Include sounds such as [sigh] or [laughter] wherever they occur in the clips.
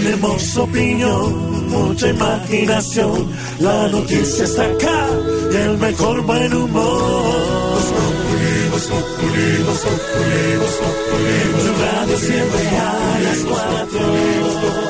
Tenemos opinión, mucha imaginación. La noticia está acá y el mejor buen humor. En tu radio siempre a las cuatro.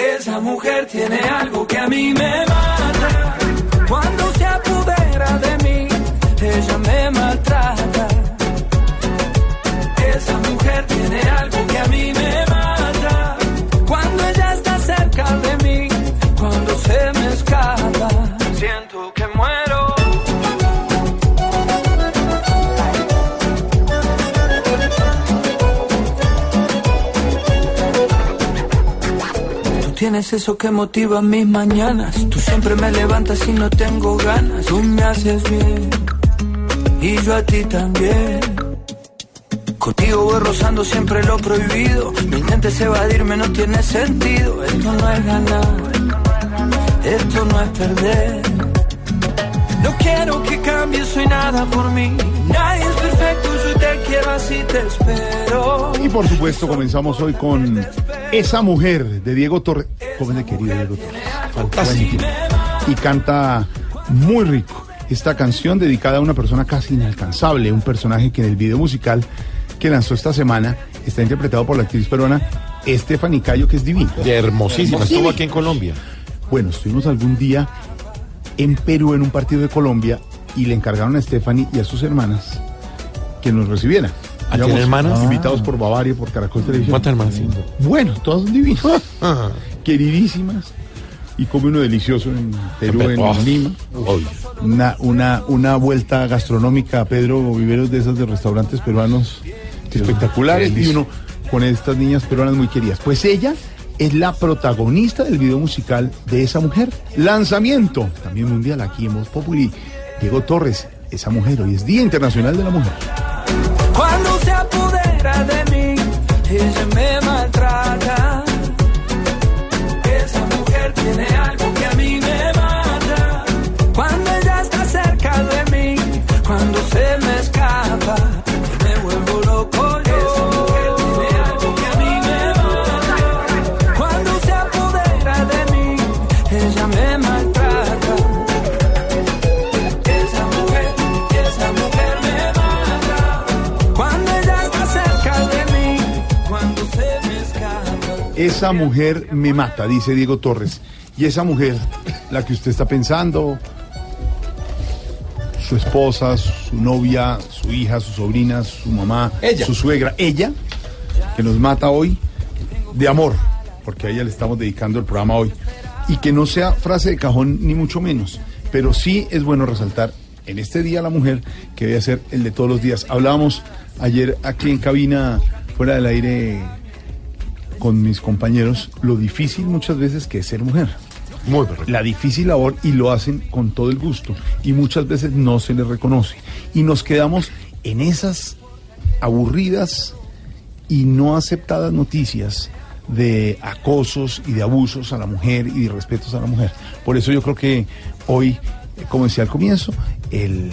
Esa mujer tiene algo que a mí me mata. Tienes eso que motiva mis mañanas. Tú siempre me levantas y no tengo ganas. Tú me haces bien y yo a ti también. Contigo voy rozando siempre lo prohibido. No intentes evadirme, no tiene sentido. Esto no es ganar, esto no es perder. No quiero que cambies, soy nada por mí. Nadie es perfecto, yo te quiero así, te espero. Y por supuesto comenzamos hoy con Esa Mujer de Diego Torres. Joven querido Torres. Fantástico. Y canta muy rico. Esta canción dedicada a una persona casi inalcanzable, un personaje que en el video musical que lanzó esta semana está interpretado por la actriz peruana Stephanie Cayo, que es divina. Hermosísima, estuvo aquí en Colombia. Bueno, estuvimos algún día en Perú en un partido de Colombia y le encargaron a Stephanie y a sus hermanas que nos recibieran. ¿Ah, Íbamos hermanas? Invitados por Bavaria, por Caracol Televisión. ¿Cuántas hermanas? Bueno, todas son divinas, Ajá. Queridísimas. Y come uno delicioso en Perú, en Oh, Lima. Una, una, una vuelta gastronómica a Pedro Viveros de esas de restaurantes peruanos espectaculares y uno con estas niñas peruanas muy queridas. Pues ella es la protagonista del video musical de esa mujer. Lanzamiento, también mundial aquí en Voz Populi. Diego Torres, esa mujer, hoy es Día Internacional de la Mujer. Cuando se apodera de mí, ella me maltrata. Tiene algo Esa mujer me mata, dice Diego Torres. Y esa mujer, la que usted está pensando, su esposa, su novia, su hija, su sobrina, su mamá, Ella. su suegra, ella, que nos mata hoy de amor, porque a ella le estamos dedicando el programa hoy. Y que no sea frase de cajón, ni mucho menos. Pero sí es bueno resaltar en este día la mujer que debe ser el de todos los días. Hablábamos ayer aquí en cabina, fuera del aire, con mis compañeros, lo difícil muchas veces que es ser mujer Muy la difícil labor y lo hacen con todo el gusto y muchas veces no se les reconoce y nos quedamos en esas aburridas y no aceptadas noticias de acosos y de abusos a la mujer y de respetos a la mujer. Por eso yo creo que hoy, eh, como decía al comienzo, el,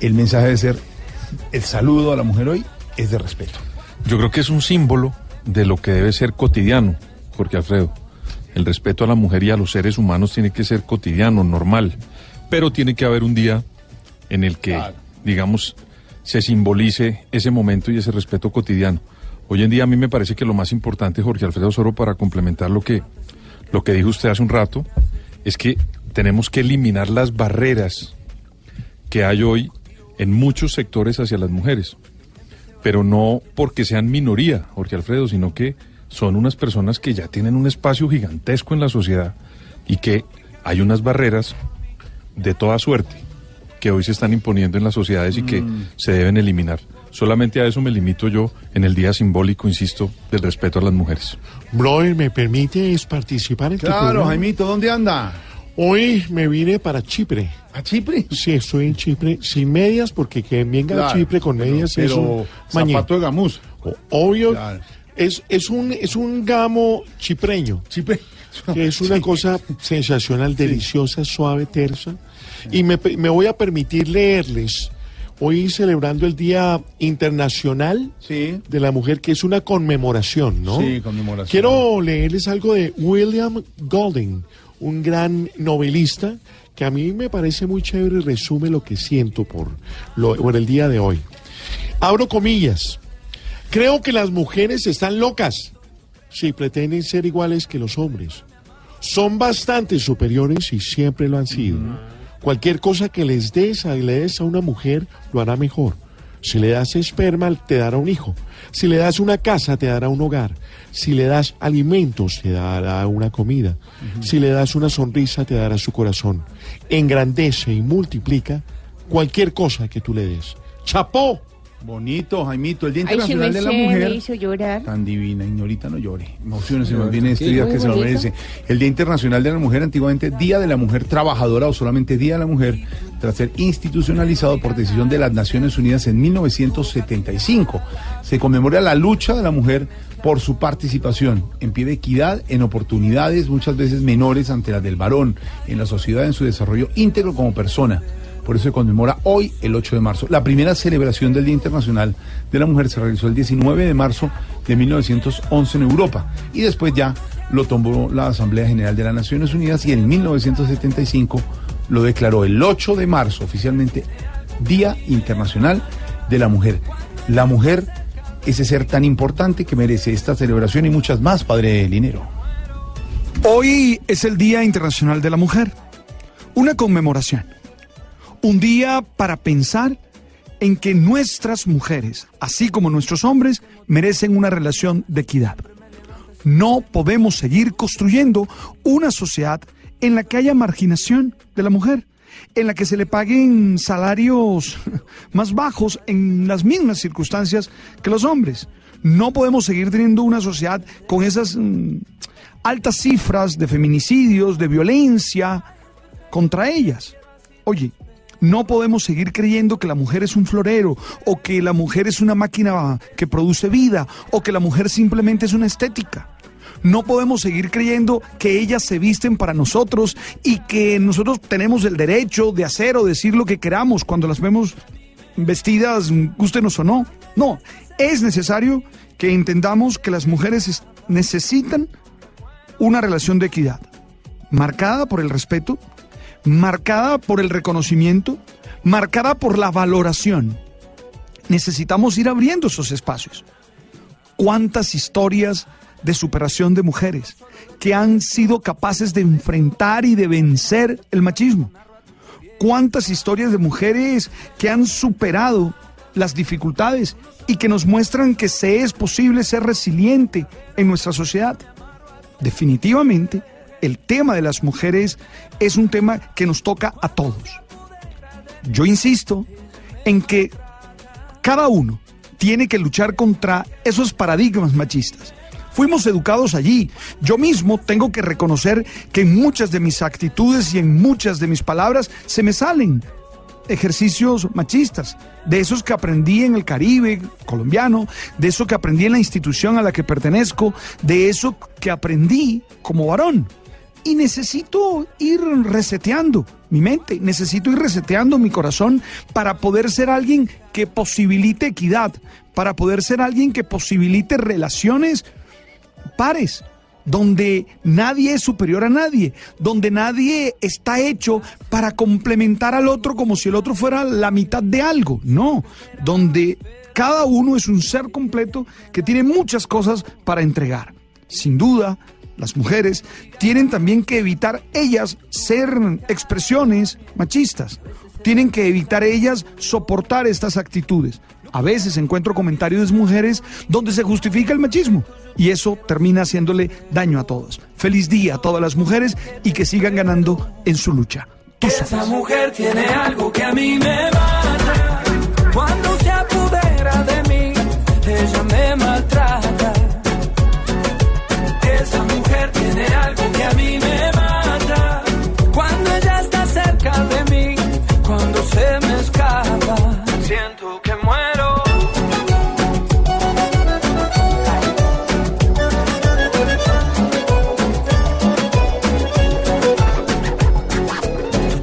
el mensaje de ser el saludo a la mujer hoy es de respeto. Yo creo que es un símbolo de lo que debe ser cotidiano, Jorge Alfredo. El respeto a la mujer y a los seres humanos tiene que ser cotidiano, normal, pero tiene que haber un día en el que, Claro. digamos, se simbolice ese momento y ese respeto cotidiano. Hoy en día a mí me parece que lo más importante, Jorge Alfredo Soro, para complementar lo que, lo que dijo usted hace un rato, es que tenemos que eliminar las barreras que hay hoy en muchos sectores hacia las mujeres pero no porque sean minoría, Jorge Alfredo, sino que son unas personas que ya tienen un espacio gigantesco en la sociedad y que hay unas barreras de toda suerte que hoy se están imponiendo en las sociedades y que Mm. se deben eliminar. Solamente a eso me limito yo en el día simbólico, insisto, del respeto a las mujeres. Brother, ¿me permites participar en tu Claro? Jaimito, ¿dónde anda? Hoy me vine para Chipre. ¿A Chipre? Sí, estoy en Chipre sin medias porque que venga a Claro, Chipre con medias es un Pero mañé. zapato de gamuza. Obvio, Claro. es, es, un, es un gamo chipreño. Chipre. que es una [laughs] cosa sensacional, deliciosa, suave, tersa. Y me, me voy a permitir leerles, hoy celebrando el Día Internacional Sí. de la Mujer, que es una conmemoración, ¿no? Sí, conmemoración. Quiero leerles algo de William Golding, un gran novelista que a mí me parece muy chévere y resume lo que siento por, lo, por el día de hoy. Abro comillas. Creo que las mujeres están locas si pretenden ser iguales que los hombres. Son bastante superiores y siempre lo han sido. Cualquier cosa que les des a, le des a una mujer lo hará mejor. Si le das esperma, te dará un hijo. Si le das una casa, te dará un hogar. Si le das alimentos, te dará una comida. Si le das una sonrisa, te dará su corazón. Engrandece y multiplica cualquier cosa que tú le des. ¡Chapó! Bonito, Jaimito, el Día Internacional de la me Mujer. hizo llorar. Tan divina, Ignorita, no llore. Emociones se nos viene este día que se lo merece. El Día Internacional de la Mujer, antiguamente Día de la Mujer Trabajadora o solamente Día de la Mujer, tras ser institucionalizado por decisión de las Naciones Unidas en 1975. Se conmemora la lucha de la mujer por su participación en pie de equidad, en oportunidades muchas veces menores ante las del varón, en la sociedad, en su desarrollo íntegro como persona. Por eso se conmemora hoy, el 8 de marzo. La primera celebración del Día Internacional de la Mujer se realizó el 19 de marzo de 1911 en Europa y después ya lo tomó la Asamblea General de las Naciones Unidas y en 1975 lo declaró el 8 de marzo oficialmente Día Internacional de la Mujer. La mujer, ese ser tan importante que merece esta celebración y muchas más, Padre Linero. Hoy es el Día Internacional de la Mujer, una conmemoración, un día para pensar en que nuestras mujeres, así como nuestros hombres, merecen una relación de equidad. No podemos seguir construyendo una sociedad en la que haya marginación de la mujer, en la que se le paguen salarios [laughs] más bajos en las mismas circunstancias que los hombres. No podemos seguir teniendo una sociedad con esas mm, altas cifras de feminicidios, de violencia contra ellas. Oye, no podemos seguir creyendo que la mujer es un florero o que la mujer es una máquina que produce vida o que la mujer simplemente es una estética. No podemos seguir creyendo que ellas se visten para nosotros y que nosotros tenemos el derecho de hacer o decir lo que queramos cuando las vemos vestidas, gustenos o no. No, es necesario que entendamos que las mujeres es- necesitan una relación de equidad, marcada por el respeto, marcada por el reconocimiento, marcada por la valoración. Necesitamos ir abriendo esos espacios. ¿Cuántas historias de superación de mujeres que han sido capaces de enfrentar y de vencer el machismo? ¿Cuántas historias de mujeres que han superado las dificultades y que nos muestran que se es posible ser resiliente en nuestra sociedad? Definitivamente, el tema de las mujeres es un tema que nos toca a todos. Yo insisto en que cada uno tiene que luchar contra esos paradigmas machistas. Fuimos educados allí. Yo mismo tengo que reconocer que en muchas de mis actitudes y en muchas de mis palabras se me salen ejercicios machistas, de esos que aprendí en el Caribe colombiano, de eso que aprendí en la institución a la que pertenezco, de eso que aprendí como varón. Y necesito ir reseteando mi mente, necesito ir reseteando mi corazón para poder ser alguien que posibilite equidad, para poder ser alguien que posibilite relaciones pares, donde nadie es superior a nadie, donde nadie está hecho para complementar al otro como si el otro fuera la mitad de algo, no, donde cada uno es un ser completo que tiene muchas cosas para entregar. Sin duda, las mujeres tienen también que evitar ellas ser expresiones machistas, tienen que evitar ellas soportar estas actitudes. A veces encuentro comentarios de mujeres donde se justifica el machismo y eso termina haciéndole daño a todos. Feliz día a todas las mujeres y que sigan ganando en su lucha. Tú sabes. Esa mujer tiene algo que a mí me mata.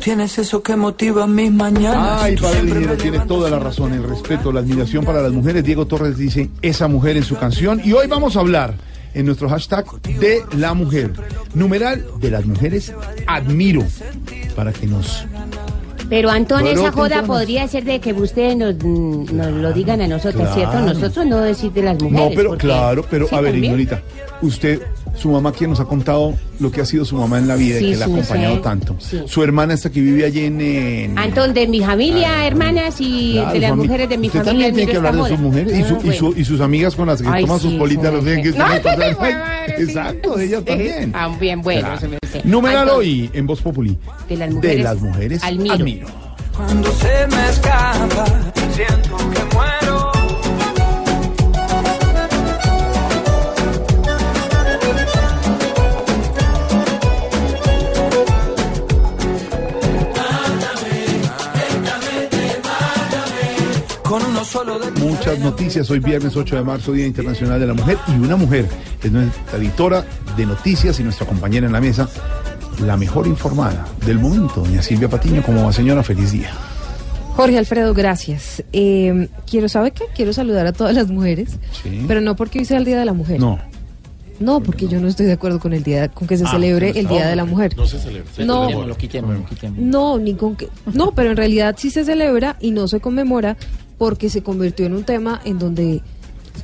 Tienes eso que motiva mis mañanas. Ay, Linero, me tiene toda la razón, el respeto, la admiración para las mujeres. Diego Torres dice esa mujer en su canción. Y hoy vamos a hablar en nuestro hashtag de la mujer. Numeral de las mujeres admiro. Para que nos. Pero Antón, Bueno, esa joda podría ser de que ustedes nos, nos lo digan a nosotros, Claro. ¿cierto? Nosotros no decir de las mujeres. No, pero porque- claro, pero Sí, a ver, también. Ignorita, usted, su mamá, quien nos ha contado lo que ha sido su mamá en la vida y Sí, que la ha acompañado tanto. Su hermana esta que vive allí en. en- Antón, de mi familia, hermanas y Claro, de las mujeres de mi Usted familia. también tiene que hablar de sus mujeres y, su- Ah, y, su- y sus amigas con las que Ay, toman sus politas. sí, los tienen que estar. Exacto, de ellas también. Ah, bien, bueno, Claro. Dice. Numeral hoy en Voz Populi. De las mujeres. De las mujeres admiro. Cuando se me escapa, siento que muero. Con uno solo de Muchas noticias. Hoy viernes 8 de marzo, Día Internacional de la Mujer. Y una mujer es nuestra editora de noticias y nuestra compañera en la mesa, la mejor informada del momento, doña Silvia Patiño. Como va, señora, feliz día. Jorge Alfredo, gracias. Eh, quiero, ¿sabe qué? Quiero saludar a todas las mujeres, Sí. pero no porque hoy sea el Día de la Mujer. No. No, porque yo no estoy de acuerdo con el día, con que se Ah, celebre el Día de la Mujer. No se celebra. No, Lo quitemos, lo quitemos. no, ni con que, no, pero en realidad sí se celebra y no se conmemora porque se convirtió en un tema en donde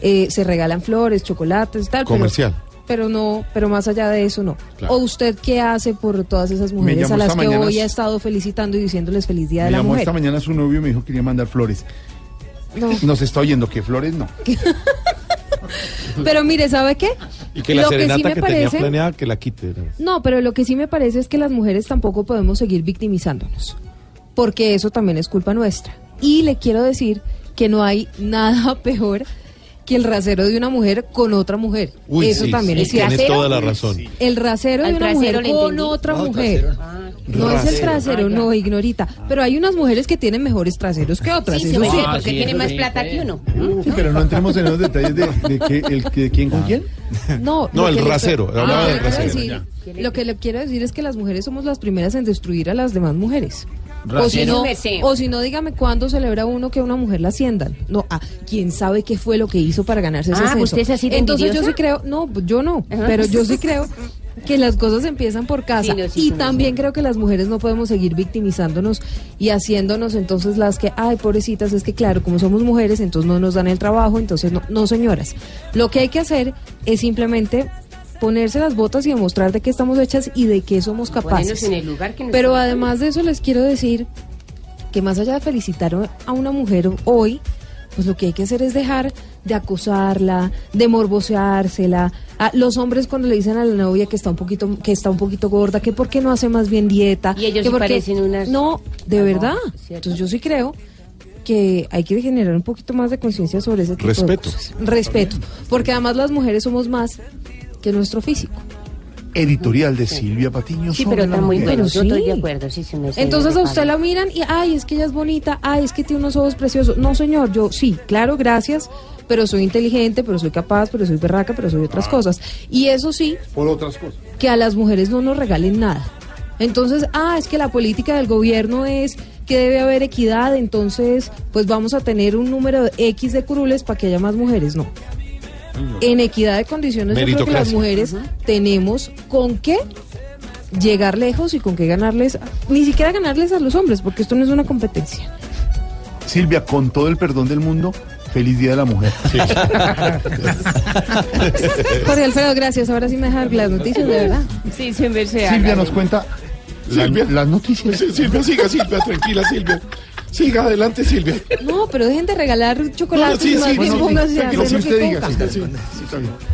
eh, se regalan flores, chocolates, tal. Comercial. Pero, no, pero más allá de eso no. Claro. ¿O usted qué hace por todas esas mujeres llamó a las que mañana- hoy ha estado felicitando y diciéndoles feliz Día Me de la llamó Mujer? esta mañana su novio y me dijo que quería mandar flores. No. Nos está oyendo que flores no. [laughs] Pero mire, ¿sabe qué? Y que la Lo que sí serenata me que, tenía parece- planeada que la quite. No, pero lo que sí me parece es que las mujeres tampoco podemos seguir victimizándonos, porque eso también es culpa nuestra. Y le quiero decir que no hay nada [laughs] peor que el rasero de una mujer con otra mujer. Uy, eso sí, también sí, es tienes cierto. toda la razón. El rasero de Al una mujer con otra No, mujer. trasero. No es el Rasero. trasero, no, ignorita. Pero hay unas mujeres que tienen mejores traseros que otras. Sí, eso sí. Ah, porque sí, tiene eso más plata que uno. Sí, pero no entremos en los detalles de, de, que, el, de quién con quién. [laughs] No, No, el rasero, hablaba del decir- Lo que le quiero decir es que las mujeres somos las primeras en destruir a las demás mujeres. O si, no, o si no, dígame cuándo celebra uno que una mujer la asciendan. No, ah, quién sabe qué fue lo que hizo para ganarse ese Ah, ascenso. ¿usted es así de Entonces yo sí creo, no, pues yo no, Ajá. pero yo sí creo que las cosas empiezan por casa. Sí, no, sí, y también creo que las mujeres no podemos seguir victimizándonos y haciéndonos entonces las que, ay, pobrecitas, es que claro, como somos mujeres, entonces no nos dan el trabajo, entonces no, no señoras. Lo que hay que hacer es simplemente ponerse las botas y demostrar de qué estamos hechas y de qué somos capaces. en el lugar que nos Pero además de eso les quiero decir que más allá de felicitar a una mujer hoy, pues lo que hay que hacer es dejar de acosarla, de morboseársela. A los hombres cuando le dicen a la novia que está un poquito que está un poquito gorda, que por qué no hace más bien dieta, Y ellos que sí por qué- parecen unas- No, de Ah, verdad. ¿cierto? Entonces yo sí creo que hay que generar un poquito más de conciencia sobre ese tipo Respeto. de cosas. Respeto, porque además las mujeres somos más que nuestro físico. Editorial de Silvia Patiño. Sí, sobre pero la está muy mujer. bueno. Yo estoy sí. de acuerdo. Sí, se Entonces a usted la miran y, ay, es que ella es bonita, ay, es que tiene unos ojos preciosos. No, señor, yo sí, claro, gracias, pero soy inteligente, pero soy capaz, pero soy berraca, pero soy otras cosas. Y eso sí, Por otras cosas. que a las mujeres no nos regalen nada. Entonces, ah, es que la política del gobierno es que debe haber equidad, entonces, pues vamos a tener un número X de curules para que haya más mujeres. No. En equidad de condiciones, yo creo que las mujeres tenemos con qué llegar lejos y con qué ganarles, ni siquiera ganarles a los hombres, porque esto no es una competencia. Silvia, con todo el perdón del mundo, feliz Día de la Mujer. [laughs] Jorge Alfredo, gracias. Ahora sí me dejan las noticias, de verdad. Sí, se me se Silvia nos cuenta Silvia. las noticias. Sí, Silvia, siga, Silvia, tranquila, Silvia. Siga adelante, Silvia. No, pero dejen de regalar chocolates Sí, más sí, bien bueno, pónganse a tranquilo, hacer si lo usted que diga, toca. sí.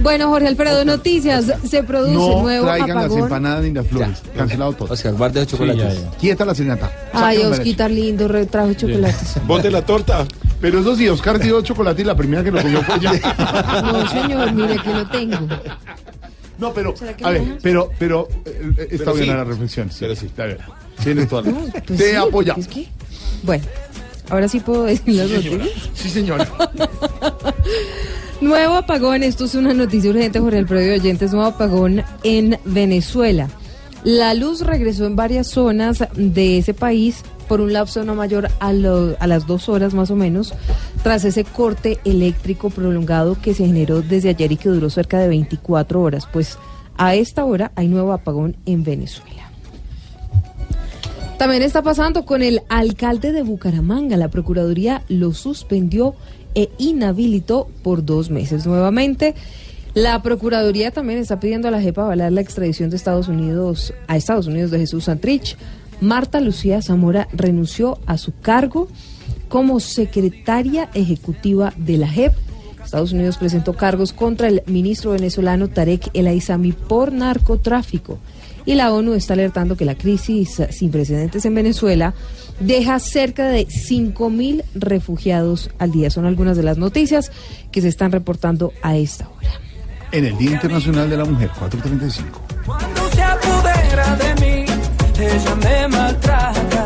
Bueno, Jorge Alfredo, noticias. Se produce No nuevo traigan las apagón. empanadas ni las flores. Cancelado todo. Oscar, guarde los chocolates. Quieta la señata. Ay, Osquita lindo, trajo chocolates. [laughs] Bote la torta. Pero eso sí, Oscar dio chocolate y la primera que lo comió fue ella. [laughs] No, señor, mire que no tengo. No, pero, ¿Será que a no? ver, pero, pero, eh, eh, está Pero bien sí. la reflexión. Sí, Pero sí. está bien. Tienes toda la No, pues Te sí, apoyamos. es que- Bueno, ahora sí puedo decir las noticias. Sí, señora. [laughs] Nuevo apagón, esto es una noticia urgente, Jorge Alfredo y oyentes, nuevo apagón en Venezuela. La luz regresó en varias zonas de ese país por un lapso no mayor a, lo- a las dos horas más o menos, tras ese corte eléctrico prolongado que se generó desde ayer y que duró cerca de 24 horas. Pues a esta hora hay nuevo apagón en Venezuela. También está pasando con el alcalde de Bucaramanga. La Procuraduría lo suspendió e inhabilitó por dos meses nuevamente. La Procuraduría también está pidiendo a la JEP avalar la extradición de Estados Unidos a Estados Unidos de Jesús Santrich. Marta Lucía Zamora renunció a su cargo como secretaria ejecutiva de la JEP. Estados Unidos presentó cargos contra el ministro venezolano Tarek El Aizami por narcotráfico. Y la ONU está alertando que la crisis sin precedentes en Venezuela deja cerca de 5.000 refugiados al día. Son algunas de las noticias que se están reportando a esta hora. En el Día Internacional de la Mujer, 435. Cuando se apodera de mí, ella me maltrata.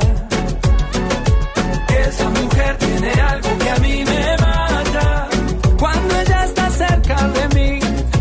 Esa mujer tiene algo que a mí me mata. Cuando ella está cerca de mí,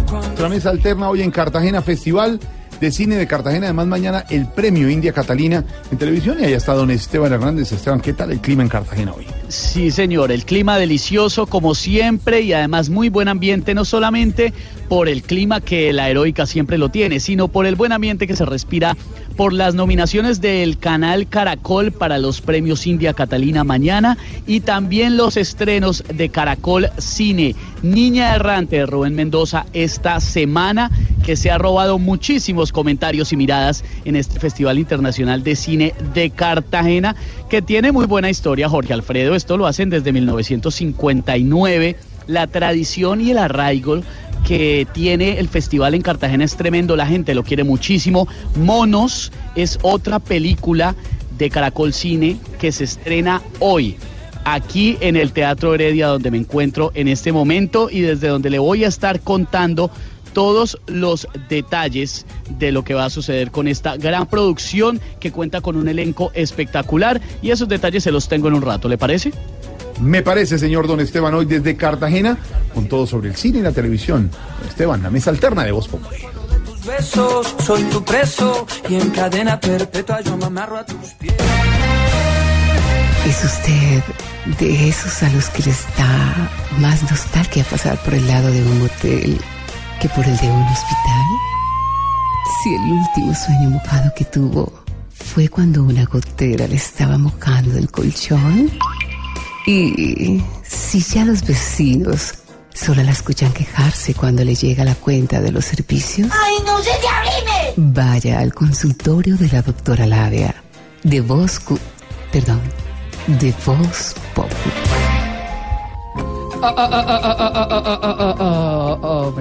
cuando Otra mesa alterna hoy en Cartagena, Festival de Cine de Cartagena. Además, mañana el premio India Catalina en televisión. Y allá está don Esteban Hernández. Esteban, ¿qué tal el clima en Cartagena hoy? Sí, señor, el clima delicioso como siempre y además muy buen ambiente, no solamente por el clima que la heroica siempre lo tiene, sino por el buen ambiente que se respira por las nominaciones del canal Caracol para los premios India Catalina mañana y también los estrenos de Caracol Cine. Niña Errante de Rubén Mendoza esta semana que se ha robado muchísimos comentarios y miradas en este Festival Internacional de Cine de Cartagena que tiene muy buena historia, Jorge Alfredo. Esto lo hacen desde 1959. La tradición y el arraigo que tiene el festival en Cartagena es tremendo, la gente lo quiere muchísimo. Monos es otra película de Caracol Cine que se estrena hoy aquí en el Teatro Heredia donde me encuentro en este momento y desde donde le voy a estar contando todos los detalles de lo que va a suceder con esta gran producción que cuenta con un elenco espectacular y esos detalles se los tengo en un rato, ¿le parece? Me parece, señor don Esteban, hoy desde Cartagena, con todo sobre el cine y la televisión. Don Esteban, la mesa alterna de Voz Populi. tus besos, soy tu preso y en cadena perpetua yo me amarro a tus pies. ¿Es usted de esos a los que les da más nostalgia pasar por el lado de un motel que por el de un hospital? Si el último sueño mojado que tuvo fue cuando una gotera le estaba mojando el colchón. Y si ya los vecinos solo la escuchan quejarse cuando le llega la cuenta de los servicios. ¡Ay, no sé si abrime! Vaya al consultorio de la doctora Labia, de Voz... Perdón, de Voz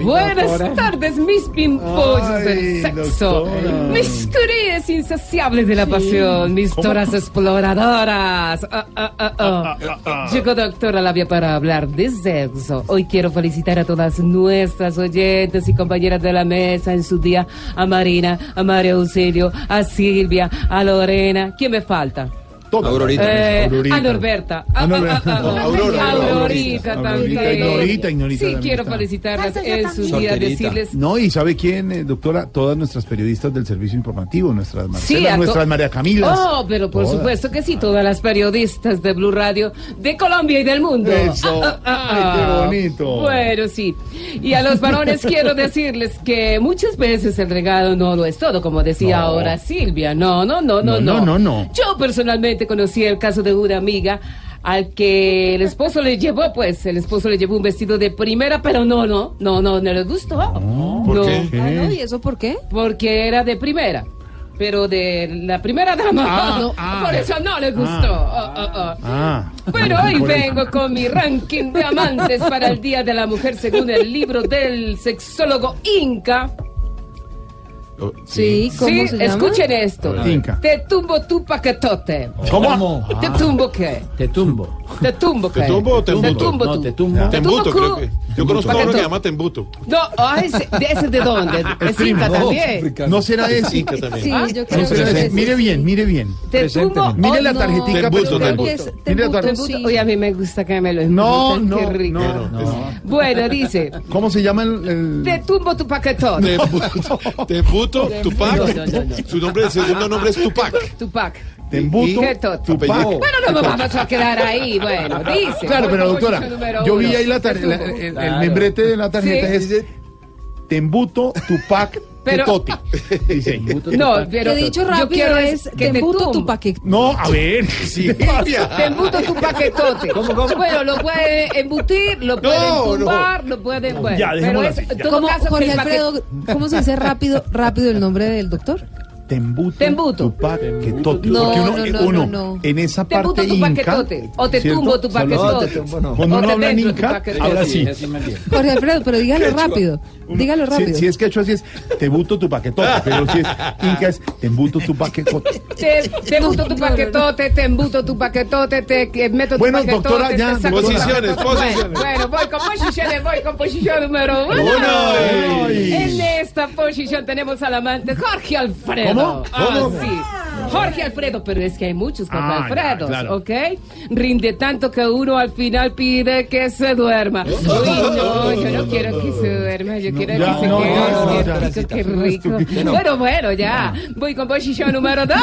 Buenas tardes, mis pimpollos del sexo, mis curias insaciables de la pasión, mis toras exploradoras. Ah, ah, ah, ah. Llegó doctora Labia para hablar de sexo. Hoy quiero felicitar a todas nuestras oyentes y compañeras de la mesa en su día, a Marina, a María Auxilio, a Silvia, a Lorena. ¿Quién me falta? Aurorita. Eh, Aurorita. A Norberta. A, A Norberta. a- a- a- Aurora. Aurorita también. Aurorita, Ignorita, Ignorita Sí, también quiero felicitarlas en su también. día, Solterita. decirles No, y ¿sabe quién, eh, doctora? Todas nuestras periodistas del servicio informativo, nuestras Marcela, nuestras María Camilas. Oh, pero por Todas. supuesto que sí, todas las periodistas de Blue Radio de Colombia y del mundo. Eso. Ay, qué bonito. Bueno, sí. Y a los varones [laughs] quiero decirles que muchas veces el regalo no lo es todo, como decía No. ahora Silvia. No, no, no, no, No, no, no, no. Yo personalmente conocí el caso de una amiga al que el esposo le llevó, pues, el esposo le llevó un vestido de primera, pero no, no, no, no, no le gustó. ¿por No. qué? Ah, no, ¿Y eso por qué? Porque era de primera. pero de la primera dama. Ah, no, ah. por eso no le gustó. Ah, ah, ah. Ah. Bueno, hoy [laughs] eso. vengo con mi ranking de amantes para el Día de la Mujer según el libro del sexólogo Inca. Sí, ¿cómo sí, se llama? escuchen esto. Te tumbo tu paquetote. ¿Cómo? ¿Te tumbo qué? Te tumbo. ¿Te tumbo qué? ¿Te tumbo o te Te embuto? tumbo No, tú. te tumbo. Te Tembuto, tumbo creo que. Yo conozco a uno que llama Tembuto. No, ah, ese, ¿de ese de dónde? Es Inca también. No será ese. Inca también. Sí, Ah, yo creo que Mire bien, mire bien. Te tumbo. Mire oh, la. Tembuto, tembuto. Mire la tembuto, tarjetita. sí. Oye, a mí me gusta que me lo No, no, qué rico. no, Bueno, dice, ¿Cómo se llama el...? te tumbo tu paquetón. Tembuto, Tembuto, Tupac. No, no, no, no. Su nombre, el segundo nombre es Tupac. Tupac. Tembuto. Tupac. Bueno, no nos vamos a quedar ahí. Bueno, dice. Claro, pero doctora, yo vi ahí la el, membrete de la tarjeta es dice Tembuto, Tupac, Pero- Tetoti. [laughs] Dice. No, pero Que dicho yo rápido quiero es que te te embuto tu paquete. No, a ver. Sí, [laughs] Te embuto tu paquetote. Bueno, lo puede embutir, lo pueden No, tumbar, lo pueden. Bueno, Ya, pero es así, en ya. todo ¿Cómo, caso Jorge Alfredo, ¿cómo se dice rápido, rápido el nombre del doctor? Tembuto, Tembuto. Tupac, Tetoti. No, Porque uno, no, no, uno no, no. en esa Te parte embuto tu inca, paquetote. O te ¿cierto? tumbo tu te no. Cuando uno te habla en tu inca, habla. Así bien. Jorge Alfredo, pero dígalo rápido. Dígalo Si, rápido. si es quechua, así es Tebuto tu paquetote. [laughs] Pero si es inca, es Tembuto tu paquetote. Te, te embuto tu paquetote, te embuto tu paquetote, te meto tu Bueno, paquetote. doctora, te ya, tu posiciones, posiciones. Bueno, voy con posiciones, voy con posición número uno. Uno. En esta posición tenemos al amante Jorge Alfredo. ¿Cómo? Ah, ¿Cómo? sí. Jorge Alfredo, pero es que hay muchos Jorge Ah, ya, Alfredos, claro. ¿ok? Rinde tanto que uno al final pide que se duerma. Uy, no, yo no quiero que se duerma, yo quiero ya, que se no, quede ya. qué rico. Bueno, bueno, ya. Voy con posición número dos.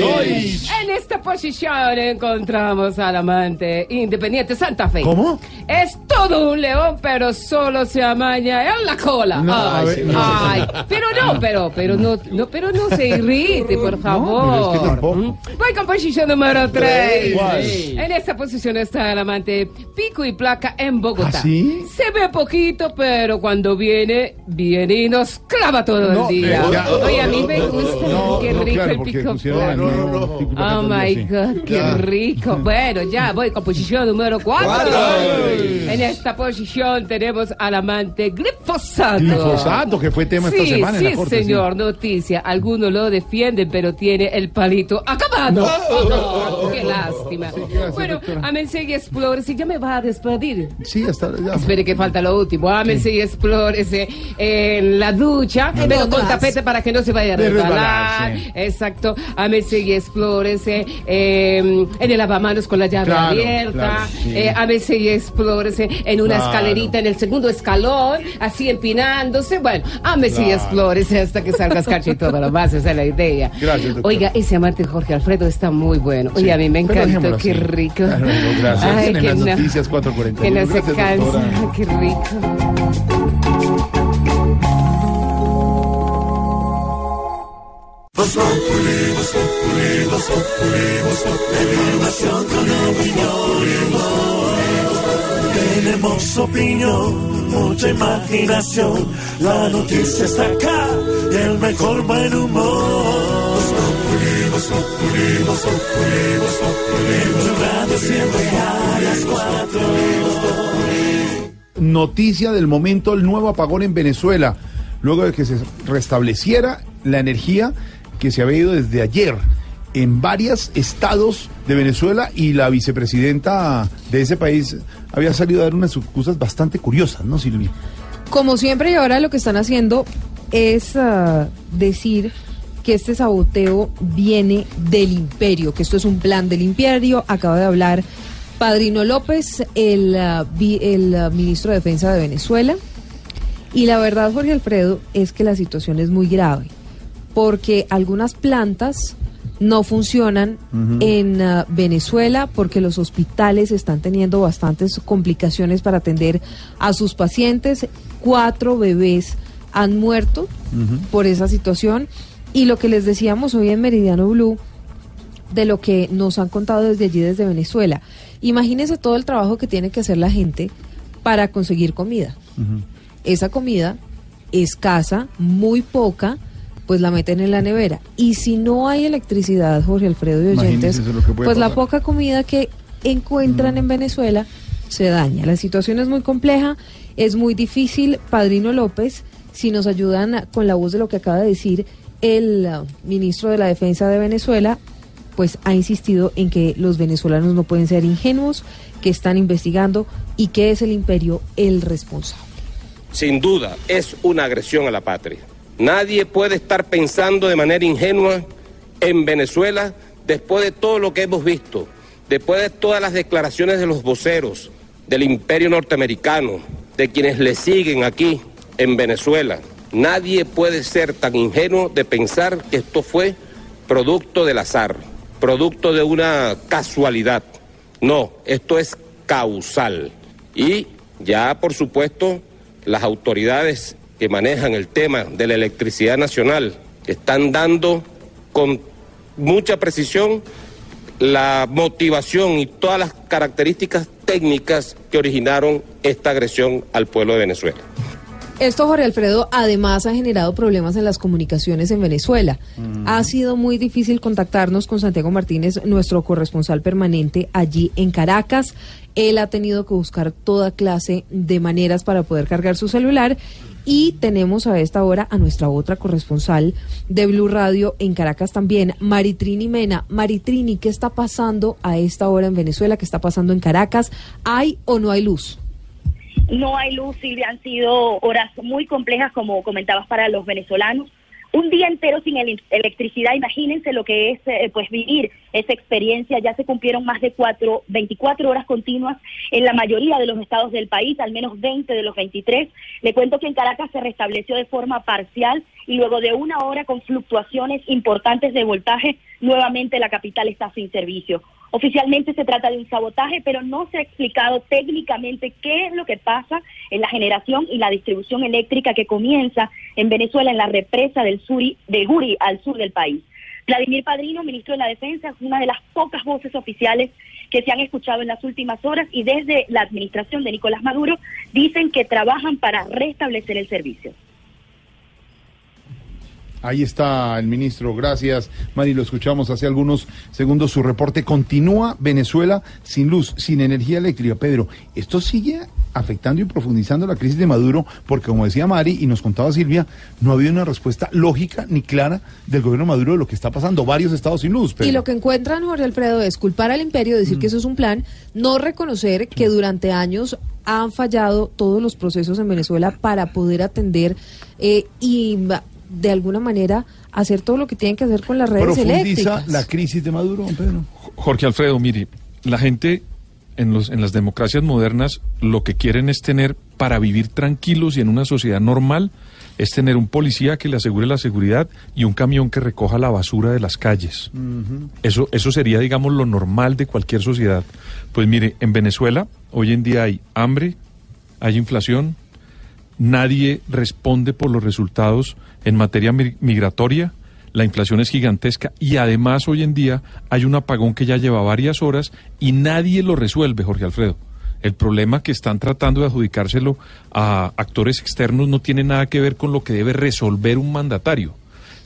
Doy. En esta posición encontramos al amante independiente Santa Fe. ¿Cómo? Es todo un león, pero solo se amaña en la cola. Ay, ay, pero no, pero, pero no, no, pero no se irrite, por favor. pero es que tampoco. ¿Mm? Voy con posición número 3. ¿Cuál? En esta posición está el amante pico y placa en Bogotá. ¿Ah, sí? Se ve poquito, pero cuando viene, viene y nos clava todo No, el día. eh, ya. Oye, a mí me gusta, No, qué no, rico claro, el pico placa. Oh my así. God, qué rico. [laughs] Bueno, ya voy con posición número 4. En esta posición tenemos al amante glifosato. Glifosato, que fue tema sí, esta semana en sí, la corte. señor, noticia. Algunos lo defienden, pero tiene el palito acabado. Oh, no, qué lástima. bueno, ámense y explórese. Ya me va a despedir. Sí, hasta ya. Espere que falta lo último. Ámense y explórese en la ducha, pero con tapete para que no se vaya a De resbalar. sí. Exacto. Ámense y explórese eh, en el lavamanos con la llave Claro, abierta. claro, sí. Eh, ámense y explórese en una Claro. escalerita en el segundo escalón, así empinándose. Bueno, ámese y Claro. explórese hasta que salga escarcha y todo lo más. Esa es la idea. Gracias. Oiga, ese amante Jorge Alfredo está muy bueno. Oye, Sí, a mí me encantó. Qué así. rico. Claro, no, gracias. Ay, En que las no- noticias 4:41. Que no se cansa. Qué rico. Tenemos opinión, mucha imaginación. La noticia está acá y el mejor buen humor. Siempre a las cuatro. Noticia del momento, el nuevo apagón en Venezuela, luego de que se restableciera la energía que se había ido desde ayer en varios estados de Venezuela y la vicepresidenta de ese país había salido a dar unas excusas bastante curiosas, ¿no, Silvia? Como siempre y ahora lo que están haciendo es ah, decir que este saboteo viene del imperio, que esto es un plan del imperio. Acaba de hablar Padrino López, el, ah, ah, ministro de Defensa de Venezuela. Y la verdad, Jorge Alfredo, es que la situación es muy grave, porque algunas plantas no funcionan en ah, Venezuela porque los hospitales están teniendo bastantes complicaciones para atender a sus pacientes. Cuatro bebés han muerto por esa situación. Y lo que les decíamos hoy en Meridiano Blue, de lo que nos han contado desde allí, desde Venezuela. Imagínense todo el trabajo que tiene que hacer la gente para conseguir comida. Esa comida escasa, muy poca, pues la meten en la nevera. Y si no hay electricidad, Jorge Alfredo y oyentes, pues la poca comida que encuentran en Venezuela se daña. La situación es muy compleja, es muy difícil. Padrino López, si nos ayudan con la voz de lo que acaba de decir el uh, ministro de la Defensa de Venezuela, pues ha insistido en que los venezolanos no pueden ser ingenuos, que están investigando y que es el imperio el responsable. sin duda, es una agresión a la patria. Nadie puede estar pensando de manera ingenua en Venezuela después de todo lo que hemos visto, después de todas las declaraciones de los voceros del imperio norteamericano, de quienes le siguen aquí en Venezuela. Nadie puede ser tan ingenuo de pensar que esto fue producto del azar, producto de una casualidad. No, esto es causal. Y ya, por supuesto, las autoridades manejan el tema de la electricidad nacional están dando con mucha precisión la motivación y todas las características técnicas que originaron esta agresión al pueblo de Venezuela. Esto, Jorge Alfredo, además ha generado problemas en las comunicaciones en Venezuela. Ha sido muy difícil contactarnos con Santiago Martínez, nuestro corresponsal permanente allí en Caracas. Él ha tenido que buscar toda clase de maneras para poder cargar su celular. Y tenemos a esta hora a nuestra otra corresponsal de Blue Radio en Caracas también, Maritrini Mena. Maritrini, ¿qué está pasando a esta hora en Venezuela? ¿Qué está pasando en Caracas? ¿Hay o no hay luz? No hay luz, Silvia, han sido horas muy complejas, como comentabas, para los venezolanos. Un día entero sin el- electricidad, imagínense lo que es eh, pues vivir esa experiencia. Ya se cumplieron más de cuatro, 24 horas continuas en la mayoría de los estados del país, al menos 20 de los 23. Le cuento que en Caracas se restableció de forma parcial y luego de una hora con fluctuaciones importantes de voltaje, nuevamente la capital está sin servicio. Oficialmente se trata de un sabotaje, pero no se ha explicado técnicamente qué es lo que pasa en la generación y la distribución eléctrica que comienza en Venezuela en la represa del Suri, de Guri al sur del país. Vladimir Padrino, ministro de la Defensa, es una de las pocas voces oficiales que se han escuchado en las últimas horas y desde la administración de Nicolás Maduro dicen que trabajan para restablecer el servicio. Ahí está el ministro, gracias. Mari, lo escuchamos hace algunos segundos. Su reporte continúa Venezuela sin luz, sin energía eléctrica. Pedro, esto sigue afectando y profundizando la crisis de Maduro, porque como decía Mari y nos contaba Silvia, no ha habido una respuesta lógica ni clara del gobierno Maduro de lo que está pasando. Varios estados sin luz. Pedro. Y lo que encuentran, Jorge Alfredo, es culpar al imperio, decir que eso es un plan, no reconocer que durante años han fallado todos los procesos en Venezuela para poder atender eh, y de alguna manera hacer todo lo que tienen que hacer con las redes Profundiza eléctricas. la crisis de Maduro, don Pedro. Jorge Alfredo, mire, la gente en, los, en las democracias modernas lo que quieren es tener, para vivir tranquilos y en una sociedad normal, es tener un policía que le asegure la seguridad y un camión que recoja la basura de las calles. Eso, eso sería, digamos, lo normal de cualquier sociedad. Pues mire, en Venezuela hoy en día hay hambre, hay inflación, nadie responde por los resultados en materia mi- migratoria, la inflación es gigantesca y además hoy en día hay un apagón que ya lleva varias horas y nadie lo resuelve, Jorge Alfredo. El problema que están tratando de adjudicárselo a actores externos no tiene nada que ver con lo que debe resolver un mandatario.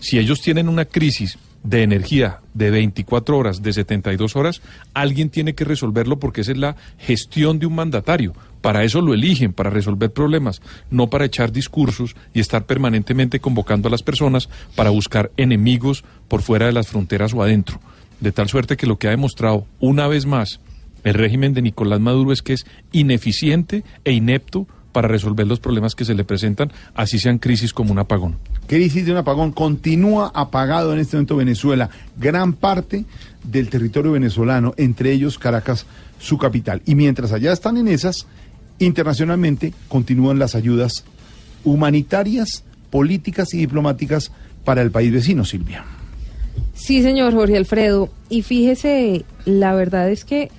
Si ellos tienen una crisis de energía de 24 horas, de 72 horas, alguien tiene que resolverlo porque esa es la gestión de un mandatario. Para eso lo eligen, para resolver problemas, no para echar discursos y estar permanentemente convocando a las personas para buscar enemigos por fuera de las fronteras o adentro. De tal suerte que lo que ha demostrado una vez más el régimen de Nicolás Maduro es que es ineficiente e inepto para resolver los problemas que se le presentan, así sean crisis como un apagón. Crisis de un apagón. Continúa apagado en este momento Venezuela. Gran parte del territorio venezolano, entre ellos Caracas, su capital. Y mientras allá están en esas, internacionalmente continúan las ayudas humanitarias, políticas y diplomáticas para el país vecino, Silvia. Sí, señor Jorge Alfredo. Y fíjese, la verdad es que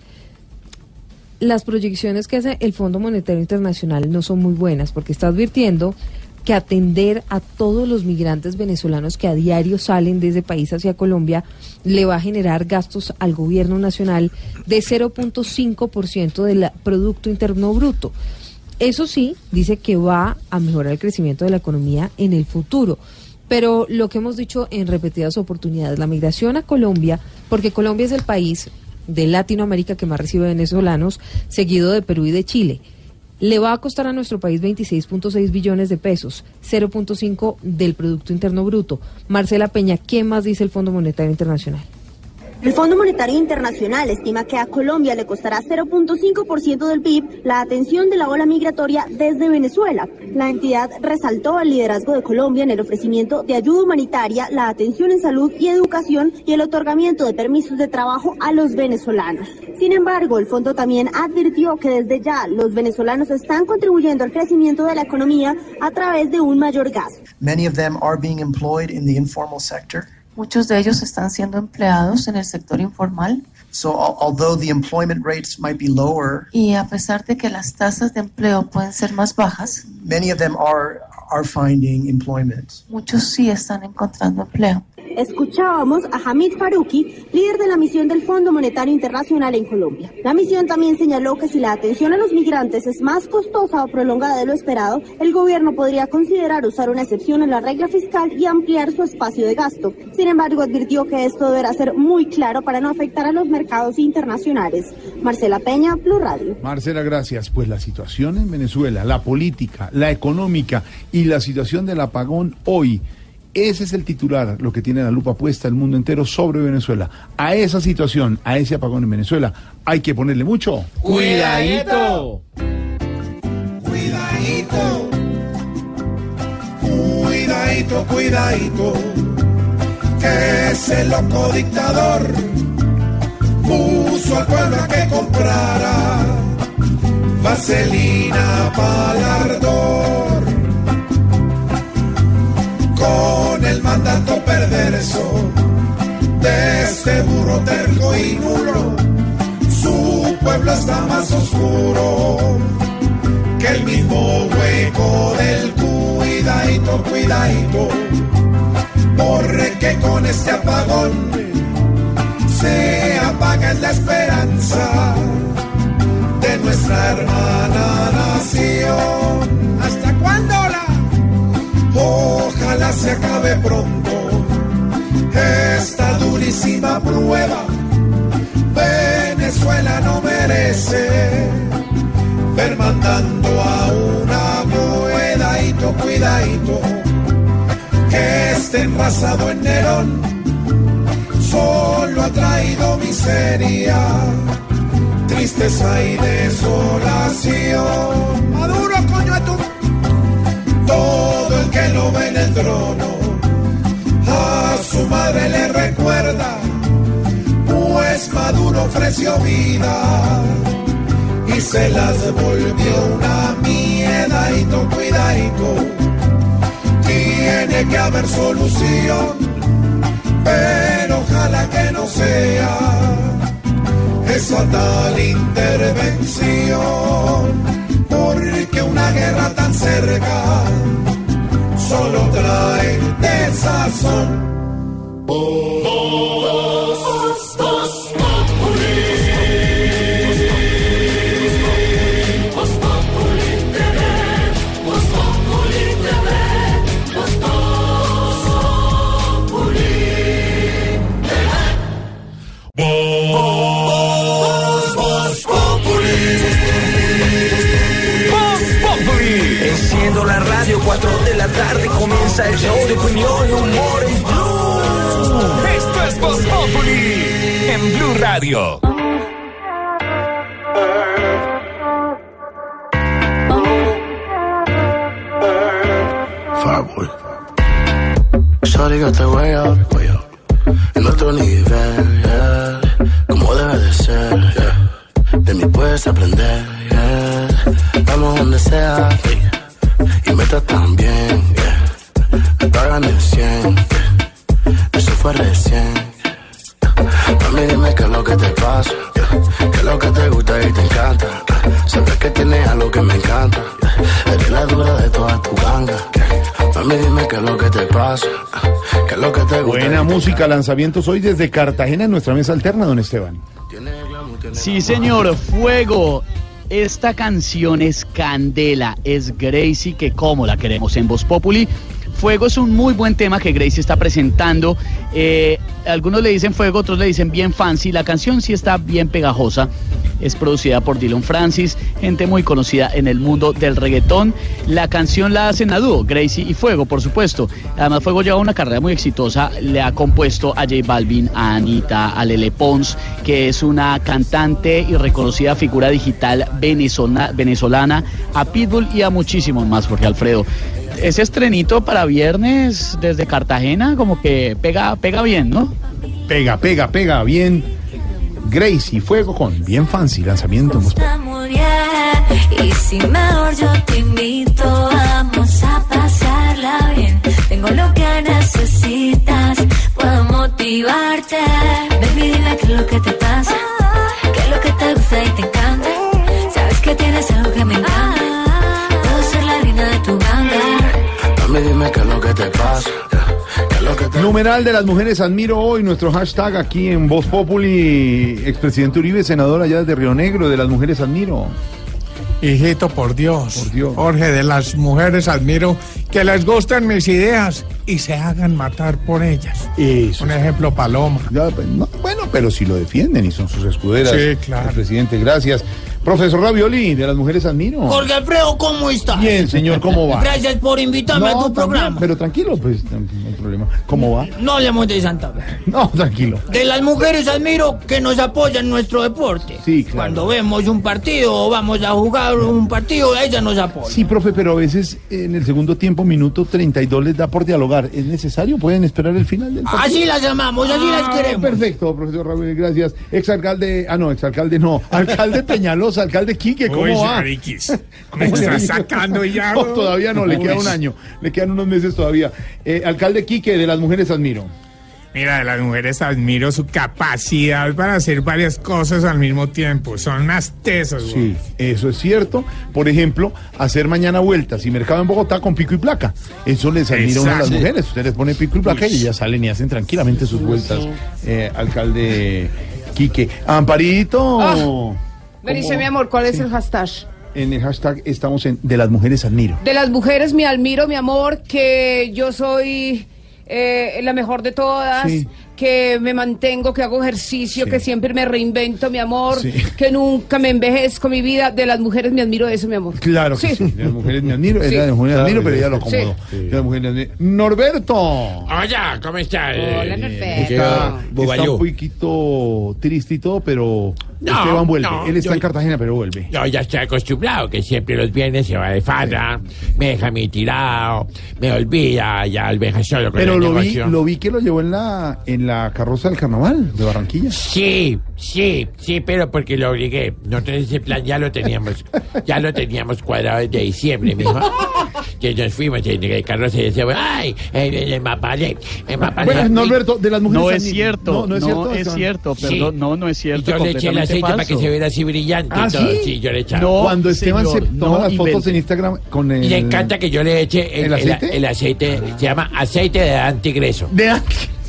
las proyecciones que hace el Fondo Monetario Internacional no son muy buenas, porque está advirtiendo que atender a todos los migrantes venezolanos que a diario salen de ese país hacia Colombia le va a generar gastos al gobierno nacional de 0.5% del Producto Interno Bruto. Eso sí, dice que va a mejorar el crecimiento de la economía en el futuro. Pero lo que hemos dicho en repetidas oportunidades, la migración a Colombia, porque Colombia es el país de Latinoamérica que más recibe venezolanos, seguido de Perú y de Chile. Le va a costar a nuestro país 26.6 billones de pesos, 0.5 del Producto Interno Bruto. Marcela Peña, ¿qué más dice el Fondo Monetario Internacional? El Fondo Monetario Internacional estima que a Colombia le costará 0.5% del PIB la atención de la ola migratoria desde Venezuela. La entidad resaltó el liderazgo de Colombia en el ofrecimiento de ayuda humanitaria, la atención en salud y educación y el otorgamiento de permisos de trabajo a los venezolanos. Sin embargo, el fondo también advirtió que desde ya los venezolanos están contribuyendo al crecimiento de la economía a través de un mayor gasto. Many of them are being employed in the informal sector. Muchos de ellos están siendo empleados en el sector informal So al- although the employment rates might be lower, y a pesar de que las tasas de empleo pueden ser más bajas, many of them are are finding employment. muchos sí están encontrando empleo. Escuchábamos a Hamid Faruqi, líder de la misión del Fondo Monetario Internacional en Colombia. La misión también señaló que si la atención a los migrantes es más costosa o prolongada de lo esperado, el gobierno podría considerar usar una excepción en la regla fiscal y ampliar su espacio de gasto. Sin embargo, advirtió que esto deberá ser muy claro para no afectar a los mercados internacionales. Marcela Peña, Blue Radio. Marcela, gracias. Pues la situación en Venezuela, la política, la económica y la situación del apagón hoy. Ese es el titular, lo que tiene la lupa puesta el mundo entero sobre Venezuela. A esa situación, a ese apagón en Venezuela, hay que ponerle mucho. Cuidadito. Cuidadito. Cuidadito, cuidadito. Que ese loco dictador puso al pueblo a que comprara vaselina para el ardor. Con el mandato perverso de este burro terco y nulo su pueblo está más oscuro que el mismo hueco del cuidadito, cuidadito, porque con este apagón se apaga la esperanza de nuestra hermana nación. Ojalá se acabe pronto esta durísima prueba. Venezuela no merece ver mandando a una cuidadito, cuidadito, que esté enrasado en Nerón, solo ha traído miseria, tristeza y desolación. Maduro, coño, a tu todo el que lo ve en el trono a su madre le recuerda, pues Maduro ofreció vida y se las volvió una miedadito, cuidadito. Tiene que haber solución, pero ojalá que no sea esa tal intervención, porque una guerra tan cerca solo trae desazón. Enciendo comienza el show de opinión y humor en Blue. Esto es Voz Populi en Blue Radio. Fireboy. Shawty got the way up, way up. En otro nivel, yeah. Como debe de ser, yeah. De mí puedes aprender, yeah. Vamos donde sea, yeah. Y me tratan fue recién. Mami, dime qué es lo que te pasa. Qué es lo que te gusta y te encanta. Sabes que tienes algo que me encanta. Eres la dura de toda tu ganga, yeah. Mami, dime qué es lo que te pasa, qué es lo que te gusta. Buena música, lanzamientos hoy desde Cartagena en nuestra mesa alterna, don Esteban. Sí, señor, fuego. Esta canción es Candela, es Gracie, que como la queremos en Voz Populi. Fuego es un muy buen tema que Gracie está presentando. Eh, algunos le dicen fuego, otros le dicen bien fancy. La canción sí está bien pegajosa. Es producida por Dylan Francis, gente muy conocida en el mundo del reggaetón. La canción la hacen a dúo, Gracie y Fuego, por supuesto. Además, Fuego lleva una carrera muy exitosa. Le ha compuesto a J Balvin, a Anita, a Lele Pons, que es una cantante y reconocida figura digital venezolana, venezolana, a Pitbull y a muchísimos más, Jorge Alfredo. Ese estrenito para viernes desde Cartagena, como que pega, pega bien, ¿no? Pega, pega, pega, bien. Gracie y Fuego con bien fancy lanzamiento. Y si mejor yo te invito, vamos a pasarla bien. Tengo lo que necesitas, puedo motivarte. Baby, dime qué es lo que te pasa, qué es lo que te gusta y te encanta. Sabes que tienes algo que me encanta, Dime qué es lo que te pasa. ¿Qué es lo que te Numeral de las mujeres admiro hoy, nuestro hashtag aquí en Voz Populi, expresidente Uribe, senador allá de Río Negro, de las mujeres admiro. Hijito, por Dios. Jorge, de las mujeres admiro que les gusten mis ideas y se hagan matar por ellas. Eso. Un ejemplo, Paloma. Ya, pues, no, bueno, pero si lo defienden y son sus escuderas. Sí, claro. el presidente, gracias. Profesor Ravioli, de las mujeres admiro. Jorge Alfredo, ¿cómo estás? Bien, señor, ¿cómo va? Gracias por invitarme a tu programa. Pero tranquilo, pues, no hay problema. ¿Cómo va? No hablemos de Santa Fe. No, tranquilo. De las mujeres admiro que nos apoyan en nuestro deporte. Sí, claro. Cuando vemos un partido o vamos a jugar un partido, ellas nos apoyan. Sí, profe, pero a veces en el segundo tiempo, minuto 32, les da por dialogar. ¿Es necesario? ¿Pueden esperar el final del partido? Así las amamos, así las Ah, queremos. Perfecto, profesor Raúl, gracias. Exalcalde, ah, no, exalcalde no. [laughs] Alcalde Alcalde Quique, ¿cómo Uy, va? mariquis, [laughs] ¿Cómo me está sacando ya, No, todavía no, le queda un año, le quedan unos meses todavía. Eh, alcalde Quique, de las mujeres admiro. Mira, de las mujeres admiro su capacidad para hacer varias cosas al mismo tiempo. Son unas tesas, güey. Sí, eso es cierto. Por ejemplo, hacer mañana vueltas y mercado en Bogotá con pico y placa. Eso les admira a una de las mujeres. Usted les pone pico y placa y ellas salen y hacen tranquilamente sus vueltas. Eh, alcalde Quique. Amparito. Ah. Me ¿Cómo? mi amor, ¿cuál es el hashtag? En el hashtag estamos en de las mujeres admiro. De las mujeres, mi admiro, mi amor, que yo soy eh, la mejor de todas, Sí. Que me mantengo, que hago ejercicio, Sí. que siempre me reinvento, mi amor, Sí. que nunca me envejezco mi vida. De las mujeres me admiro eso, mi amor. Claro que sí. De las mujeres me admiro. Sí. De las mujeres Claro, admiro, pero ella lo sí. acomodó. De las mujeres me admiro. Norberto. Hola, ¿cómo estás? Hola, Eh, Norberto. Está, está un poquito triste y todo, pero No, Esteban vuelve. no, Él está yo- en Cartagena, pero vuelve. Yo ya estoy acostumbrado que siempre los viernes se va de farra, me deja mi tirado, me olvida ya el solo con Pero el lo vi, lo vi que lo llevó en la, en la carroza del carnaval de Barranquilla. Sí, sí, sí, pero porque lo obligué. Nosotros ese plan ya lo teníamos, ya lo teníamos cuadrado desde diciembre, mijo. Que nos fuimos en el carroza y decíamos, ay, en el mapale, el mapale. Bueno, Norberto, de las mujeres No es cierto, No, no es cierto. Esteban? cierto, Sí. perdón, no, no es Y cierto. yo le eché el aceite para que falso. se viera así brillante ¿Ah, y todo. sí? yo le echaba. No, Cuando Esteban señor, se toma no las fotos invente. en Instagram con el... Y le encanta que yo le eche el, ¿El el- aceite? el aceite, se llama aceite de antigreso. De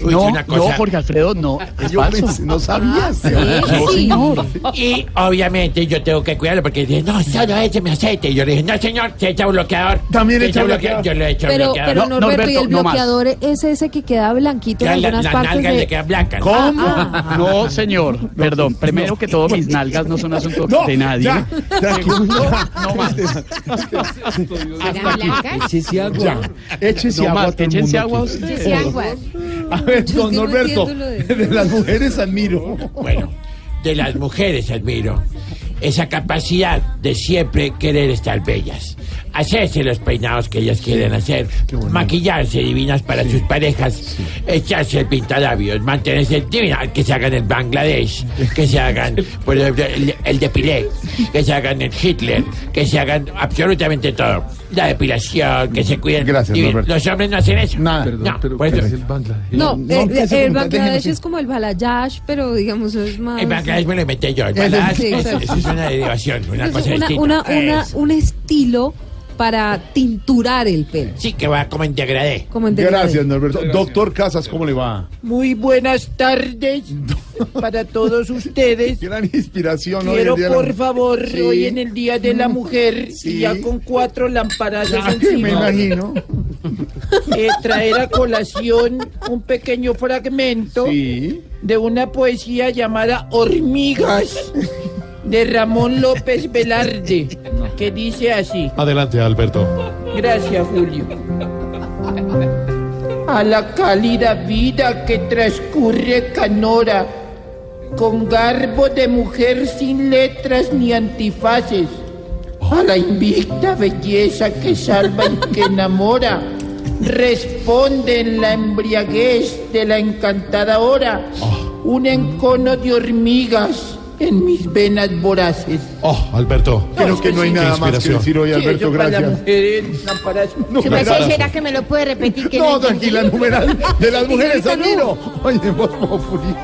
Uy, no, es una cosa- no, Jorge Alfredo, no, [laughs] es Yo falso. pensé- no sabías. No, señor. Y obviamente yo tengo que cuidarlo porque dice, no, solo écheme aceite. Y yo le dije, no, señor, se echa bloqueador. También echa bloqueador. Yo le he hecho Pero, bloqueador. pero No, Norberto, ¿y el bloqueador es ese que queda blanquito en Ya la- algunas las partes nalgas de... le quedan blancas. ¿Cómo? Ah, No, señor, perdón. Primero que todo, mis nalgas no son asunto No, de nadie. ya. Ya, échese No agua. más, todo el échense agua aquí. ustedes. Sí, agua. Don no Norberto, de- de las mujeres admiro. Bueno, de las mujeres admiro. Esa capacidad de siempre querer estar bellas. Hacerse los peinados que ellas quieren hacer, maquillarse divinas para sus parejas, echarse el pintalabios, mantenerse divinas, que se hagan en Bangladesh, que se hagan por ejemplo, el, el depilé, que se hagan en Hitler, que se hagan absolutamente todo. La depilación, que se cuiden. Gracias. Norberto. Los hombres no hacen eso. Nada. no, por eso- No, No, eh, empiece eh, a el preguntar, Bangladesh es como el Balayash, pero digamos es más... En Bangladesh me lo inventé yo. El balash, sí, eso es una derivación, una Es cosa una, distinta. una, una- un estilo para tinturar el pelo. Sí, que va como en degradé. Como en Gracias, Norberto. Doctor Casas, ¿cómo le va? Muy buenas tardes [laughs] para todos ustedes. Gran inspiración hoy Quiero, en día de la- por favor, Sí. hoy en el Día de la Mujer, Sí. y ya con cuatro lamparazos Ya, encima, me imagino. [laughs] eh, traer a colación un pequeño fragmento de una poesía llamada Hormigas [laughs] de Ramón López Velarde, que dice así. Adelante, Alberto. Gracias, Julio. A la cálida vida que transcurre canora, con garbo de mujer sin letras ni antifaces, a la invicta belleza que salva y que enamora, responde en la embriaguez de la encantada hora, un encono de hormigas en mis venas voraces. Oh, Alberto. Creo que no hay nada más que decir hoy, Sí, Alberto. para Gracias. es lámparas. Numeral. ¿Será que me lo puede repetir? Que No, entendí? tranquila, numeral [laughs] de las mujeres, no. admiro. Oye, Voz Populi.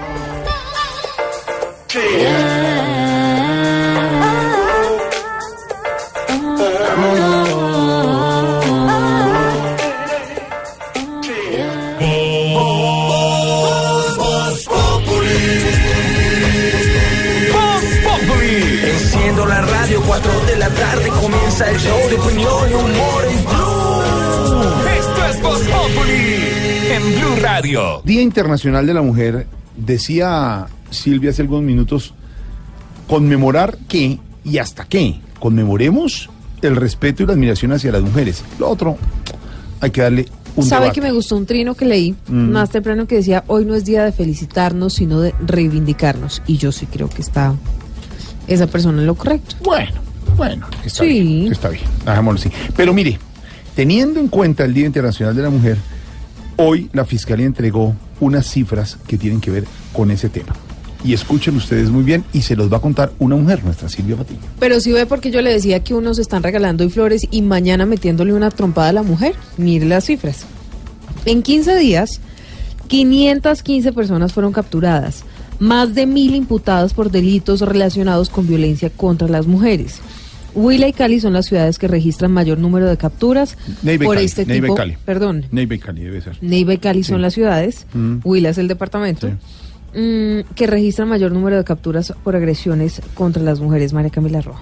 Día Internacional de la Mujer, decía Silvia hace algunos minutos, conmemorar qué y hasta qué. Conmemoremos el respeto y la admiración hacia las mujeres. Lo otro, hay que darle un ¿Sabe debate. que me gustó un trino que leí Mm. más temprano que decía, hoy no es día de felicitarnos, sino de reivindicarnos? Y yo sí creo que está esa persona en lo correcto. Bueno, bueno, está Sí. bien, está bien, dejémoslo así. Pero mire, teniendo en cuenta el Día Internacional de la Mujer, hoy la Fiscalía entregó unas cifras que tienen que ver con ese tema. Y escuchen ustedes muy bien, y se los va a contar una mujer, nuestra Silvia Patiño. Pero sí ve porque yo le decía que unos están regalando hoy flores y mañana metiéndole una trompada a la mujer. Mire las cifras. En 15 días, 515 personas fueron capturadas, más de mil imputadas por delitos relacionados con violencia contra las mujeres. Huila y Cali son las ciudades que registran mayor número de capturas Neiva por Cali, este Neiva y tipo. Cali. Perdón, Neiva y Cali debe ser. Neiva y Cali son Sí. las ciudades, Mm. Huila es el departamento, mm, que registran mayor número de capturas por agresiones contra las mujeres. María Camila Rojo.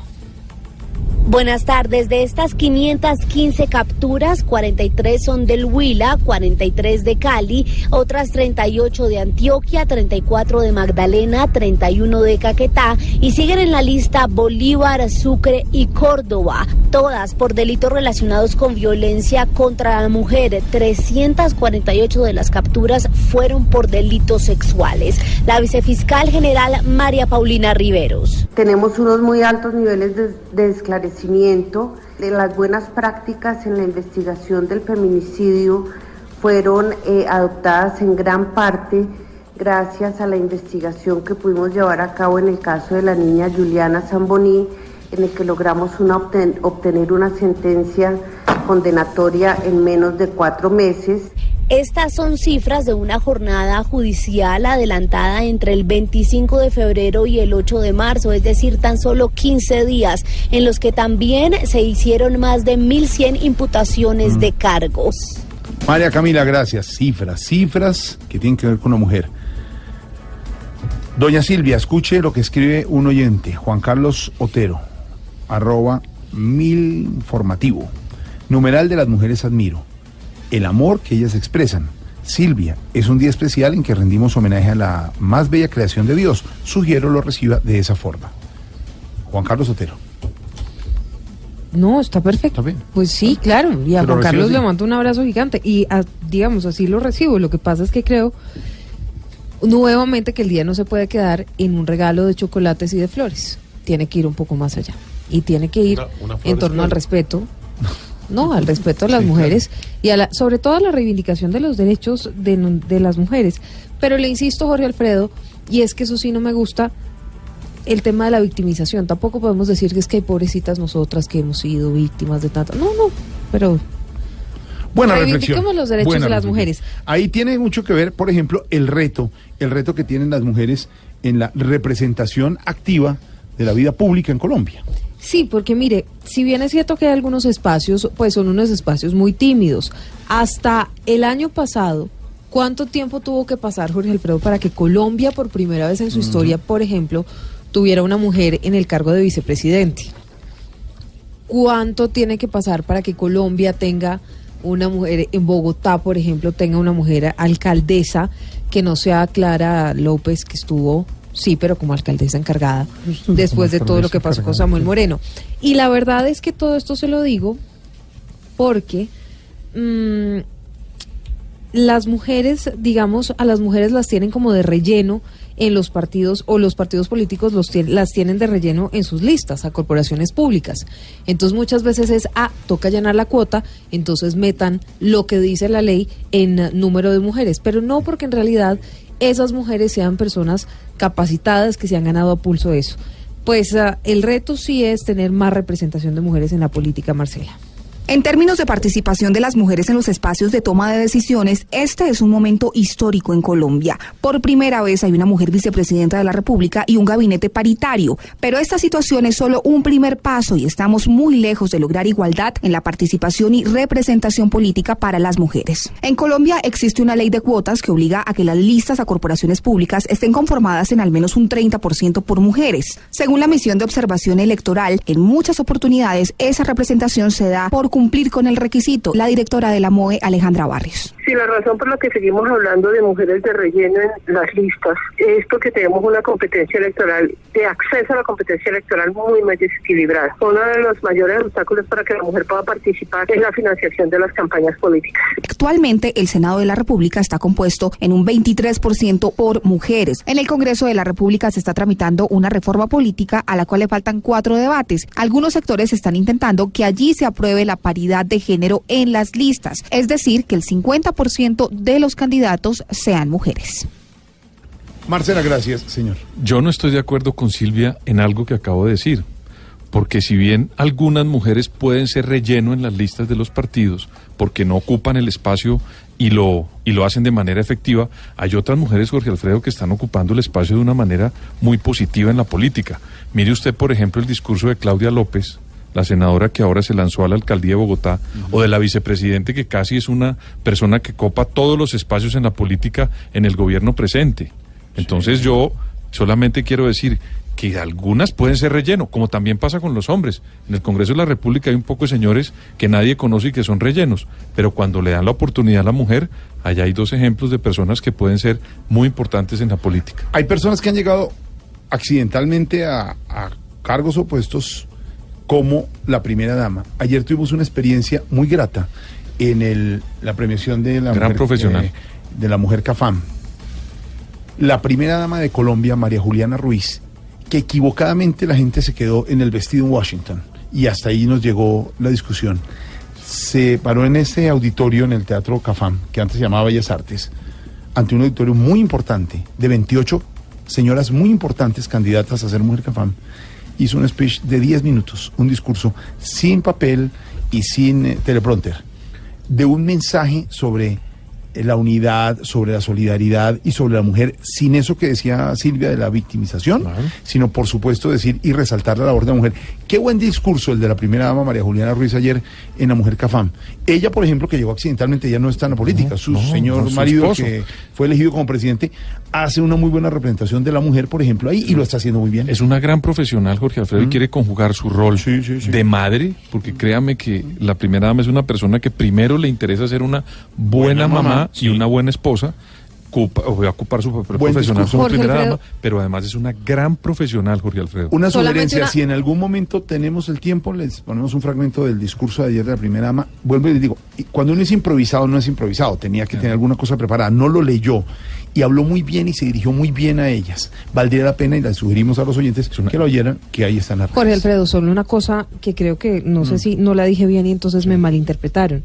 Buenas tardes. De estas 515 capturas, 43 son del Huila, 43 de Cali, otras 38 de Antioquia, 34 de Magdalena, 31 de Caquetá y siguen en la lista Bolívar, Sucre y Córdoba, todas por delitos relacionados con violencia contra la mujer. 348 de las capturas fueron por delitos sexuales. La vicefiscal general María Paulina Riveros. Tenemos unos muy altos niveles de, de esclarecimiento de las buenas prácticas en la investigación del feminicidio fueron eh, adoptadas en gran parte gracias a la investigación que pudimos llevar a cabo en el caso de la niña Juliana Zamboní, en el que logramos obtener una sentencia condenatoria en menos de cuatro meses. Estas son cifras de una jornada judicial adelantada entre el 25 de febrero y el 8 de marzo, es decir, tan solo 15 días, en los que también se hicieron más de 1.100 imputaciones de cargos. María Camila, gracias. Cifras, cifras que tienen que ver con la mujer. Doña Silvia, escuche lo que escribe un oyente, Juan Carlos Otero, arroba mil informativo. Numeral de las mujeres admiro. El amor que ellas expresan. Silvia, es un día especial en que rendimos homenaje a la más bella creación de Dios. Sugiero lo reciba de esa forma. Juan Carlos Otero. No, está perfecto. Pues sí, claro. Y a Juan Carlos así. le mando un abrazo gigante. Y a- digamos, así lo recibo. Lo que pasa es que creo nuevamente que el día no se puede quedar en un regalo de chocolates y de flores. Tiene que ir un poco más allá. Y tiene que ir Una- una flor en torno al respeto. [laughs] No, al respeto a las mujeres y a la, sobre todo a la reivindicación de los derechos de, las mujeres. Pero le insisto, Jorge Alfredo, y es que eso sí no me gusta, el tema de la victimización. Tampoco podemos decir que es que hay pobrecitas nosotras que hemos sido víctimas de tanta. No, no, pero Buena reflexión. los derechos Buena de las reflexión. mujeres. Ahí tiene mucho que ver, por ejemplo, el reto, el reto que tienen las mujeres en la representación activa de la vida pública en Colombia. Sí, porque mire, si bien es cierto que hay algunos espacios, pues son unos espacios muy tímidos. Hasta el año pasado, ¿cuánto tiempo tuvo que pasar, Jorge Alfredo, para que Colombia, por primera vez en su historia, por ejemplo, tuviera una mujer en el cargo de vicepresidente? ¿Cuánto tiene que pasar para que Colombia tenga una mujer en Bogotá, por ejemplo, tenga una mujer alcaldesa que no sea Clara López, que estuvo, sí, pero como alcaldesa encargada, después de todo lo que pasó con Samuel Moreno. Y la verdad es que todo esto se lo digo porque mm, las mujeres, digamos, a las mujeres las tienen como de relleno en los partidos o los partidos políticos los las tienen de relleno en sus listas a corporaciones públicas. Entonces muchas veces es, ah, toca llenar la cuota, entonces metan lo que dice la ley en número de mujeres, pero no porque en realidad esas mujeres sean personas capacitadas que se han ganado a pulso eso. Pues ah, el reto sí es tener más representación de mujeres en la política, Marcela. En términos de participación de las mujeres en los espacios de toma de decisiones, este es un momento histórico en Colombia. Por primera vez hay una mujer vicepresidenta de la República y un gabinete paritario, pero esta situación es solo un primer paso y estamos muy lejos de lograr igualdad en la participación y representación política para las mujeres. En Colombia existe una ley de cuotas que obliga a que las listas a corporaciones públicas estén conformadas en al menos un 30% por mujeres. Según la misión de observación electoral, en muchas oportunidades esa representación se da por cumplir con el requisito. La directora de la MOE, Alejandra Barrios. Sí, la razón por la que seguimos hablando de mujeres de relleno en las listas es porque tenemos una competencia electoral, de acceso a la competencia electoral muy, muy desequilibrada. Uno de los mayores obstáculos para que la mujer pueda participar es la financiación de las campañas políticas. Actualmente, el Senado de la República está compuesto en un 23% por mujeres. En el Congreso de la República se está tramitando una reforma política a la cual le faltan cuatro debates. Algunos sectores están intentando que allí se apruebe la paridad de género en las listas, es decir, que el 50% de los candidatos sean mujeres. Marcela, gracias, señor. Yo no estoy de acuerdo con Silvia en algo que acabo de decir, porque si bien algunas mujeres pueden ser relleno en las listas de los partidos, porque no ocupan el espacio y lo, y lo hacen de manera efectiva, hay otras mujeres, Jorge Alfredo, que están ocupando el espacio de una manera muy positiva en la política. Mire usted, por ejemplo, el discurso de Claudia López, la senadora que ahora se lanzó a la alcaldía de Bogotá, o de la vicepresidente que casi es una persona que copa todos los espacios en la política en el gobierno presente. Entonces yo solamente quiero decir que algunas pueden ser relleno, como también pasa con los hombres. En el Congreso de la República hay un poco de señores que nadie conoce y que son rellenos, pero cuando le dan la oportunidad a la mujer, allá hay dos ejemplos de personas que pueden ser muy importantes en la política. Hay personas que han llegado accidentalmente a, cargos opuestos como la primera dama. Ayer tuvimos una experiencia muy grata en el, la premiación de la Gran mujer, profesional. eh, de la mujer Cafam. La primera dama de Colombia, María Juliana Ruiz, que equivocadamente la gente se quedó en el vestido en Washington y hasta ahí nos llegó la discusión. Se paró en ese auditorio en el Teatro Cafam, que antes se llamaba Bellas Artes, ante un auditorio muy importante de 28 señoras muy importantes candidatas a ser mujer Cafam. Hizo un speech de 10 minutos, un discurso sin papel y sin eh, teleprompter, de un mensaje sobre eh, la unidad, sobre la solidaridad y sobre la mujer, sin eso que decía Silvia de la victimización, sino por supuesto decir y resaltar la labor de la mujer. Qué buen discurso el de la primera dama María Juliana Ruiz ayer en la Mujer Cafam. Ella, por ejemplo, que llegó accidentalmente, ya no está en la política, su no, señor no, su marido esposo. que fue elegido como presidente, hace una muy buena representación de la mujer, por ejemplo, ahí y lo está haciendo muy bien. Es una gran profesional, Jorge Alfredo, y quiere conjugar su rol de madre, porque créame que la primera dama es una persona que primero le interesa ser una buena, Buena mamá, mamá, y una buena esposa. Ocupa, o ocupar su papel Buen profesional discurso. como Jorge primera Alfredo. dama, pero además es una gran profesional, Jorge Alfredo. Una sugerencia, una- si en algún momento tenemos el tiempo, les ponemos un fragmento del discurso de ayer de la primera dama. Vuelvo y les digo, cuando uno es improvisado, no es improvisado, tenía que tener alguna cosa preparada, no lo leyó y habló muy bien y se dirigió muy bien a ellas. Valdría la pena y les sugerimos a los oyentes que lo oyeran, que ahí están las Jorge Alfredo, solo una cosa que creo que no sé si no la dije bien y entonces me malinterpretaron.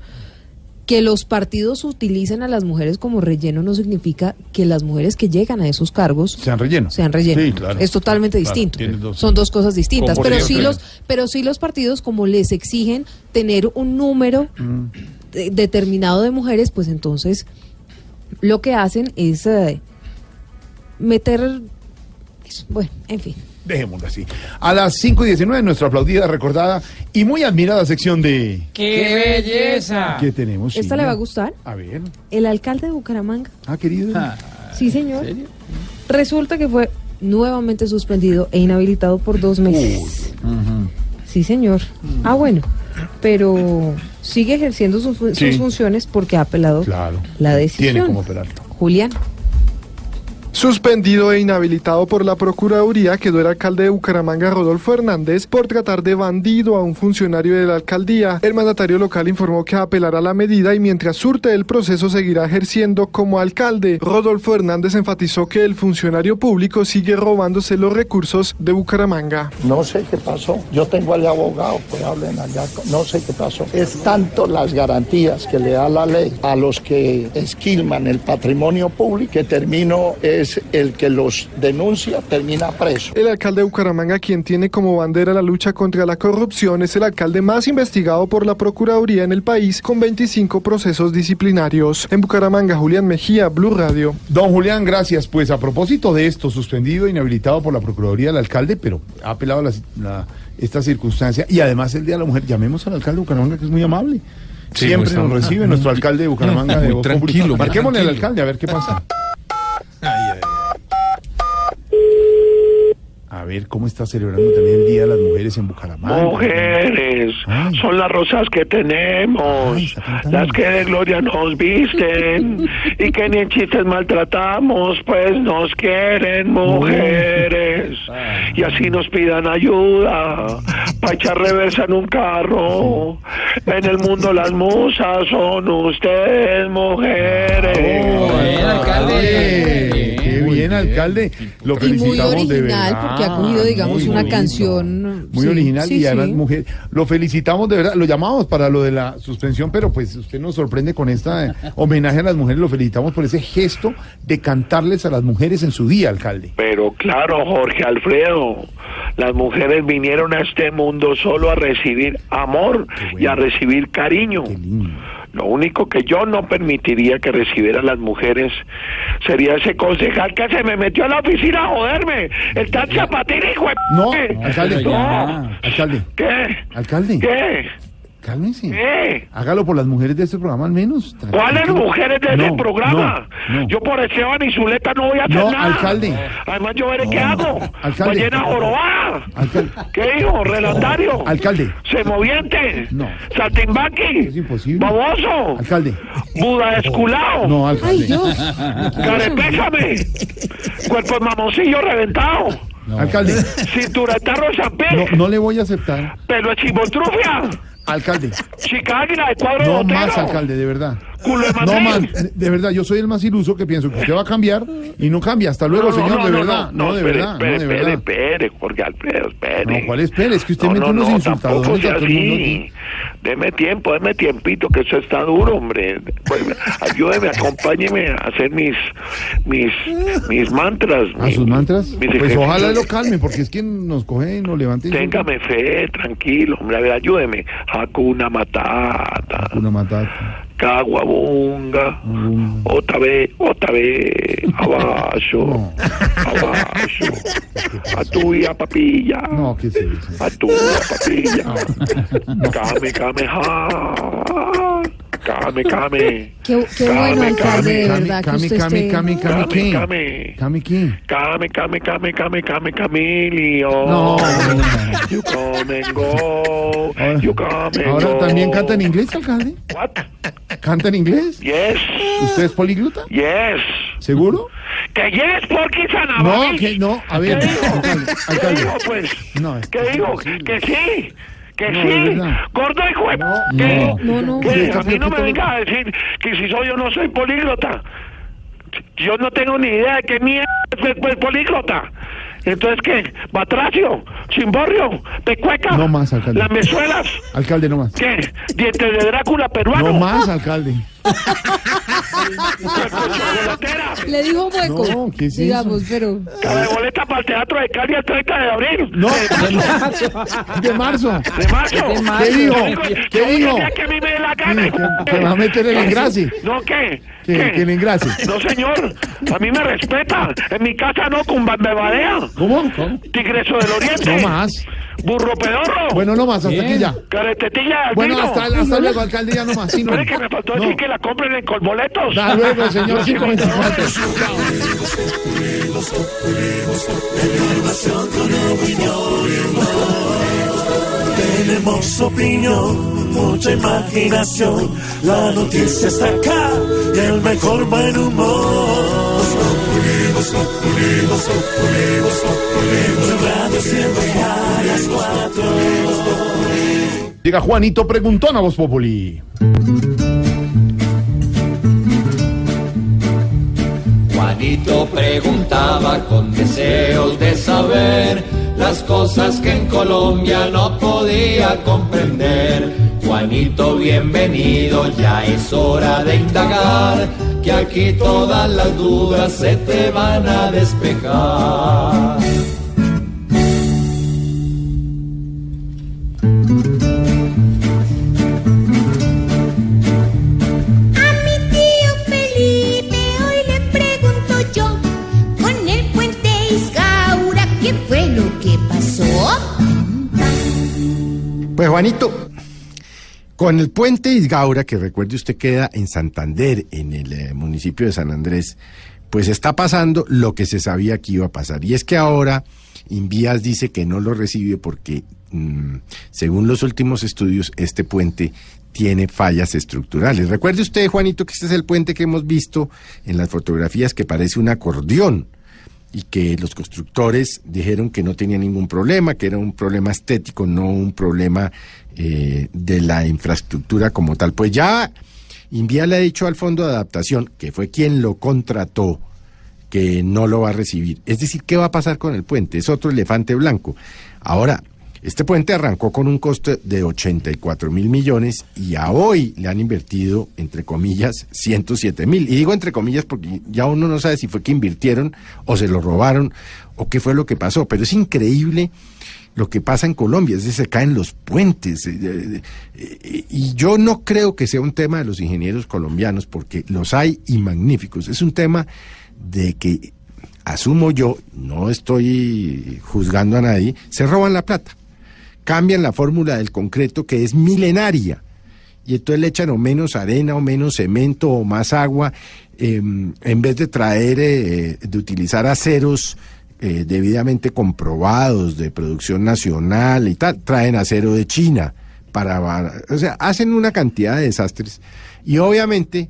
Que los partidos utilicen a las mujeres como relleno no significa que las mujeres que llegan a esos cargos sean relleno. Sean relleno. Sí, claro. Es totalmente Claro, distinto. dos- Son dos cosas distintas. Pero sí los, pero sí los partidos como les exigen tener un número de- determinado de mujeres, pues entonces lo que hacen es eh, meter eso. Bueno, en fin. Dejémoslo así. A las 5 y 19, nuestra aplaudida, recordada y muy admirada sección de... ¡Qué belleza! ¿Qué tenemos? ¿Esta Silvia? le va a gustar? A ver. El alcalde de Bucaramanga. Ah, querido. Sí, señor. Resulta que fue nuevamente suspendido e inhabilitado por dos meses. Sí, señor. Ah, bueno. pero sigue ejerciendo sus, sus Sí. funciones porque ha apelado Claro. la decisión. Tiene como operar. Julián. Suspendido e inhabilitado por la Procuraduría quedó el alcalde de Bucaramanga, Rodolfo Hernández, por tratar de bandido a un funcionario de la alcaldía. El mandatario local informó que apelará la medida y mientras surte el proceso seguirá ejerciendo como alcalde. Rodolfo Hernández enfatizó que el funcionario público sigue robándose los recursos de Bucaramanga. No sé qué pasó. Yo tengo al abogado, pues hablen allá. No sé qué pasó. Es tanto las garantías que le da la ley a los que esquilman el patrimonio público que termino es el que los denuncia, termina preso. El alcalde de Bucaramanga, quien tiene como bandera la lucha contra la corrupción, es el alcalde más investigado por la Procuraduría en el país, con 25 procesos disciplinarios. En Bucaramanga, Julián Mejía, Blue Radio. Don Julián, gracias. Pues a propósito de esto, suspendido e inhabilitado por la Procuraduría del alcalde, pero ha apelado la, la- esta circunstancia y además el Día de la Mujer. Llamemos al alcalde de Bucaramanga, que es muy amable. Sí, Siempre nos recibe nuestro alcalde de Bucaramanga. Muy de tranquilo, Marquémosle al alcalde a ver qué pasa. 哎呀呀。A ver cómo está celebrando también el Día de las Mujeres en Bucaramanga. Mujeres, son las rosas que tenemos, las que de gloria nos visten y que ni en chistes maltratamos, pues nos quieren mujeres. Y así nos pidan ayuda para echar reversa en un carro. En el mundo las musas son ustedes, mujeres. Bien, alcalde. Qué bien, alcalde. Lo Y muy felicitamos de verdad. Porque ha cogido, digamos, una bonito. canción. Muy sí, original sí, y además sí. mujer. Lo felicitamos de verdad. Lo llamamos para lo de la suspensión, pero pues usted nos sorprende con este [laughs] homenaje a las mujeres. Lo felicitamos por ese gesto de cantarles a las mujeres en su día, alcalde. Pero claro, Jorge Alfredo, las mujeres vinieron a este mundo solo a recibir amor y a recibir cariño. Lo único que yo no permitiría que recibieran las mujeres sería ese concejal que se me metió a la oficina a joderme. El tal Zapatín, hijo de No, alcalde. No. Alcalde. ¿Qué? Alcalde. ¿Qué? Cálmese. ¿Qué? Hágalo por las mujeres de este programa al menos. ¿Cuáles mujeres de No, ese programa? no, no. Yo por Esteban y Zuleta no voy a hacer No, nada. alcalde. Además yo veré qué hago. Alcalde. Ballena jorobada. Alcalde. ¿Qué dijo? Relatario. Alcalde. Semoviente. No. Saltimbaqui. Es imposible. Baboso. Alcalde. Buda esculao. No, alcalde. Ay, Dios. Carepésame. Cuerpo de mamoncillo reventado. Alcalde. Cintura de tarro de San No, Pedro. no le voy a aceptar. Pelo de chimbotrufia. Alcalde. Chica águila de cuadro No botero. más, alcalde, de verdad. Culo de No más, de verdad, yo soy el más iluso que pienso que usted va a cambiar y no cambia. Hasta luego, No, no, señor, no, de verdad. No, de verdad, espere, espere, espere, Jorge Alfredo, espere. No, ¿cuál espere? Es que usted No, mete no, unos no, insultadores a todo el mundo. así. Deme tiempo, deme tiempito, que eso está duro, hombre. Pues, ayúdeme, acompáñeme a hacer mis, mis, mis mantras. ¿A sus mantras? mis Pues ojalá lo calme, porque es quien nos coge y nos levanta y Téngame fe, tranquilo, hombre, a ver, ayúdeme. Hakuna Matata, una matata. Caguabunga, otra vez, otra vez, abajo, abajo, a tuya papilla, No, ¿qué se dice? a papilla, Kame, kame, ha, Kame, kame. Qué, qué bueno, alcalde, de verdad, que Cami, usted Cami, esté... Cami, Cami, Kame, ¿qué? kame. Cami, ¿qué? Kame, kame, Camilio. No. You come and go. You come and Ahora go. también canta en inglés, alcalde. What? ¿Canta en inglés? Yes. ¿Usted es políglota? Yes. ¿Seguro? Que yes, porque No, Sanabavich. que no. A ver, ¿Qué dijo? alcalde, ¿Qué alcalde. dijo, pues? No, ¿Qué dijo? Que sí. Que No, sí. Gordo hijo de... No, no, no. Sí, A mí no me venga a decir que si soy yo no soy políglota. Yo no tengo ni idea de qué mierda es el políglota. Entonces, ¿qué? ¿Batracio? ¿Chimborrio? ¿Pecueca? No más, alcalde. ¿Las mezuelas? Alcalde, no más. ¿Qué? ¿Dientes de Drácula peruano? No más, alcalde. Le dijo hueco. No, ¿qué es eso? digamos, pero... ¿Cabe boleta para el Teatro de Cali el 30 de abril? No, de, de marzo. de marzo. De marzo. ¿Qué dijo? ¿Qué dijo? el que a mí me dé la gana. Que- va a meter el engrase. ¿No qué? Que, ¿Qué? que le engrase. No, señor. A mí me respeta. En mi casa no, con bebadea. ¿Cómo? ¿Cómo? Tigreso del Oriente. No más. Burro pedorro. Bueno, no más, hasta aquí ya. Caretetilla Bueno, hasta, hasta luego, alcalde, ya no más. Sí, no. Que me faltó decir que la compren en Colboletos. Hasta luego, [laughs] señor 524. De Tenemos opinión, mucha imaginación. La noticia está acá y el mejor buen humor. Voz Populi, Voz Populi, Voz Populi, Voz Populi. Tu radio siempre a las cuatro. Llega Juanito Preguntón a Voz Populi. Juanito preguntaba con deseos de saber las cosas que en Colombia no podía comprender. Juanito, bienvenido, ya es hora de indagar, que aquí todas las dudas se te van a despejar. Pues Juanito, con el puente Isgaura, que recuerde usted queda en Santander, en el eh, municipio de San Andrés, pues está pasando lo que se sabía que iba a pasar. Y es que ahora Invías dice que no lo recibe porque, mm, según los últimos estudios, este puente tiene fallas estructurales. Recuerde usted, Juanito, que este es el puente que hemos visto en las fotografías que parece un acordeón y que los constructores dijeron que no tenía ningún problema, que era un problema estético, no un problema eh, de la infraestructura como tal. Pues ya Invia le ha dicho al Fondo de Adaptación, que fue quien lo contrató, que no lo va a recibir. Es decir, ¿qué va a pasar con el puente? Es otro elefante blanco. Ahora, este puente arrancó con un costo de 84 mil millones y a hoy le han invertido, entre comillas, 107 mil. Y digo entre comillas porque ya uno no sabe si fue que invirtieron o se lo robaron o qué fue lo que pasó. Pero es increíble lo que pasa en Colombia, es decir, se caen los puentes. eh, eh, eh, y yo no creo que sea un tema de los ingenieros colombianos porque los hay y magníficos. Es un tema de que, asumo yo, no estoy juzgando a nadie, se roban la plata cambian la fórmula del concreto que es milenaria. Y entonces le echan o menos arena o menos cemento o más agua eh, en vez de traer, eh, de utilizar aceros eh, debidamente comprobados de producción nacional y tal, traen acero de China para, o sea, hacen una cantidad de desastres. Y obviamente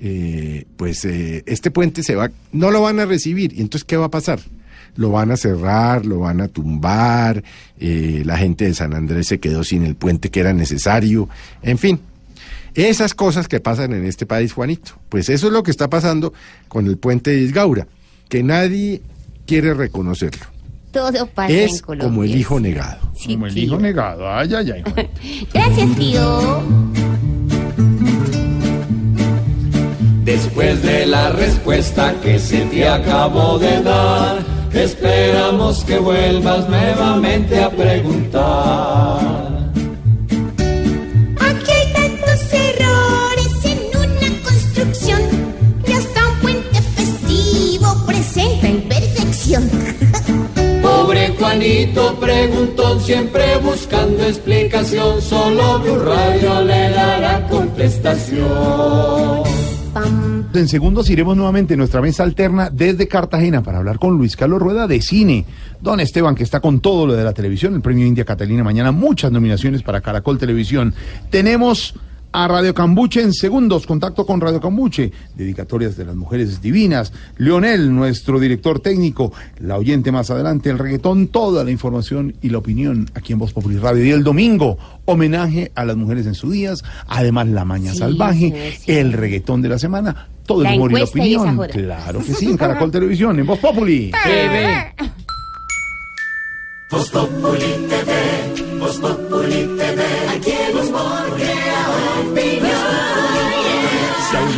eh, pues eh, este puente se va, no lo van a recibir. Y entonces ¿qué va a pasar? Lo van a cerrar, lo van a tumbar, eh, la gente de San Andrés se quedó sin el puente que era necesario, en fin. Esas cosas que pasan en este país, Juanito. Pues eso es lo que está pasando con el puente de Isgaura, que nadie quiere reconocerlo. Todo pasa en Es Colombia. como el hijo negado. Sí, Como el tío. hijo negado. Ay, ay, ay. [laughs] Gracias, tío. Después de la respuesta que se te acabó de dar, esperamos que vuelvas nuevamente a preguntar. Aquí hay tantos errores en una construcción que hasta un puente festivo presenta imperfección. [laughs] Pobre Juanito preguntó siempre buscando explicación, solo Blue Radio le dará contestación. En segundos iremos nuevamente a nuestra mesa alterna desde Cartagena para hablar con Luis Carlos Rueda de cine. Don Esteban, que está con todo lo de la televisión, el premio India Catalina mañana, muchas nominaciones para Caracol Televisión. Tenemos a Radio Cambuche en segundos, contacto con Radio Cambuche, dedicatorias de las mujeres divinas, Leonel, nuestro director técnico, la oyente más adelante, el reggaetón, toda la información y la opinión aquí en Voz Popular Radio. Y el domingo, homenaje a las mujeres en sus días, además la maña Sí, salvaje, sí, sí. el reggaetón de la semana, todo La el humor y la y opinión. Claro que sí, en Caracol Televisión, en Voz Populi. Voz Populi TV, Voz Populi TV.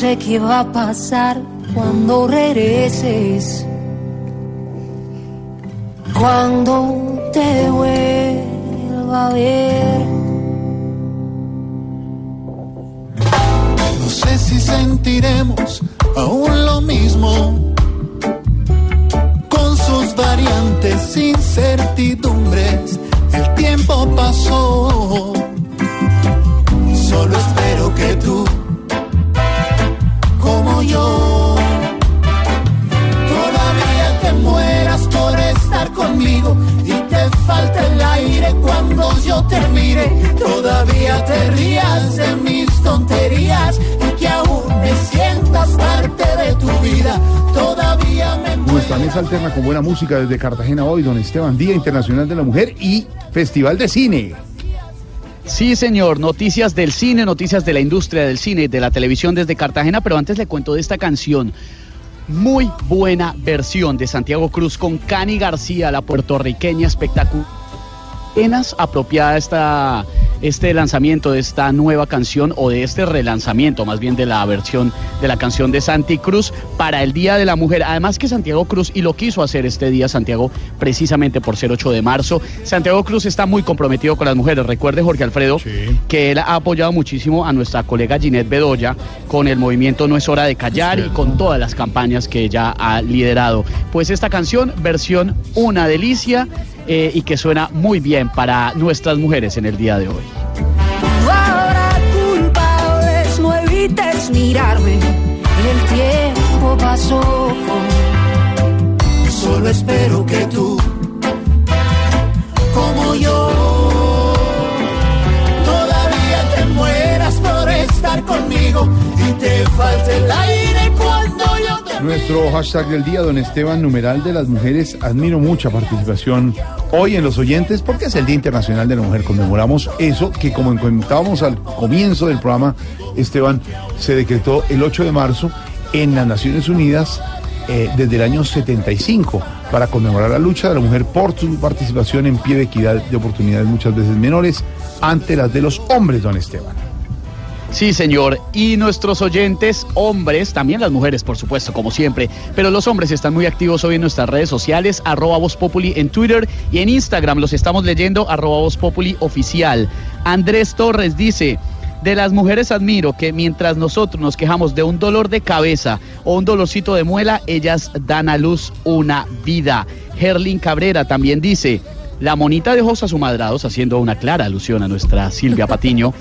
Sé qué va a pasar cuando regreses. cuando te vuelva a ver. No sé si sentiremos aún lo mismo con sus variantes, incertidumbres. El tiempo pasó. Solo espero que tú, estar conmigo y te falte el aire cuando yo te mire. Todavía te rías de mis tonterías y que aún me sientas parte de tu vida. Todavía me Nuestra mesa alterna con buena música desde Cartagena hoy, don Esteban, Día Internacional de la Mujer y Festival de Cine. Sí, señor, noticias del cine, noticias de la industria del cine y de la televisión desde Cartagena, pero antes le cuento de esta canción. Muy buena versión de Santiago Cruz con Cani García, la puertorriqueña espectacular. Apenas apropiada esta, este lanzamiento de esta nueva canción o de este relanzamiento más bien de la versión de la canción de Santi Cruz para el Día de la Mujer. Además que Santiago Cruz, y lo quiso hacer este día Santiago precisamente por ser 8 de marzo, Santiago Cruz está muy comprometido con las mujeres. Recuerde Jorge Alfredo que él ha apoyado muchísimo a nuestra colega Ginette Bedoya con el movimiento No es hora de callar y con todas las campañas que ella ha liderado. Pues esta canción, versión Una Delicia, eh, y que suena muy bien para nuestras mujeres en el día de hoy. Ahora culpables, no evites mirarme. El tiempo pasó. Solo espero que tú, como yo, todavía te mueras por estar conmigo y te falte el aire Nuestro hashtag del día, don Esteban, numeral de las mujeres. Admiro mucha participación hoy en los oyentes porque es el Día Internacional de la Mujer. Conmemoramos eso que, como comentábamos al comienzo del programa, Esteban, se decretó el 8 de marzo en las Naciones Unidas eh, desde el año 75 para conmemorar la lucha de la mujer por su participación en pie de equidad de oportunidades muchas veces menores ante las de los hombres, don Esteban. Sí, señor. Y nuestros oyentes, hombres, también las mujeres, por supuesto, como siempre, pero los hombres están muy activos hoy en nuestras redes sociales, arroba Voz Populi en Twitter y en Instagram los estamos leyendo, arroba Voz oficial. Andrés Torres dice, de las mujeres admiro que mientras nosotros nos quejamos de un dolor de cabeza o un dolorcito de muela, ellas dan a luz una vida. Gerlin Cabrera también dice, la monita de ojos asumadrados, haciendo una clara alusión a nuestra Silvia Patiño,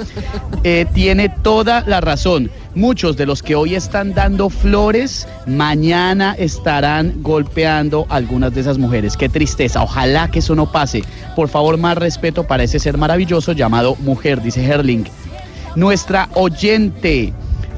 eh, tiene toda la razón. Muchos de los que hoy están dando flores, mañana estarán golpeando algunas de esas mujeres. Qué tristeza. Ojalá que eso no pase. Por favor, más respeto para ese ser maravilloso llamado mujer, dice Herling. Nuestra oyente.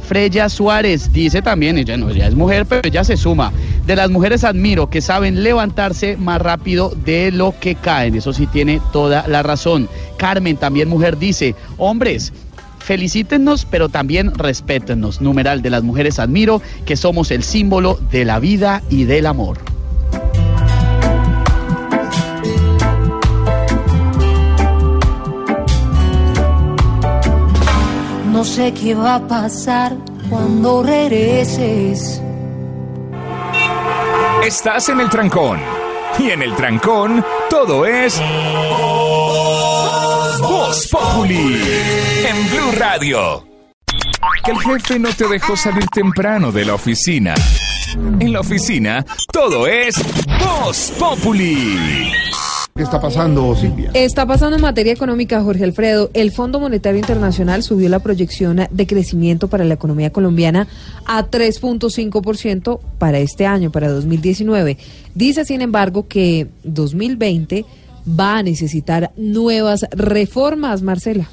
Freya Suárez dice también, ella no, es mujer, pero ella se suma. De las mujeres admiro que saben levantarse más rápido de lo que caen. Eso sí tiene toda la razón. Carmen, también mujer, dice, hombres, felicítennos, pero también respétennos. Numeral de las mujeres admiro que somos el símbolo de la vida y del amor. No sé qué va a pasar cuando regreses. Estás en el trancón. Y en el trancón, todo es. Voz Populi. En Blue Radio. Que el jefe no te dejó salir temprano de la oficina. En la oficina, todo es. Voz Populi. ¿Qué está pasando, Silvia? Está pasando en materia económica, Jorge Alfredo. El Fondo Monetario Internacional subió la proyección de crecimiento para la economía colombiana a 3.5% para este año, para 2019. Dice, sin embargo, que 2020 va a necesitar nuevas reformas, Marcela.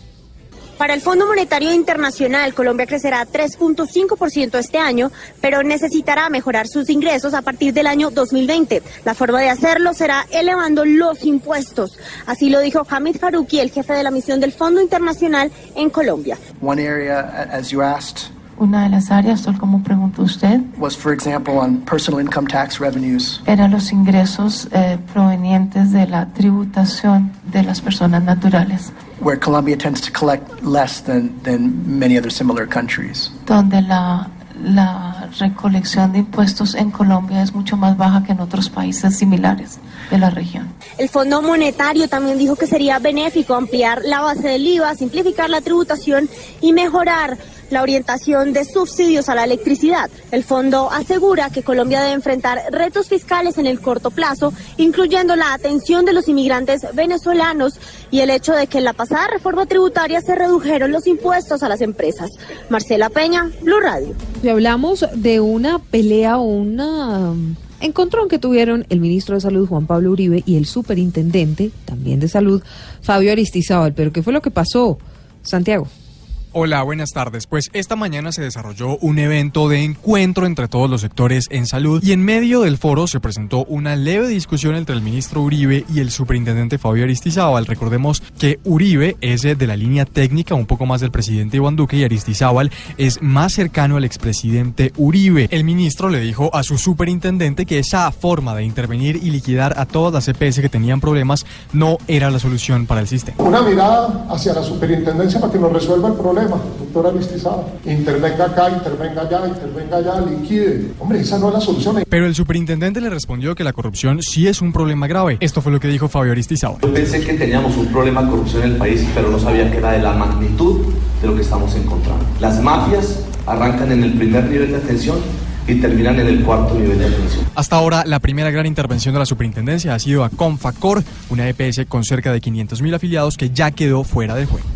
Para el Fondo Monetario Internacional, Colombia crecerá 3.5% este año, pero necesitará mejorar sus ingresos a partir del año 2020. La forma de hacerlo será elevando los impuestos. Así lo dijo Hamid Farouki, el jefe de la misión del Fondo Internacional en Colombia. One area, as you asked, Una de las áreas, tal como preguntó usted, was, for example, on personal income tax revenues. eran los ingresos eh, provenientes de la tributación de las personas naturales, where Colombia tends to collect less than, than many other similar countries. donde la, la recolección de impuestos en Colombia es mucho más baja que en otros países similares de la región. El Fondo Monetario también dijo que sería benéfico ampliar la base del IVA, simplificar la tributación y mejorar la orientación de subsidios a la electricidad. El fondo asegura que Colombia debe enfrentar retos fiscales en el corto plazo, incluyendo la atención de los inmigrantes venezolanos y el hecho de que en la pasada reforma tributaria se redujeron los impuestos a las empresas. Marcela Peña, Blue Radio. Y hablamos de una pelea o una encontrón que tuvieron el ministro de Salud Juan Pablo Uribe y el superintendente también de Salud Fabio Aristizábal. Pero ¿qué fue lo que pasó? Santiago. Hola, buenas tardes. Pues esta mañana se desarrolló un evento de encuentro entre todos los sectores en salud y en medio del foro se presentó una leve discusión entre el ministro Uribe y el superintendente Fabio Aristizábal. Recordemos que Uribe es eh, de la línea técnica un poco más del presidente Iván Duque y Aristizábal es más cercano al expresidente Uribe. El ministro le dijo a su superintendente que esa forma de intervenir y liquidar a todas las EPS que tenían problemas no era la solución para el sistema. Una mirada hacia la superintendencia para que nos resuelva el problema, doctora Aristizábal. Intervenga acá, intervenga allá, intervenga allá, liquide. Hombre, esa no es la solución. Pero el superintendente le respondió que la corrupción sí es un problema grave. Esto fue lo que dijo Fabio Aristizábal. Yo pensé que teníamos un problema de corrupción en el país, pero no sabía que era de la magnitud de lo que estamos encontrando. Las mafias arrancan en el primer nivel de atención y terminan en el cuarto nivel de atención. Hasta ahora, la primera gran intervención de la superintendencia ha sido a Confacor, una EPS con cerca de 500.000 afiliados que ya quedó fuera de juego.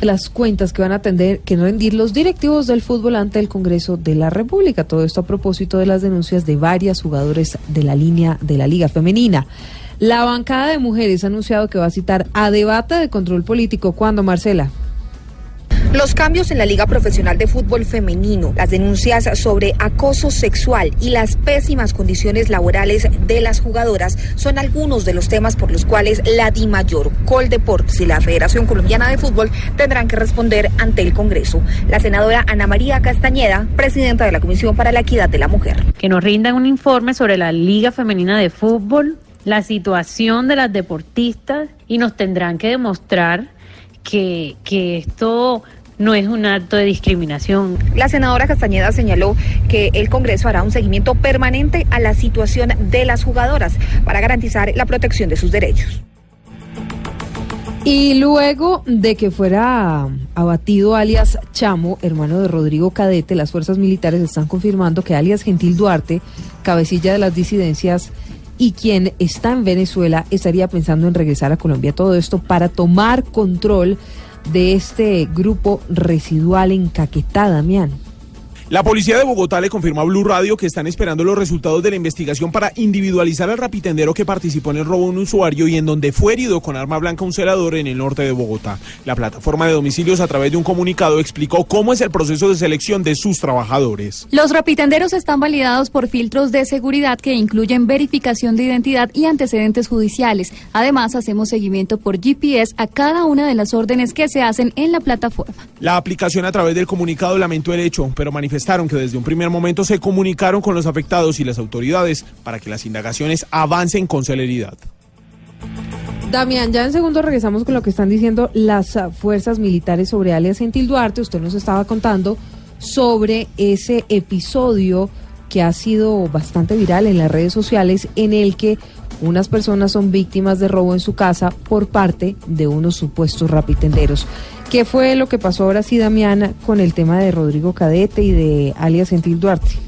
Las cuentas que van a atender que rendir los directivos del fútbol ante el Congreso de la República. Todo esto a propósito de las denuncias de varias jugadores de la línea de la Liga Femenina. La bancada de mujeres ha anunciado que va a citar a debate de control político. ¿Cuándo, Marcela? Los cambios en la Liga Profesional de Fútbol Femenino, las denuncias sobre acoso sexual y las pésimas condiciones laborales de las jugadoras son algunos de los temas por los cuales la DIMAYOR, Coldeportes y la Federación Colombiana de Fútbol tendrán que responder ante el Congreso. La senadora Ana María Castañeda, presidenta de la Comisión para la Equidad de la Mujer. Que nos rindan un informe sobre la Liga Femenina de Fútbol, la situación de las deportistas y nos tendrán que demostrar que, que esto no es un acto de discriminación. La senadora Castañeda señaló que el Congreso hará un seguimiento permanente a la situación de las jugadoras para garantizar la protección de sus derechos. Y luego de que fuera abatido alias Chamo, hermano de Rodrigo Cadete, las fuerzas militares están confirmando que alias Gentil Duarte, cabecilla de las disidencias y quien está en Venezuela, estaría pensando en regresar a Colombia. Todo esto para tomar control de este grupo residual en Caquetá, Damián. La policía de Bogotá le confirmó a Blue Radio que están esperando los resultados de la investigación para individualizar al rapitendero que participó en el robo de un usuario y en donde fue herido con arma blanca un celador en el norte de Bogotá. La plataforma de domicilios a través de un comunicado explicó cómo es el proceso de selección de sus trabajadores. Los rapitenderos están validados por filtros de seguridad que incluyen verificación de identidad y antecedentes judiciales. Además, hacemos seguimiento por GPS a cada una de las órdenes que se hacen en la plataforma. La aplicación a través del comunicado lamentó el hecho, pero manifestó que desde un primer momento se comunicaron con los afectados y las autoridades para que las indagaciones avancen con celeridad. Damián, ya en segundo regresamos con lo que están diciendo las fuerzas militares sobre alias Gentil Duarte. Usted nos estaba contando sobre ese episodio que ha sido bastante viral en las redes sociales en el que unas personas son víctimas de robo en su casa por parte de unos supuestos rapitenderos. ¿Qué fue lo que pasó ahora sí, Damiana, con el tema de Rodrigo Cadete y de alias Gentil Duarte?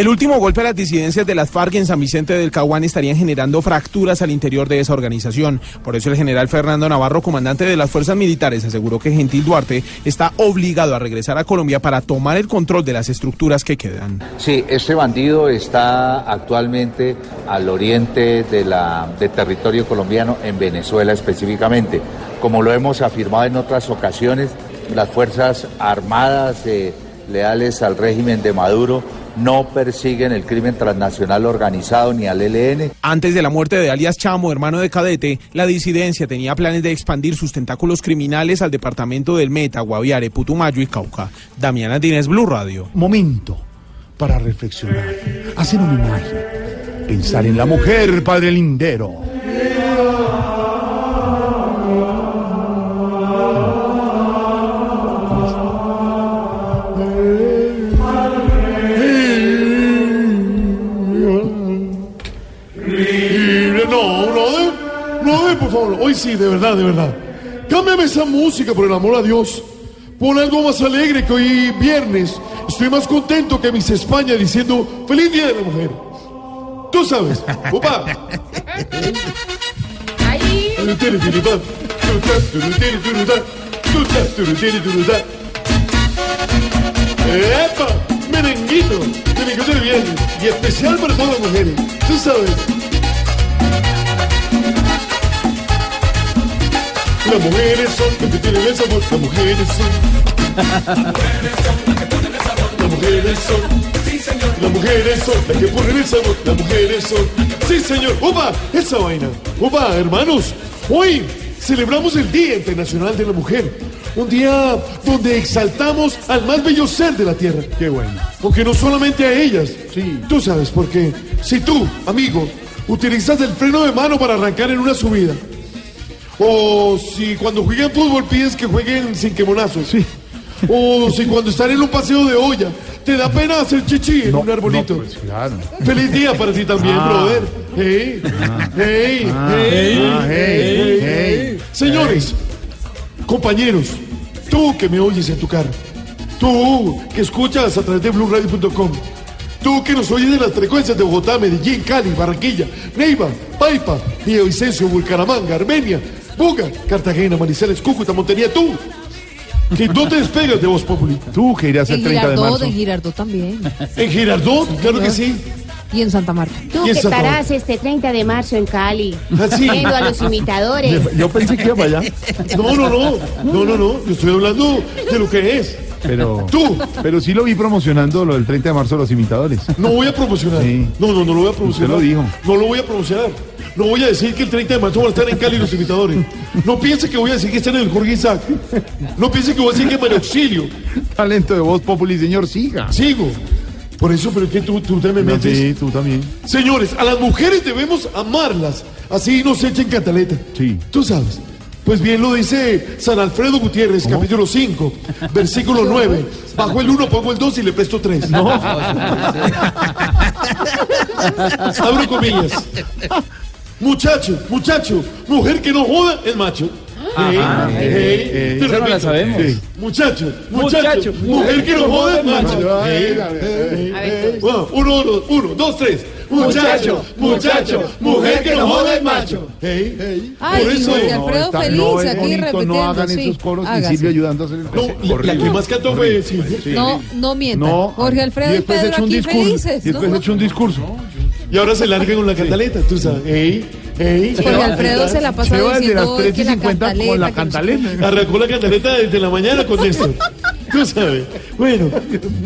El último golpe a las disidencias de las FARC en San Vicente del Caguán estarían generando fracturas al interior de esa organización. Por eso el general Fernando Navarro, comandante de las fuerzas militares, aseguró que Gentil Duarte está obligado a regresar a Colombia para tomar el control de las estructuras que quedan. Sí, este bandido está actualmente al oriente de del territorio colombiano, en Venezuela específicamente. Como lo hemos afirmado en otras ocasiones, las Fuerzas Armadas eh, leales al régimen de Maduro no persiguen el crimen transnacional organizado ni al ELN. Antes de la muerte de alias Chamo, hermano de Cadete, la disidencia tenía planes de expandir sus tentáculos criminales al departamento del Meta, Guaviare, Putumayo y Cauca. Damiana Dínez, Blue Radio. Momento para reflexionar, hacer un homenaje, pensar en la mujer, padre lindero. Ay, sí, de verdad, de verdad. Cámbiame esa música, por el amor a Dios. Pon algo más alegre que hoy viernes. Estoy más contento que Miss España diciendo Feliz Día de la Mujer. Tú sabes. Opa. ¡Epa! Merenguito. Merenguito de. Y especial para todas las mujeres. Tú sabes. Las mujeres son las que tienen el sabor. Las mujeres son. Las mujeres son. Sí, señor. Las mujeres son las que ponen el sabor. Las mujeres son. Sí, señor. ¡Opa! Esa vaina. ¡Opa, hermanos! Hoy celebramos el Día Internacional de la Mujer. Un día donde exaltamos al más bello ser de la tierra. Qué bueno. Porque no solamente a ellas. Sí. Tú sabes por qué. Si tú, amigo, utilizas el freno de mano para arrancar en una subida. O si cuando juegan fútbol pides que jueguen sin quemonazos. Sí. O si cuando están en un paseo de olla te da pena hacer chichi en un arbolito. pues, claro. Feliz día para ti también, Ah. brother. Hey, hey, Ah, hey, ah, hey, hey, hey. Señores, compañeros, tú que me oyes en tu carro, tú que escuchas a través de blueradio.com, tú que nos oyes de las frecuencias de Bogotá, Medellín, Cali, Barranquilla, Neiva, Paipa, Villavicencio, Bucaramanga, Armenia, Buga, Cartagena, Manizales, Cúcuta, Montería, tú, que no te despegas de Voz Populi. Tú que irás el 30 de Girardot, marzo. en Girardot también. En Girardot, claro que sí. Y en Santa Marta. Tú que estarás este 30 de marzo en Cali, Ah, sí. viendo a los imitadores. Yo pensé que iba para allá. No, no, no, no, no, no, yo estoy hablando de lo que es. Pero, Tú. pero sí lo vi promocionando lo del 30 de marzo de los imitadores. No voy a promocionar. Sí. No, no, no lo voy a promocionar. Usted lo dijo. No lo voy a promocionar. No voy a decir que el 30 de marzo van a estar en Cali los imitadores. No piense que voy a decir que están en el Jorge Isaac. No piense que voy a decir que María Auxilio. Talento de voz populi, señor, siga. Sigo. Por eso, pero es que tú, tú te me metes. sí, tú también. Señores, a las mujeres debemos amarlas. Así nos echen cantaleta. Sí. Tú sabes. Pues bien lo dice San Alfredo Gutiérrez, capítulo 5, versículo [laughs] 9. Bajo el 1 pongo el 2 y le presto 3. No. [laughs] Abro comillas. Muchacho, muchacho, mujer que no joda es macho. Ey, Ajá. ey, Eh, te esa no la sabemos. Muchacho, muchacho, Muchacho, mujer que no joda es macho. A ver, Uno, uno, uno, dos, tres. Muchacho, muchacho, mujer que no joda es macho. Ey, ey. Ay, Por eso. Jorge Alfredo está- feliz no es aquí bonito, repitiendo. No hagan sí, esos coros y. Silvia ayudando a hacer el No, la- la que más cantó fue Silvia. No, no mienta. No, Jorge Alfredo y y, después Pedro hecho un aquí discurso. felices. y después ¿no? hecho un discurso. Y ahora se largan con la cantaleta, tú sabes. Ey, ey. Jorge Alfredo se la pasa diciendo las hoy 3 que y la 50 cantaleta. con la que no cantaleta. Arrancó la cantaleta desde la mañana con esto. [laughs] Tú sabes. Bueno,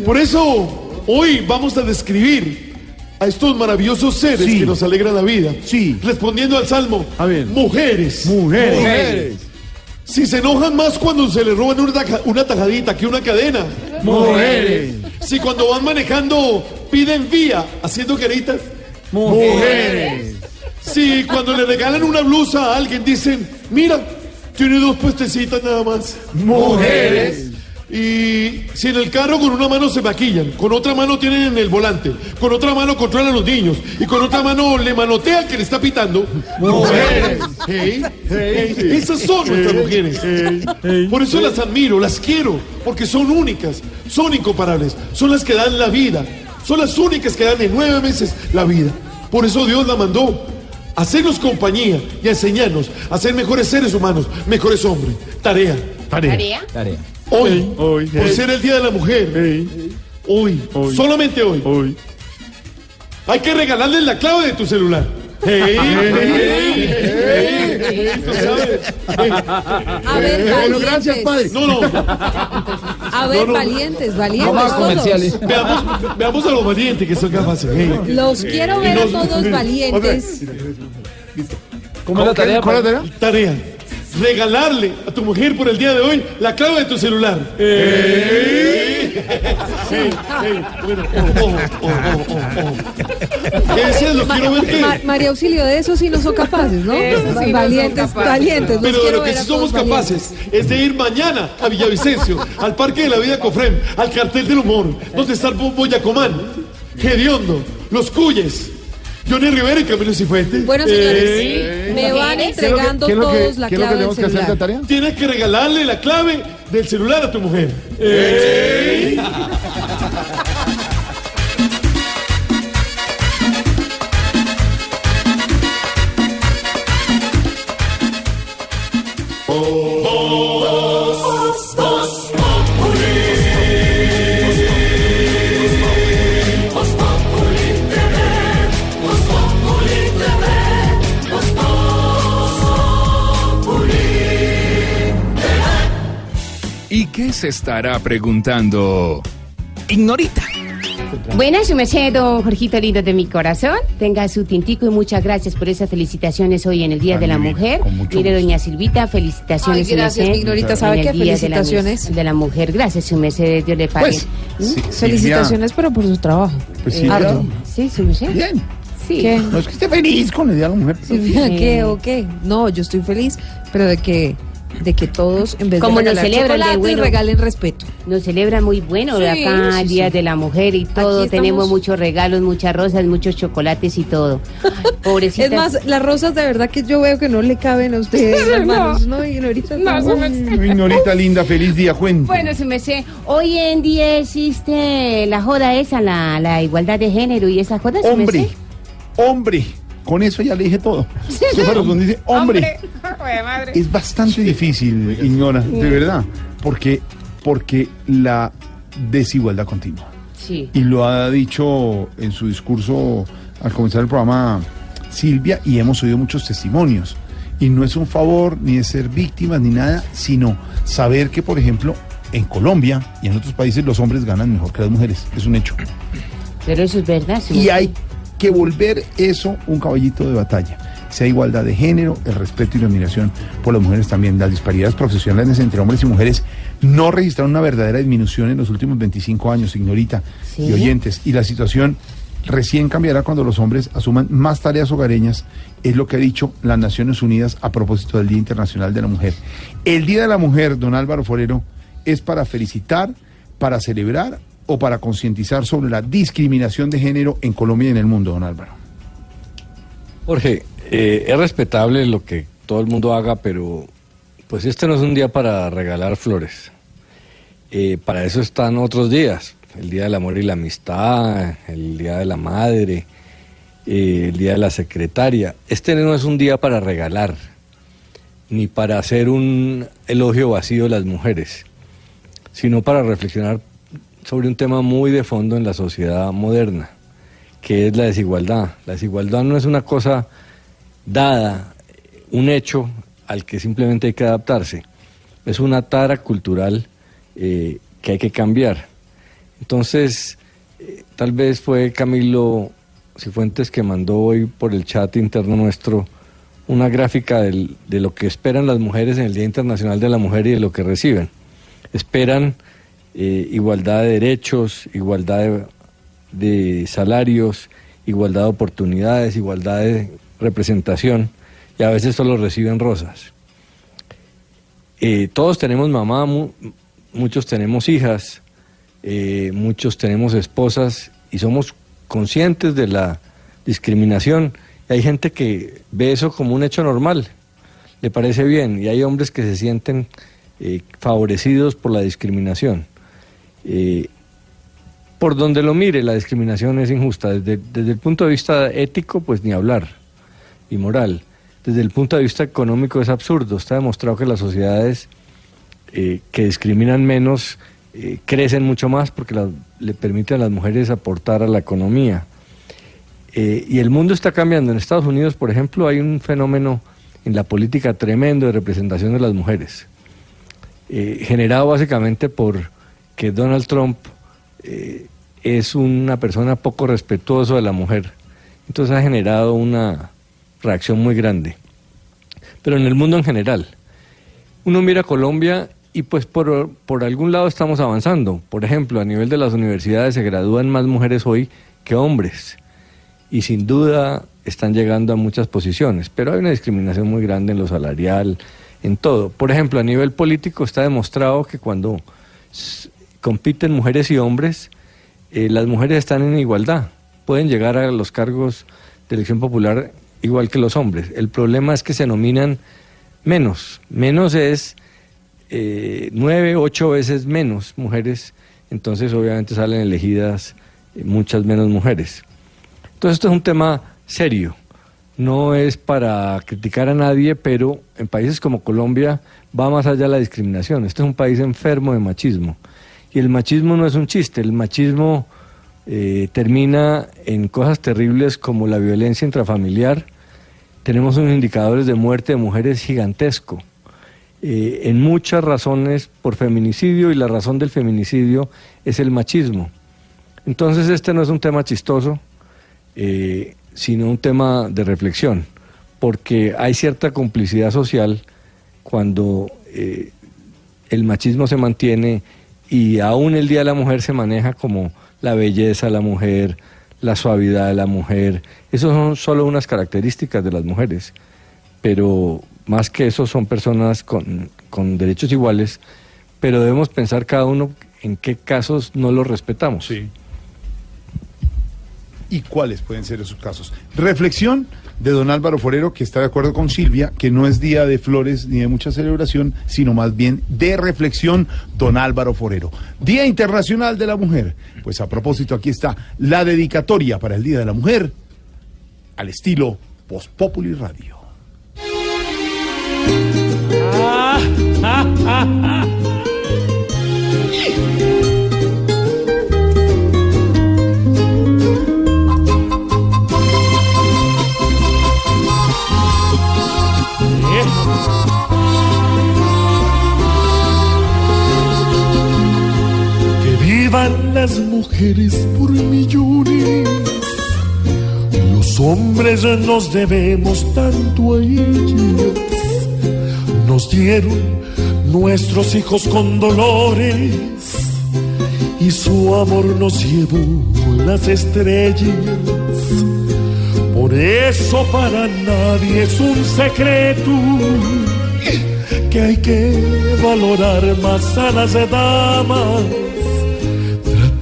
por eso hoy vamos a describir a estos maravillosos seres Sí. que nos alegran la vida. Sí. Respondiendo al salmo. A ver. Mujeres. Mujeres. Si se enojan más cuando se les roban una tajadita que una cadena. Mujeres. Si cuando van manejando piden vía haciendo caritas. Mujeres. Si cuando le regalan una blusa a alguien dicen, mira, tiene dos puestecitas nada más. Mujeres. Y si en el carro con una mano se maquillan, con otra mano tienen en el volante, con otra mano controlan a los niños y con otra mano le manotea al que le está pitando. Mujeres. Hey, hey, esas son nuestras mujeres. Por eso las admiro, las quiero, porque son únicas, son incomparables, son las que dan la vida, son las únicas que dan en nueve meses la vida. Por eso Dios la mandó a hacernos compañía y a enseñarnos a ser mejores seres humanos, mejores hombres. Tarea. ¿Tarea? Hoy, Hoy, por hey. ser el Día de la Mujer, hoy, Hoy. solamente hoy, Hoy. hay que regalarles la clave de tu celular. Hey, hey, hey, hey, tú sabes. A ver, Bueno, gracias, padre. No, no. A ver, No, no. valientes, valientes. No más todos. comerciales. Veamos, veamos a los valientes que son capaces. Los quiero ver a todos valientes. ¿Cómo es la tarea? ¿Cuál es la tarea? Tarea. Regalarle a tu mujer por el día de hoy la clave de tu celular. Bueno, oh, oh, oh, oh, oh. ¿Qué decías? Lo quiero ver Ma-. María Auxilio, de eso sí no son capaces, ¿no? Sí valientes, capaces. valientes. Pero de lo que sí somos capaces es de ir mañana a Villavicencio, al Parque de la Vida Cofrem, al Cartel del Humor, donde está el Bo- Boyacomán, Gediondo, Los Cuyes, Johnny Rivera y Camilo Cifuentes. Bueno, señores, Eh. me van entregando ¿Qué es lo que- todos la qué es lo que clave del tenemos que hacer de celular. tarea? Tienes que regalarle la clave del celular a tu mujer. Eh. Se estará preguntando? Ignorita. Buenas, su merced, don Jorgito lindo de mi corazón. Tenga su tintico y muchas gracias por esas felicitaciones hoy en el Día de la Mujer. Mire, doña Silvita, felicitaciones. Ay, gracias, mi Ignorita. ¿Sabe qué? el Día de la Felicitaciones. De la, Mujer. Gracias, su merced, Dios le pague. Pues, ¿Mm? sí, Felicitaciones, pero por su trabajo. Pues Eh, sí, claro. Sí, su merced. Bien. Sí. ¿Qué? No es que esté feliz con el Día de la Mujer. ¿qué o qué? No, yo estoy feliz, pero de que de que todos en vez Como de nos regalar celebran de chocolate, bueno. regalen respeto. Nos celebra muy bueno Sí, acá sí, el Día sí. de la Mujer y todo. estamos- Tenemos muchos regalos, muchas rosas, muchos chocolates y todo. [laughs] Pobrecitas. Es más, las rosas de verdad que yo veo que no le caben a ustedes, [laughs] No. hermanos. No, Ignorita. No, no. su merced. Ignorita linda, feliz día, cuente. Bueno, su merced, hoy en día existe la joda esa, la, la igualdad de género y esa joda, su hombre, hombre. Con eso ya le dije todo. Lo que dice hombre. [laughs] Es bastante difícil, ignora, de verdad, porque, porque la desigualdad continúa. Sí. Y lo ha dicho en su discurso al comenzar el programa Silvia y hemos oído muchos testimonios. Y no es un favor ni de ser víctimas ni nada, sino saber que, por ejemplo, en Colombia y en otros países los hombres ganan mejor que las mujeres. Es un hecho. Pero eso es verdad, su Y hay que volver eso un caballito de batalla. Sea igualdad de género, el respeto y la admiración por las mujeres también. Las disparidades profesionales entre hombres y mujeres no registraron una verdadera disminución en los últimos 25 años, ignorita Sí. y oyentes. Y la situación recién cambiará cuando los hombres asuman más tareas hogareñas, es lo que ha dicho las Naciones Unidas a propósito del Día Internacional de la Mujer. El Día de la Mujer, don Álvaro Forero, es para felicitar, para celebrar o para concientizar sobre la discriminación de género en Colombia y en el mundo, don Álvaro. Jorge, eh, es respetable lo que todo el mundo haga, pero pues este no es un día para regalar flores. Eh, para eso están otros días, el Día del Amor y la Amistad, el Día de la Madre, eh, el Día de la Secretaria. Este no es un día para regalar, ni para hacer un elogio vacío de las mujeres, sino para reflexionar sobre un tema muy de fondo en la sociedad moderna, que es la desigualdad. La desigualdad no es una cosa dada, un hecho al que simplemente hay que adaptarse. Es una tara cultural eh, que hay que cambiar. Entonces, eh, tal vez fue Camilo Cifuentes que mandó hoy por el chat interno nuestro una gráfica de lo que esperan las mujeres en el Día Internacional de la Mujer y de lo que reciben. Esperan eh, igualdad de derechos, igualdad de, salarios, igualdad de oportunidades, igualdad de representación y a veces solo reciben rosas. Eh, todos tenemos mamá, mu- muchos tenemos hijas, eh, muchos tenemos esposas y somos conscientes de la discriminación. Y hay gente que ve eso como un hecho normal, le parece bien, y hay hombres que se sienten eh, favorecidos por la discriminación. Eh, por donde lo mire, la discriminación es injusta. Desde, desde el punto de vista ético, pues ni hablar, y moral. Desde el punto de vista económico es absurdo. Está demostrado que las sociedades eh, que discriminan menos eh, crecen mucho más porque le permiten a las mujeres aportar a la economía. Y el mundo está cambiando. En Estados Unidos, por ejemplo, hay un fenómeno en la política tremendo de representación de las mujeres, generado básicamente por que Donald Trump eh, es una persona poco respetuosa de la mujer. Entonces ha generado una reacción muy grande. Pero en el mundo en general, uno mira a Colombia y pues por, por algún lado estamos avanzando. Por ejemplo, a nivel de las universidades se gradúan más mujeres hoy que hombres. Y sin duda están llegando a muchas posiciones. Pero hay una discriminación muy grande en lo salarial, en todo. Por ejemplo, a nivel político está demostrado que cuando compiten mujeres y hombres, eh, las mujeres están en igualdad. Pueden llegar a los cargos de elección popular igual que los hombres. El problema es que se nominan menos. Menos es eh, nueve, ocho veces menos mujeres, entonces obviamente salen elegidas eh, muchas menos mujeres. Entonces esto es un tema serio. No es para criticar a nadie, pero en países como Colombia va más allá de la discriminación. Este es un país enfermo de machismo. Y el machismo no es un chiste, el machismo eh, termina en cosas terribles como la violencia intrafamiliar. Tenemos unos indicadores de muerte de mujeres gigantesco. eh, en muchas razones por feminicidio y la razón del feminicidio es el machismo. Entonces este no es un tema chistoso, eh, sino un tema de reflexión, porque hay cierta complicidad social cuando el machismo se mantiene y aún el Día de la Mujer se maneja como la belleza de la mujer, la suavidad de la mujer. Esas son solo unas características de las mujeres, pero más que eso son personas con, con derechos iguales, pero debemos pensar cada uno en qué casos no los respetamos. Sí. ¿Y cuáles pueden ser esos casos? Reflexión de don Álvaro Forero, que está de acuerdo con Silvia, que no es día de flores ni de mucha celebración, sino más bien de reflexión, don Álvaro Forero. Día Internacional de la Mujer. Pues a propósito, aquí está la dedicatoria para el Día de la Mujer al estilo Post Populi Radio. Que las mujeres por millones. Los hombres nos debemos tanto a ellas. Nos dieron nuestros hijos con dolores y su amor nos llevó las estrellas. Por eso para nadie es un secreto que hay que valorar más a las damas,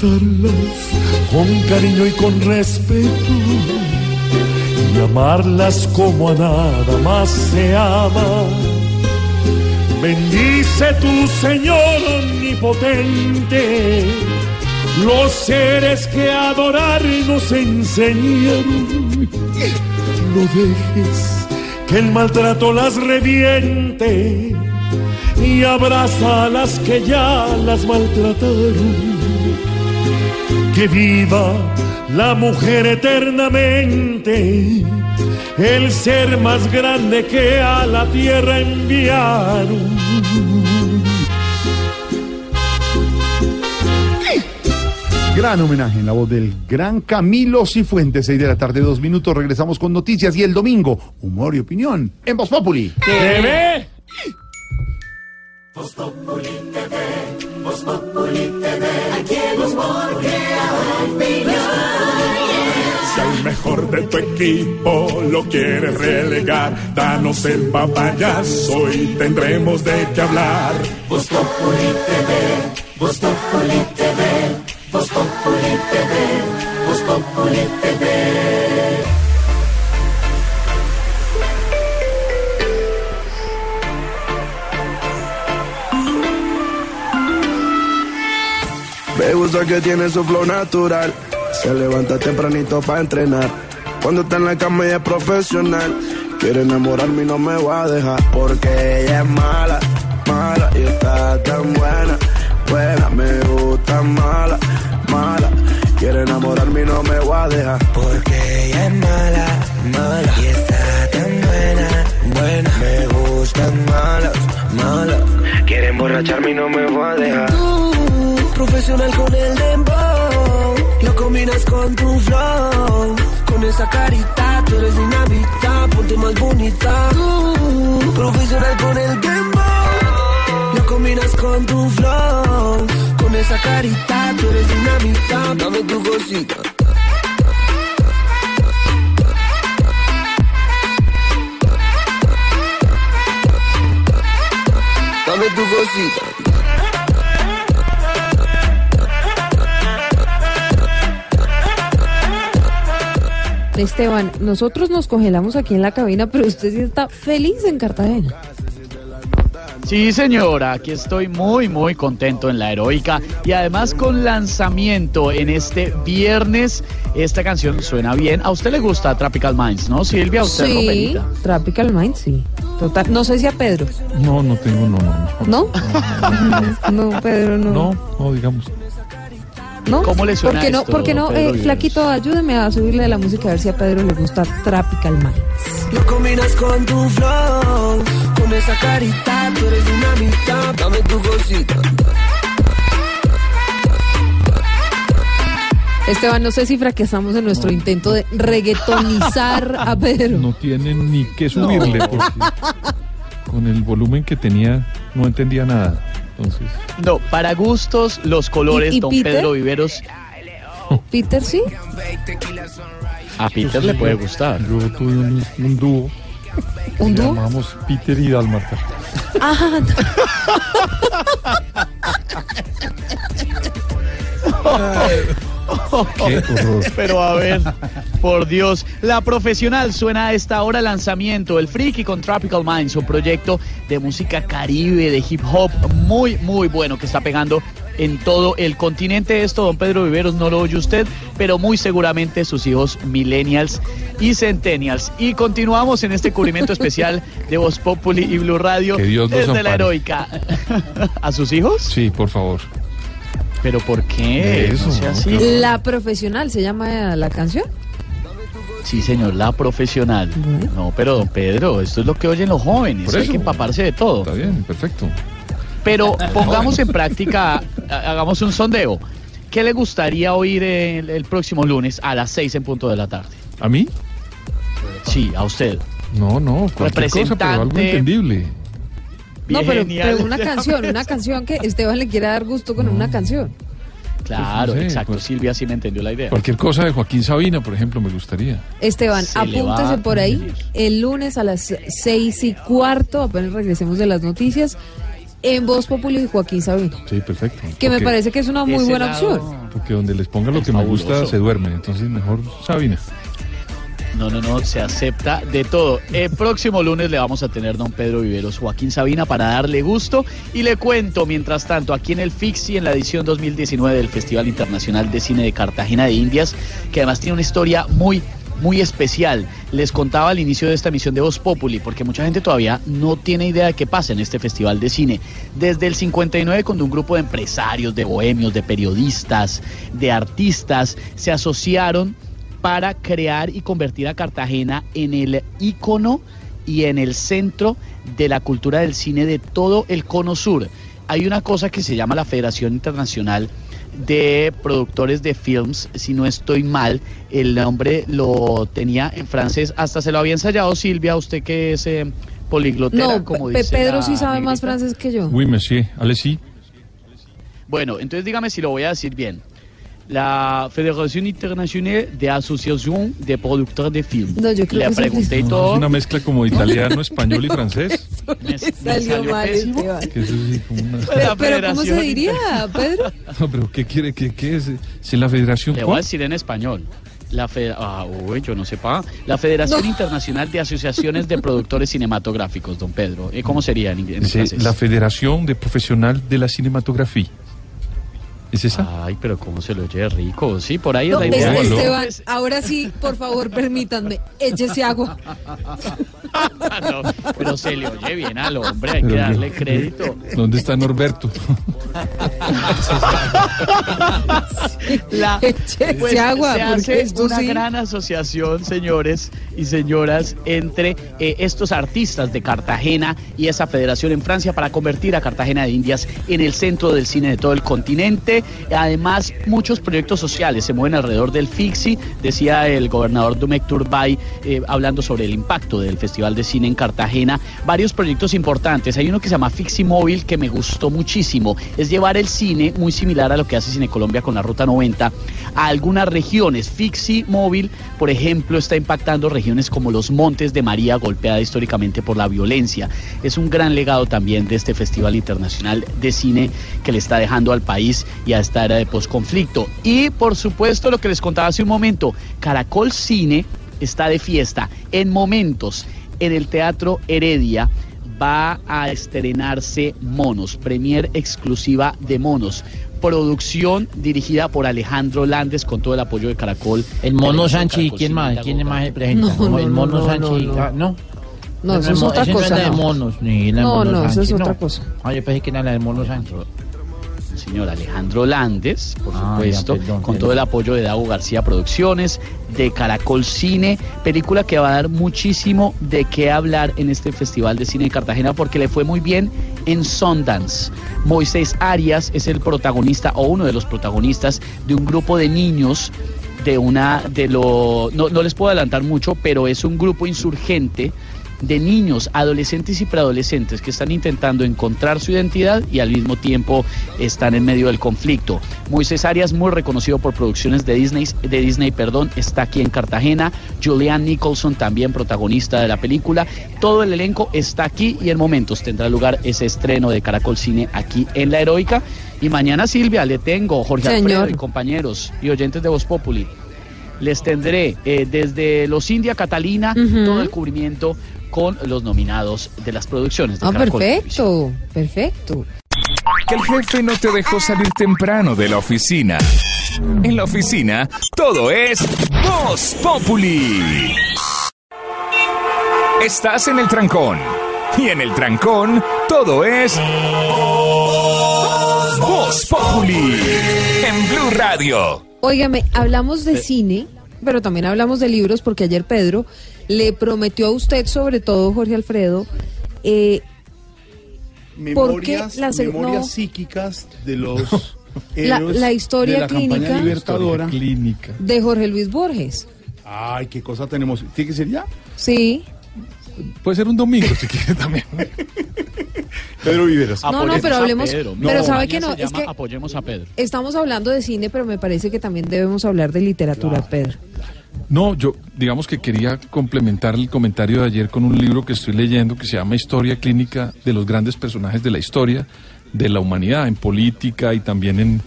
con cariño y con respeto y amarlas como a nada más se ama. Bendice tu Señor omnipotente los seres que adorar nos enseñaron. No dejes que el maltrato las reviente y abraza a las que ya las maltrataron. Que viva la mujer eternamente, el ser más grande que a la tierra enviaron. Gran homenaje en la voz del gran Camilo Cifuentes, 6 de la tarde, dos minutos. Regresamos con noticias y el domingo, humor y opinión en Voz Populi. TV. Voz Populi TV, Voz Populi TV, aquí crea opinión. Si al mejor de tu equipo lo quieres relegar, danos el papayazo y tendremos de qué hablar. Voz Populi TV, Voz Populi TV, Voz Populi TV, Voz Populi TV. Me gusta que tiene su flow natural. Se levanta tempranito para entrenar. Cuando está en la cama ella es profesional. Quiere enamorarme y no me va a dejar. Porque ella es mala, mala y está tan buena. Buena, me gusta mala, mala. Quiere enamorarme y no me va a dejar. Porque ella es mala, mala y está tan buena, buena. Me gustan malas, malas. Quiere emborracharme y no me va a dejar. Profesional con el dembow, lo combinas con tu flow. Con esa carita, tú eres dinamita, ponte más bonita. Profesional con el dembow, lo combinas con tu flow. Con esa carita, tú eres dinamita, dame tu cosita. Dame tu cosita. Esteban, nosotros nos congelamos aquí en la cabina, pero usted sí está feliz en Cartagena. Sí, señora, aquí estoy muy, muy contento en la heroica y además con lanzamiento en este viernes. Esta canción suena bien. ¿A usted le gusta Tropical Minds, no, Silvia? ¿A usted, Sí, Romelita? Tropical Mind, sí. Total, no sé si a Pedro. No, no tengo, no, no. ¿No? no, [laughs] Pedro, no. No, no, digamos. ¿No? ¿Cómo le suena ¿Por qué no, esto, por qué no eh? Flaquito, ayúdeme a subirle la música a ver si a Pedro le gusta Tropical Mind. Lo combinas con tu flow, con esa carita, tú eres dinamita, dame tu cosita. Esteban, no sé si fracasamos en nuestro intento de reggaetonizar a Pedro. No tienen ni que subirle porque con el volumen que tenía no entendía nada. Entonces, No, para gustos, los colores, ¿Y- y don Peter? Pedro Viveros. Peter, sí. A Peter le puede gustar. yo tuve un, un dúo. ¿Un dúo? Llamamos Peter y Dalmata. Ah, [laughs] [laughs] Pero a ver, por Dios, la profesional suena a esta hora lanzamiento, el Freaky con Tropical Minds, un proyecto de música caribe, de hip hop muy, muy bueno que está pegando en todo el continente. Esto, don Pedro Viveros, no lo oye usted, pero muy seguramente sus hijos millennials y centennials. Y continuamos en este cubrimiento [laughs] especial de Voz Populi y Blue Radio desde la heroica. [laughs] ¿A sus hijos? Sí, por favor. ¿Pero por qué? Eso, no sea ¿no? así. La profesional se llama la canción. Sí, señor, la profesional. No, pero don Pedro, esto es lo que oyen los jóvenes. Por Hay que empaparse de todo. Está bien, perfecto. Pero pongamos en práctica, ha- hagamos un sondeo. ¿Qué le gustaría oír el, el próximo lunes a las seis en punto de la tarde? ¿A mí? Sí, a usted. No, no, cualquier cosa, pero algo Representante. entendible. No, pero, pero una canción, una [laughs] canción que Esteban le quiera dar gusto con una canción. Claro, Pues no sé, exacto. pues- Silvia sí me entendió la idea. Cualquier cosa de Joaquín Sabina, por ejemplo, me gustaría. Esteban, Se apúntese por ahí el lunes a las seis y cuarto, apenas regresemos de las noticias, en Voz Populi y Joaquín Sabina. Sí, perfecto. Que me parece que es una muy buena lado- opción. Porque donde les ponga lo que me gusta, se duermen. Entonces, mejor Sabina. No, no, no, se acepta de todo. El próximo lunes le vamos a tener don Pedro Viveros, Joaquín Sabina para darle gusto. Y le cuento, mientras tanto, aquí en el Fixi, en la edición 2019 del Festival Internacional de Cine de Cartagena de Indias, que además tiene una historia muy, muy especial. Les contaba al inicio de esta emisión de Voz Populi, porque mucha gente todavía no tiene idea de qué pasa en este festival de cine. Desde el 59, cuando un grupo de empresarios, de bohemios, de periodistas, de artistas, se asociaron para crear y convertir a Cartagena en el ícono y en el centro de la cultura del cine de todo el cono sur. Hay una cosa que se llama la Federación Internacional de Productores de Films, si no estoy mal, el nombre lo tenía en francés, hasta se lo había ensayado Silvia, usted que es eh, poliglotera, No, como dice Pedro sí sabe más francés que yo. Oui, monsieur. Allez-y. Bueno, entonces dígame si lo voy a decir bien. La Federación Internacional de Asociación de Productores de Film. No, yo creo Le que pregunté No, todo. es una mezcla como italiano, español y francés. [laughs] Me- Salió mal, sí, Pero ¿cómo se diría, Pedro? [laughs] No, pero ¿qué quiere? ¿Qué, qué es? Si la federación... Le voy a decir en español. La fe- ah, uy, yo no sé pa. La Federación Internacional de Asociaciones de Productores Cinematográficos, don Pedro. ¿Eh, ¿Cómo sería en, inglés- en Dice, francés? la Federación de Profesional de la Cinematografía. ¿Es esa? Ay, pero cómo se lo oye rico. Sí, por ahí No, es la idea. Esteban, ahora sí, por favor, permítanme, échese agua. [laughs] No, pero se le oye bien al hombre, hay que darle crédito. ¿Dónde está Norberto? La, Échese pues, agua, se porque hace esto una sí. gran asociación, señores y señoras, entre eh, estos artistas de Cartagena y esa federación en Francia para convertir a Cartagena de Indias en el centro del cine de todo el continente. Además, muchos proyectos sociales se mueven alrededor del FIXI, decía el gobernador Dumek Turbay, eh, hablando sobre el impacto del Festival de Cine en Cartagena. Varios proyectos importantes. Hay uno que se llama Fixi Móvil que me gustó muchísimo. Es llevar el cine muy similar a lo que hace Cine Colombia con la Ruta 90 a algunas regiones. Fixi Móvil, por ejemplo, está impactando regiones como los Montes de María, golpeada históricamente por la violencia. Es un gran legado también de este Festival Internacional de Cine que le está dejando al país y a esta era de posconflicto. Y por supuesto, lo que les contaba hace un momento, Caracol Cine está de fiesta. En momentos, en el Teatro Heredia va a estrenarse Monos, premier exclusiva de Monos. Producción dirigida por Alejandro Landes con todo el apoyo de Caracol. El Mono Sánchez, ¿y Caracol quién más? ¿Quién más se presenta? No, no, el no, Mono no, Sánchez. no, no. ah, ¿no? No, eso es otra cosa, No no. eso es otra no. cosa. Ah, yo pensé que era la del Mono Sánchez. Señor Alejandro Landes, por Ah, supuesto, ya, perdón, con perdón. todo el apoyo de Dago García Producciones, de Caracol Cine, película que va a dar muchísimo de qué hablar en este Festival de Cine de Cartagena porque le fue muy bien en Sundance. Moisés Arias es el protagonista o uno de los protagonistas de un grupo de niños de una de lo no, no les puedo adelantar mucho, pero es un grupo insurgente de niños, adolescentes y preadolescentes que están intentando encontrar su identidad y al mismo tiempo están en medio del conflicto. Moisés Arias, muy reconocido por producciones de Disney, de Disney perdón, está aquí en Cartagena. Julianne Nicholson, también protagonista de la película. Todo el elenco está aquí y en momentos tendrá lugar ese estreno de Caracol Cine aquí en La Heroica. Y mañana, Silvia, le tengo, Jorge Señor. Alfredo y compañeros y oyentes de Voz Populi. Les tendré eh, desde los India Catalina todo el cubrimiento con los nominados de las producciones de Ah, Caracol perfecto, perfecto. Que el jefe no te dejó salir temprano de la oficina. En la oficina, todo es Voz Populi. Estás en el trancón. Y en el trancón, todo es Voz Populi. En Blue Radio. Óigame, hablamos de cine, pero también hablamos de libros, porque ayer Pedro le prometió a usted, sobre todo Jorge Alfredo, eh, ¿Por qué Memorias, la seg- memorias no. psíquicas de los [laughs] La- héroes la historia de la campaña clínica- libertadora. Clínica. de Jorge Luis Borges. Ay, qué cosa tenemos. ¿Tiene que ser ya? Sí. Puede ser un domingo si quiere también. [laughs] Pedro Viveros. No, no, Apoyemos pero a hablemos- Pedro. pero ¿sabe que no? Es que- Apoyemos a Pedro. Estamos hablando de cine, pero me parece que también debemos hablar de literatura, Pedro. No, yo digamos que quería complementar el comentario de ayer con un libro que estoy leyendo que se llama Historia Clínica de los grandes personajes de la historia de la humanidad, en política y también en,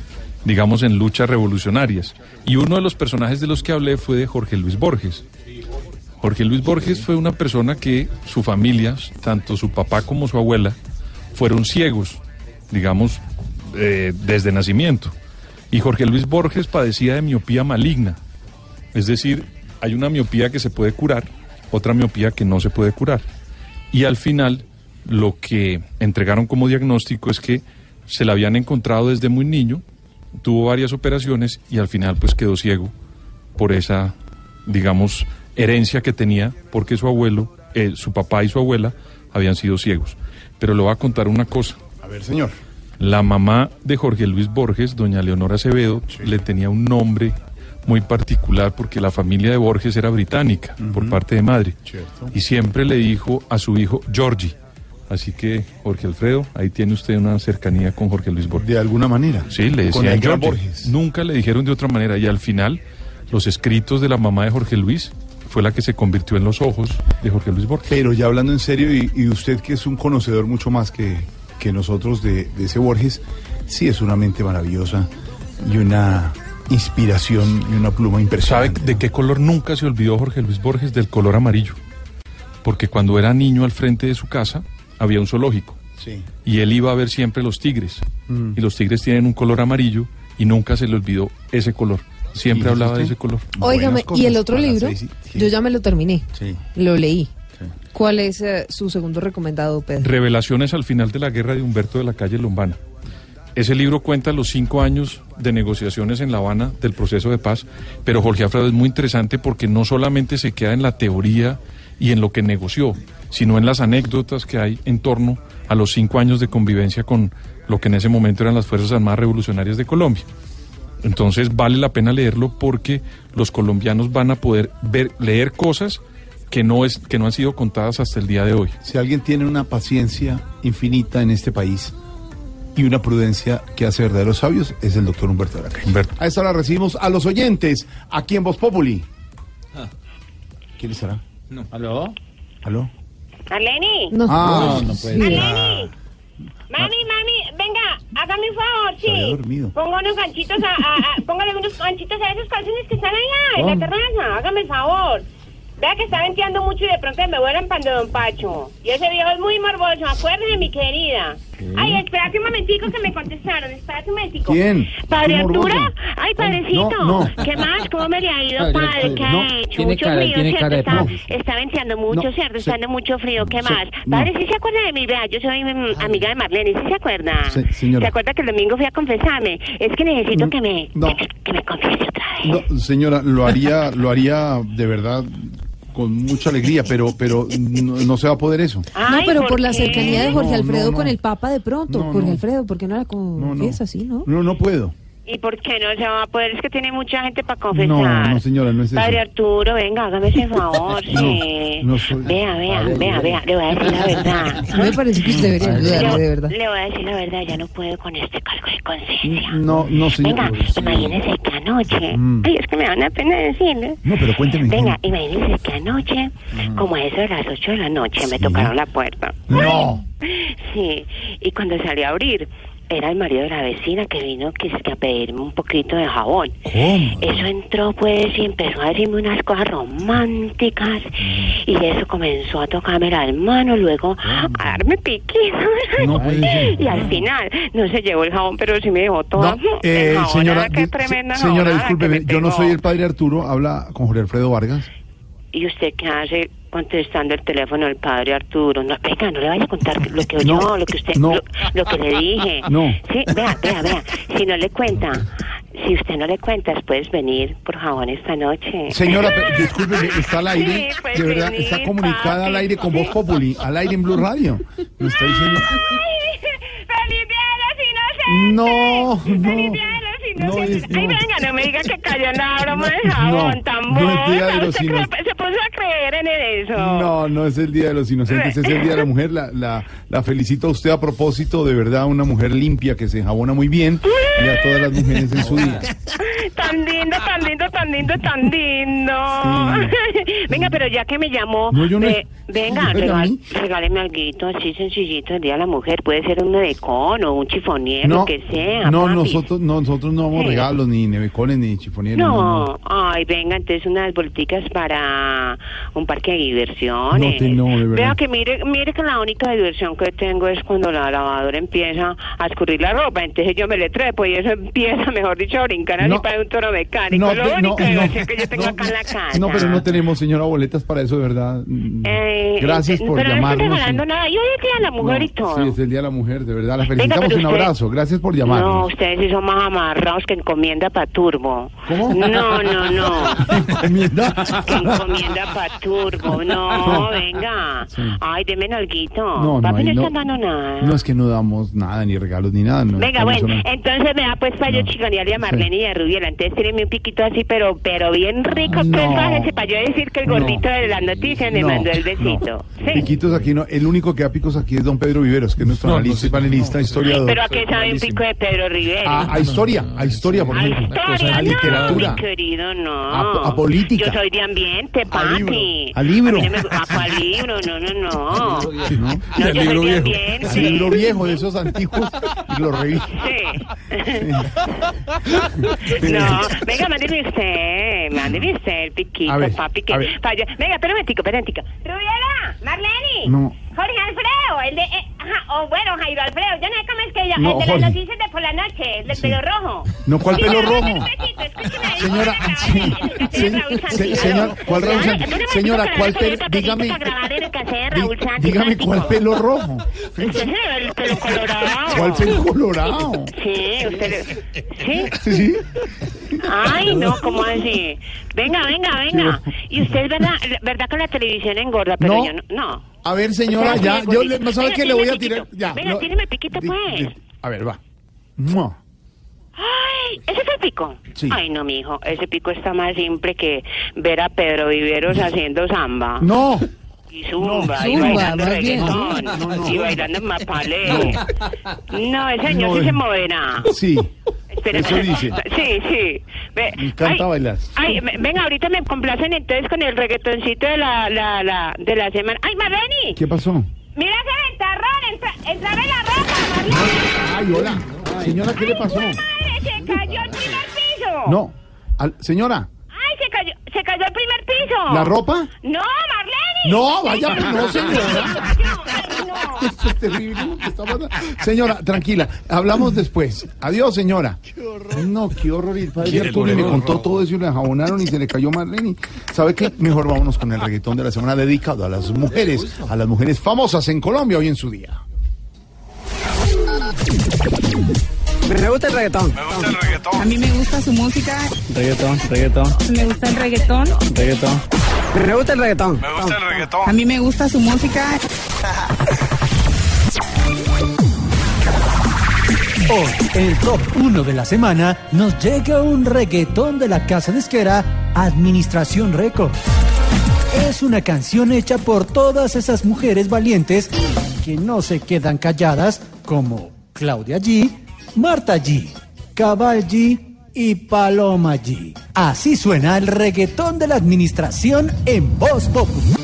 digamos, en luchas revolucionarias. Y uno de los personajes de los que hablé fue de Jorge Luis Borges. Jorge Luis Borges fue una persona que su familia, tanto su papá como su abuela, fueron ciegos, digamos, eh, desde nacimiento. Y Jorge Luis Borges padecía de miopía maligna. Es decir, hay una miopía que se puede curar, otra miopía que no se puede curar. Y al final, lo que entregaron como diagnóstico es que se la habían encontrado desde muy niño, tuvo varias operaciones y al final pues quedó ciego por esa, digamos, herencia que tenía, porque su abuelo, eh, su papá y su abuela habían sido ciegos. Pero le voy a contar una cosa. A ver, señor. La mamá de Jorge Luis Borges, doña Leonora Acevedo, le tenía un nombre muy particular porque la familia de Borges era británica por parte de madre. Cierto. Y siempre le dijo a su hijo Georgie. Así que, Jorge Alfredo, ahí tiene usted una cercanía con Jorge Luis Borges. De alguna manera. Sí, le decían Georgie. Borges. Nunca le dijeron de otra manera. Y al final, los escritos de la mamá de Jorge Luis fue la que se convirtió en los ojos de Jorge Luis Borges. Pero ya hablando en serio, y, y usted que es un conocedor mucho más que, que nosotros de, de ese Borges, sí es una mente maravillosa y una inspiración y una pluma ¿Sabe impresionante. de qué color nunca se olvidó Jorge Luis Borges? Del color amarillo. Porque cuando era niño al frente de su casa había un zoológico. Sí. Y él iba a ver siempre los tigres. Mm. Y los tigres tienen un color amarillo y nunca se le olvidó ese color. Siempre ¿Y hablaba de ese color. Óigame, y el otro libro, seis yo ya me lo terminé, Sí. lo leí. ¿Cuál es eh, su segundo recomendado, Pedro? Revelaciones al final de la guerra de Humberto de la Calle Lombana. Ese libro cuenta los cinco años de negociaciones en La Habana del proceso de paz, pero Jorge Alfredo es muy interesante porque no solamente se queda en la teoría y en lo que negoció, sino en las anécdotas que hay en torno a los cinco años de convivencia con lo que en ese momento eran las Fuerzas Armadas Revolucionarias de Colombia. Entonces vale la pena leerlo porque los colombianos van a poder ver, leer cosas que no, es, que no han sido contadas hasta el día de hoy. Si alguien tiene una paciencia infinita en este país y una prudencia que hace verdaderos sabios, es el doctor Humberto de la Calle. Humberto. A esta hora recibimos a los oyentes aquí en Voz Populi. Ah. ¿Quién estará? ¿Aló? ¿Aló? Arleni. No, Ah, no puede sí. ser. Mami, mami, venga, hágame un favor, sí. dormido. Ponga unos ganchitos a, a- a- póngale unos ganchitos a esos calzones que están allá en la terraza, hágame el favor. Vea que está venteando mucho y de pronto me vuelan para Don Pacho. Y ese viejo es muy morboso, acuérdese, mi querida. Ay, espérate un momentico que me contestaron, espérate un momentico. ¿Quién? ¿Padre. Arturo? Ay, padrecito. No, no. ¿Qué más? ¿Cómo me le ha ido, Padre ¿Qué ha hecho? Mucho cara- frío, ¿cierto? de está, está venteando mucho, ¿cierto? Está dando mucho frío. ¿Qué se- más? Padre, ¿sí se acuerda de mí? Vea, yo soy mm, amiga de Marlene, ¿sí se acuerda? Se- señora. ¿Se acuerda que el domingo fui a confesarme? Es que necesito que me... No. Que me confiese otra vez. Señora, lo haría, lo haría de verdad con mucha alegría, pero, pero no, no se va a poder eso. no, pero por, la cercanía de Jorge No, Alfredo no, con el Papa de pronto. No, Jorge no. Alfredo, ¿por qué no la confiesa así, no? No, no puedo. ¿Y por qué no se va a poder? Es que tiene mucha gente para No, confesar. no, señora, no es eso. Padre Arturo, venga, hágame ese favor, [laughs] No, sí. no soy- Vea, vea, Padre, vea, vea, le voy a decir la [laughs] verdad. Sí me parece que usted debería ayudarle, de verdad. Le voy a decir la verdad, ya no puedo con este cargo de conciencia. No, no, señora. Venga, imagínese que anoche, Mm. ay, es que me da una pena decirle. No, pero cuénteme. Venga, imagínese que anoche, como a eso de las 8 de la noche, me tocaron la puerta. No. Sí, y cuando salí a abrir, era el marido de la vecina que vino que, que a pedirme un poquito de jabón. ¿Cómo? Eso entró pues y empezó a decirme unas cosas románticas y eso comenzó a tocarme las manos, luego a darme piquitos. No [laughs] y al final no se llevó el jabón, pero sí me dejó toda [laughs] Eh, enjabonada, señora, di- tremenda se- señora, que discúlpeme, me yo no soy el padre Arturo, habla con Jorge Alfredo Vargas. ¿Y usted qué hace contestando el teléfono del padre Arturo? No, venga, no le vaya a contar lo que No, oyó, lo que usted, no. lo, lo que le dije. No. Sí, vea, vea, vea. Si no le cuenta, si usted no le cuenta, puedes venir por jabón esta noche. Señora, pero, discúlpeme, está al aire, Sí, pues, de verdad, venir, está comunicada papi. al aire con Voz Populi, al aire en Blue Radio. Me está diciendo... ¡Feliz Día de los Inocentes! No, ¡Feliz no. Día de No Inocentes! es- no. Ay, venga, no me diga que cayó en la broma del [laughs] jabón No, tan no de los ¿Usted se- puso a creer en eso? No, no es el Día de los Inocentes, es el Día de la [laughs] Mujer. La, la, la felicito a usted a propósito, de verdad, una mujer limpia que se enjabona muy bien y a todas las mujeres en su día. Tan lindo, tan lindo, tan lindo, tan lindo. [laughs] Venga, pero ya que me llamó, No, yo no- ve- venga, regal- regáleme algo así sencillito el día de la mujer. Puede ser un nevecón o un chifonier, lo que sea. no, papi. nosotros, no, nosotros no damos Sí. regalos, ni nevecones, ni chifonieros. No, No, ay, venga, entonces unas bolticas para un parque de diversiones. No, te- no, de verdad. Vea que mire, mire que la única diversión que tengo es cuando la lavadora empieza a escurrir la ropa, entonces yo me le trepo y eso empieza, [laughs] mejor dicho, a brincar así No. para un toro mecánico. No, lo no, único no, diversión que yo tengo no, acá en la casa. No, pero no tenemos, señora, boletas para eso, de verdad. Eh, Gracias eh, por pero llamarnos. no estoy regalando y- nada. Y hoy es Día de la Mujer y todo. Sí, es el Día de la Mujer, de verdad. La Venga, felicitamos. pero un usted- abrazo. Gracias por No, llamarnos. ustedes sí son más amarrados que encomienda para turbo. ¿Cómo? No, no, no. Encomienda. Que encomienda para turbo. No, No. venga. Sí. Ay, deme alguito. No, no, Papi no está no. dando nada. No es que no damos nada, ni regalos, ni nada. No, Venga, bueno, hablando- entonces me da pues para yo chicanearle a Marlene y a Rubiela. Entonces tírenme un piquito así, pero pero bien rico. No. Pues bájese para yo decir que el No. gordito de las noticias me No, mandó el besito. Sí. Piquitos aquí no. El único que da picos aquí es don Pedro Viveros, que es nuestro analista y panelista, historiador. Pero a qué sabe un pico de Pedro Rivera. A, a historia, a historia, por ejemplo. Historia, a no, literatura. mi querido, no. A- a política. Yo soy de ambiente, papi. A libro. A mí no me- ¿A libro? No, no, no. ¿no? No, yo soy de ambiente. El libro viejo de esos antiguos y lo reviso. Sí. No, venga, mándeme usted, mándeme usted el piquito, ver, papi, que Venga, espera un momentico, espera un momentico. Rubiela, Marlene, No. Jorge Alfredo, el de, eh, ajá, o bueno, Jairo Alfredo, yo no sé cómo es que yo, No, el de Jorge. las noticias de por la noche, el del Sí. pelo rojo. No, ¿cuál pelo rojo? Señora, Jorge, sí, grabadero, se- Raúl se- Santi, señor, aló. ¿cuál Raúl Santi? Señora, ¿cuál pelo- dígame- Dígame cuál pelo rojo. El pelo colorado. ¿Cuál pelo colorado? Sí, usted. ¿Sí? Sí. Ay, no, ¿cómo así? Venga, venga, venga. Y usted es verdad, verdad que la televisión engorda, pero No. yo no. no. A ver, señora, ya, yo le, ¿sabe Venga, qué le voy a tirar? piquito. Ya. Venga, no. tíreme piquito, Di- pues. di- A ver, va. Mua. Ay, ¿ese es el pico? Sí. Ay, no, mijo, ese pico está más simple que ver a Pedro Viveros haciendo samba. No. Y zumba, No, y zumba, bailando reggaetón, No, no, no. y bailando mapalé. No, ese señor No, sí se moverá. Sí. Eso espera. dice. Sí, sí. Ve- Me encanta ay, bailar. Ay, me- venga, ahorita me complacen entonces con el reggaetoncito de la, la, la, de la semana. ¡Ay, Marlene! ¿Qué pasó? ¡Mira ese ventarrón! Entra, ¡Entrame la ropa, Marlene! Ay, hola. Señora, ¿qué le pasó? ¡Madre, se cayó el primer piso! No. Al- señora. ¡Ay, se cayó, se cayó el primer piso! ¿La ropa? No, Marlene. No, vaya, no, señora. [laughs] Esto es terrible. está. Señora, tranquila, hablamos después. Adiós, señora. No, qué horror. Y el padre Qué Arturo me horror. contó todo eso y le jabonaron y se le cayó Marlene. ¿Sabe qué? Mejor vámonos con el reggaetón de la semana dedicado a las mujeres, a las mujeres famosas en Colombia hoy en su día. Me gusta el reggaetón. Me gusta el reggaetón. A mí me gusta su música. Reggaetón, reggaetón, Me gusta el reggaetón. reggaetón. Me gusta el reggaetón. Me gusta el reggaetón. A mí me gusta su música. Hoy, en el top 1 de la semana, nos llega un reggaetón de la casa disquera Administración Record. Es una canción hecha por todas esas mujeres valientes que no se quedan calladas, como Claudia G, Marta G, Cabal G y Paloma G. Así suena el reggaetón de la administración en Voz Populi.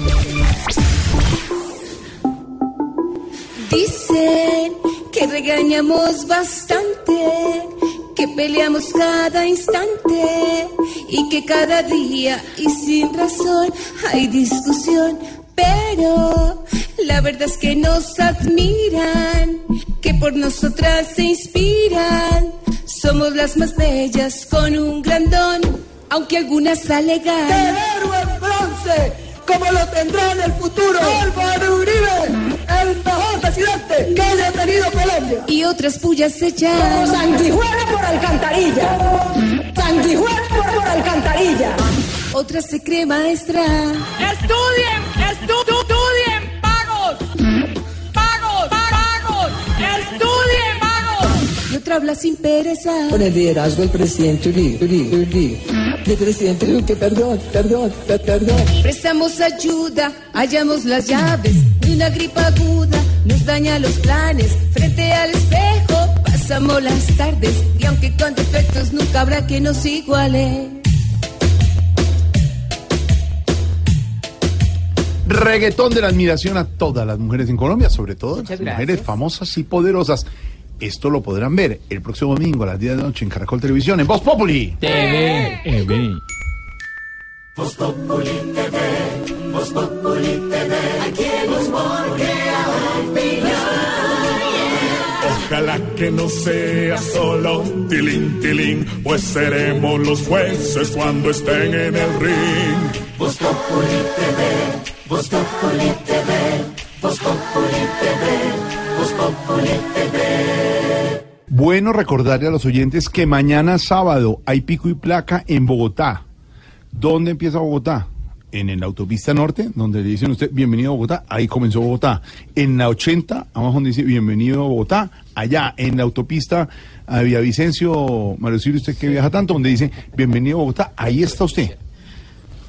Dicen que regañamos bastante, que peleamos cada instante y que cada día y sin razón hay discusión. Pero la verdad es que nos admiran, que por nosotras se inspiran. Somos las más bellas con un grandón, aunque algunas alegan. Guerrero en bronce, como lo tendrá en el futuro Álvaro Uribe, el mejor presidente que haya tenido Colombia. Y otras pullas se echan. Sanguijuela por alcantarilla. Sanguijuela por, por alcantarilla. Otras se cree maestra. Estudien, estu- estudien, pagos. Pagos, pagos. Estudien, pagos. Y otra habla sin pereza. Con el liderazgo del presidente Uribe, Uribe, Uribe. Del presidente Uribe, perdón, perdón, per- perdón. Prestamos ayuda, hallamos las llaves de una gripa aguda. Nos daña los planes frente al espejo. Pasamos las tardes y aunque con defectos nunca habrá que nos iguale. Reggaetón de la admiración a todas las mujeres en Colombia, sobre todo Muchas las gracias. mujeres famosas y poderosas. Esto lo podrán ver el próximo domingo a las 10 de la noche en Caracol Televisión, en Voz Populi. TV. Voz Populi TV, Voz Populi TV, aquí Ojalá que no sea solo tilín, tilín, pues seremos los jueces cuando estén en el ring. Voz Populi TV, Voz Populi TV, Voz Populi TV, Voz Populi TV. Bueno recordarle a los oyentes que mañana sábado hay pico y placa en Bogotá. ¿Dónde empieza Bogotá? En la autopista norte, donde le dicen usted bienvenido a Bogotá, ahí comenzó Bogotá. En la 80, abajo donde dice bienvenido a Bogotá, allá en la autopista a Villavicencio, Mario Silvio, usted que viaja tanto, donde dice bienvenido a Bogotá, ahí está usted.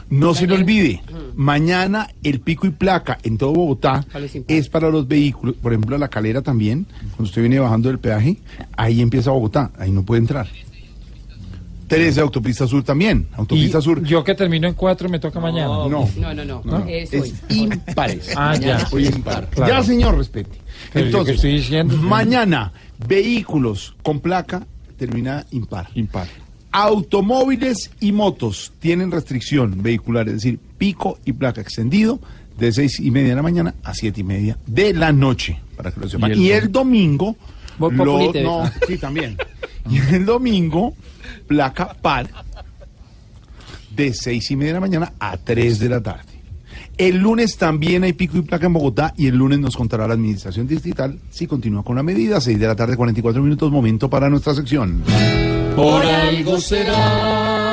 No se le olvide, mañana el pico y placa en todo Bogotá es para los vehículos, por ejemplo, la calera también, cuando usted viene bajando del peaje, ahí empieza Bogotá, ahí no puede entrar. 13 Autopista Sur también, Autopista Sur. Yo que termino en cuatro me toca mañana. No. No, no, no. No, Es es hoy. impares. Ah, ya. Hoy impar. Claro. Ya, señor, respete. Pero Entonces, estoy diciendo- mañana, vehículos con placa termina impar. Impar. Automóviles y motos tienen restricción vehicular, es decir, pico y placa extendido de seis y media de la mañana a siete y media de la noche, para que lo sepan. el Y el domingo, lo- no, sí, también. Y el domingo, placa par de seis y media de la mañana a 3 de la tarde. El lunes también hay pico y placa en Bogotá y el lunes nos contará la administración distrital si continúa con la medida. 6 de la tarde, 44 minutos, momento para nuestra sección. Por algo será.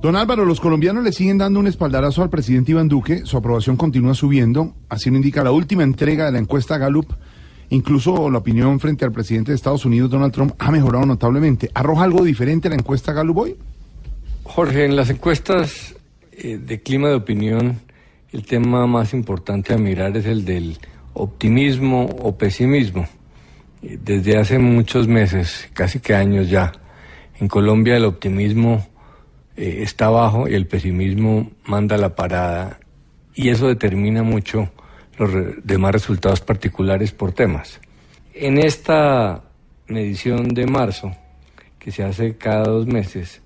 Don Álvaro, los colombianos le siguen dando un espaldarazo al presidente Iván Duque. Su aprobación continúa subiendo. Así lo indica la última entrega de la encuesta Gallup. Incluso la opinión frente al presidente de Estados Unidos, Donald Trump, ha mejorado notablemente. ¿Arroja algo diferente la encuesta Gallup hoy? Jorge, en las encuestas eh, de clima de opinión, el tema más importante a mirar es el del optimismo o pesimismo. Eh, Desde hace muchos meses, casi que años ya, en Colombia el optimismo eh, está bajo y el pesimismo manda la parada y eso determina mucho los demás resultados particulares por temas. En esta medición de marzo, que se hace cada dos meses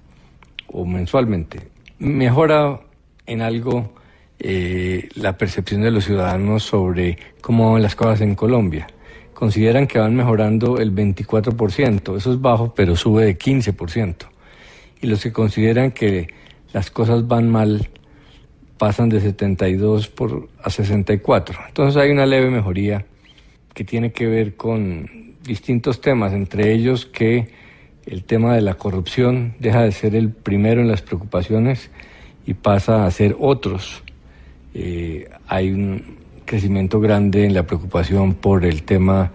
o mensualmente, mejora en algo eh, la percepción de los ciudadanos sobre cómo van las cosas en Colombia. Consideran que van mejorando el 24%, eso es bajo, pero sube de 15%. Y los que consideran que las cosas van mal pasan de 72 por, a 64. Entonces hay una leve mejoría que tiene que ver con distintos temas, entre ellos que el tema de la corrupción deja de ser el primero en las preocupaciones y pasa a ser otros. Eh, hay un crecimiento grande en la preocupación por el tema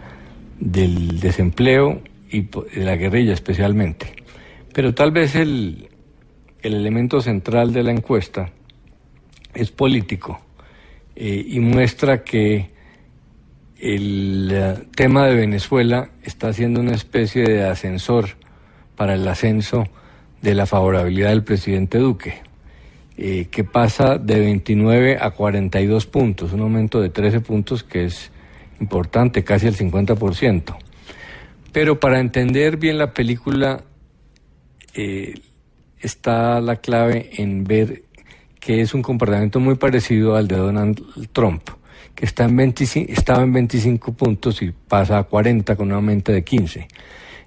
del desempleo y de la guerrilla especialmente. Pero tal vez el, el elemento central de la encuesta es político eh, y muestra que el eh, tema de Venezuela está siendo una especie de ascensor para el ascenso de la favorabilidad del presidente Duque, eh, que pasa de 29 a 42 puntos, un aumento de 13 puntos que es importante, casi el 50%. Pero para entender bien la película eh, está la clave en ver que es un comportamiento muy parecido al de Donald Trump, que está en 25, estaba en 25 puntos y pasa a 40 con un aumento de 15.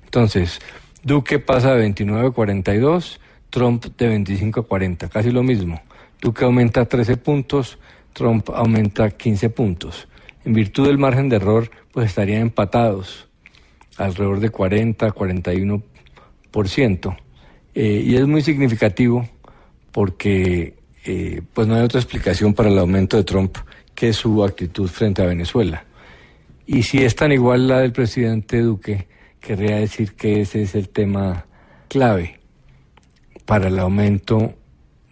Entonces, Duque pasa de 29 a 42, Trump de 25 a 40, casi lo mismo. Duque aumenta 13 puntos, Trump aumenta 15 puntos. En virtud del margen de error, pues estarían empatados alrededor de 40, 41%. Eh, y es muy significativo porque eh, pues no hay otra explicación para el aumento de Trump que su actitud frente a Venezuela. Y si es tan igual la del presidente Duque, querría decir que ese es el tema clave para el aumento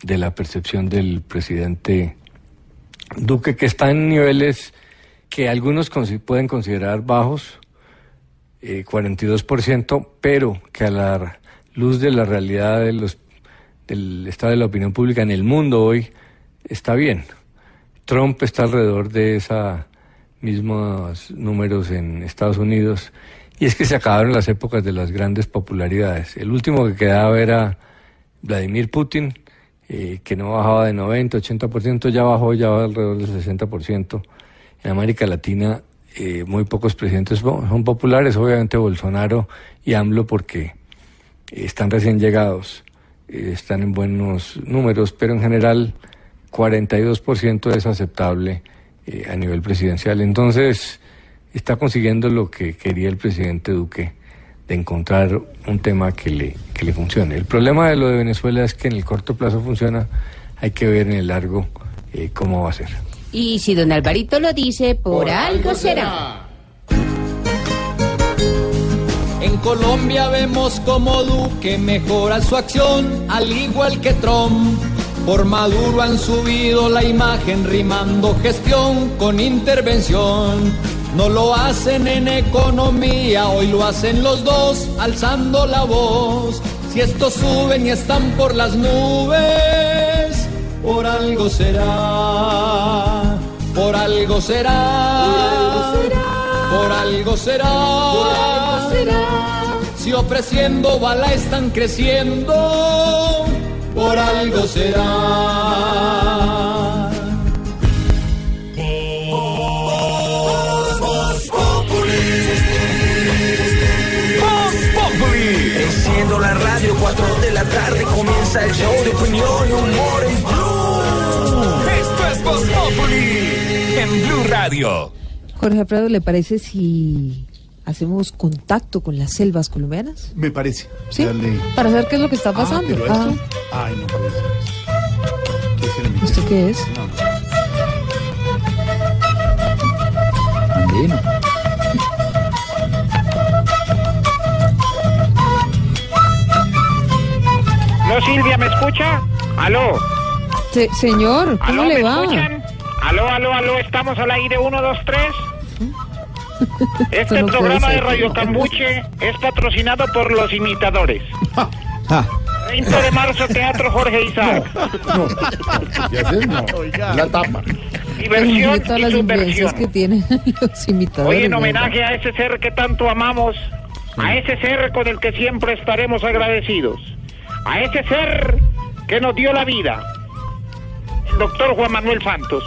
de la percepción del presidente Duque, que está en niveles que algunos pueden considerar bajos, eh, 42%, pero que a la luz de la realidad de los, del estado de la opinión pública en el mundo hoy está bien. Trump está alrededor de esos mismos números en Estados Unidos y es que se acabaron las épocas de las grandes popularidades. El último que quedaba era Vladimir Putin, eh, que no bajaba de 90, 80%, ya bajó ya va alrededor del 60%. En América Latina eh, muy pocos presidentes son populares, obviamente Bolsonaro y AMLO porque están recién llegados, eh, están en buenos números, pero en general 42% es aceptable eh, a nivel presidencial. Entonces, está consiguiendo lo que quería el presidente Duque, de encontrar un tema que le, que le funcione. El problema de lo de Venezuela es que en el corto plazo funciona, hay que ver en el largo eh, cómo va a ser. Y si don Alvarito lo dice, por, algo será. En Colombia vemos como Duque mejora su acción, al igual que Trump. Por Maduro han subido la imagen rimando gestión con intervención. No lo hacen en economía, hoy lo hacen los dos, alzando la voz. Si estos suben y están por las nubes, por algo será, por algo será, por algo será, Si ofreciendo bala están creciendo, por algo será. Comienza el show de opinión y humor en Blue. Esto es Voz en Blue Radio. Jorge Alfredo, ¿le parece si hacemos contacto con las selvas colombianas? Me parece. Sí, Darle- para saber qué es lo que está Ah, pasando. pero Ah, esto- Ay, no ser. ¿Qué es el ¿Esto qué es? Andino. ¿No, Silvia, me escucha? ¿Aló? Se- señor, ¿cómo ¿Aló, le me va? escuchan? ¿Aló, aló, aló? ¿Estamos al aire 1, 2, 3? Este no puede programa ser. de Radio Cambuche es patrocinado por los imitadores. Ah, 20 de marzo, Teatro Jorge Isaac. La tapa. Diversión Mire todas y las subversión. que tienen [laughs] los imitadores. Hoy en homenaje a ese ser que tanto amamos, a ese ser con el que siempre estaremos agradecidos, a ese ser que nos dio la vida, el doctor Juan Manuel Santos.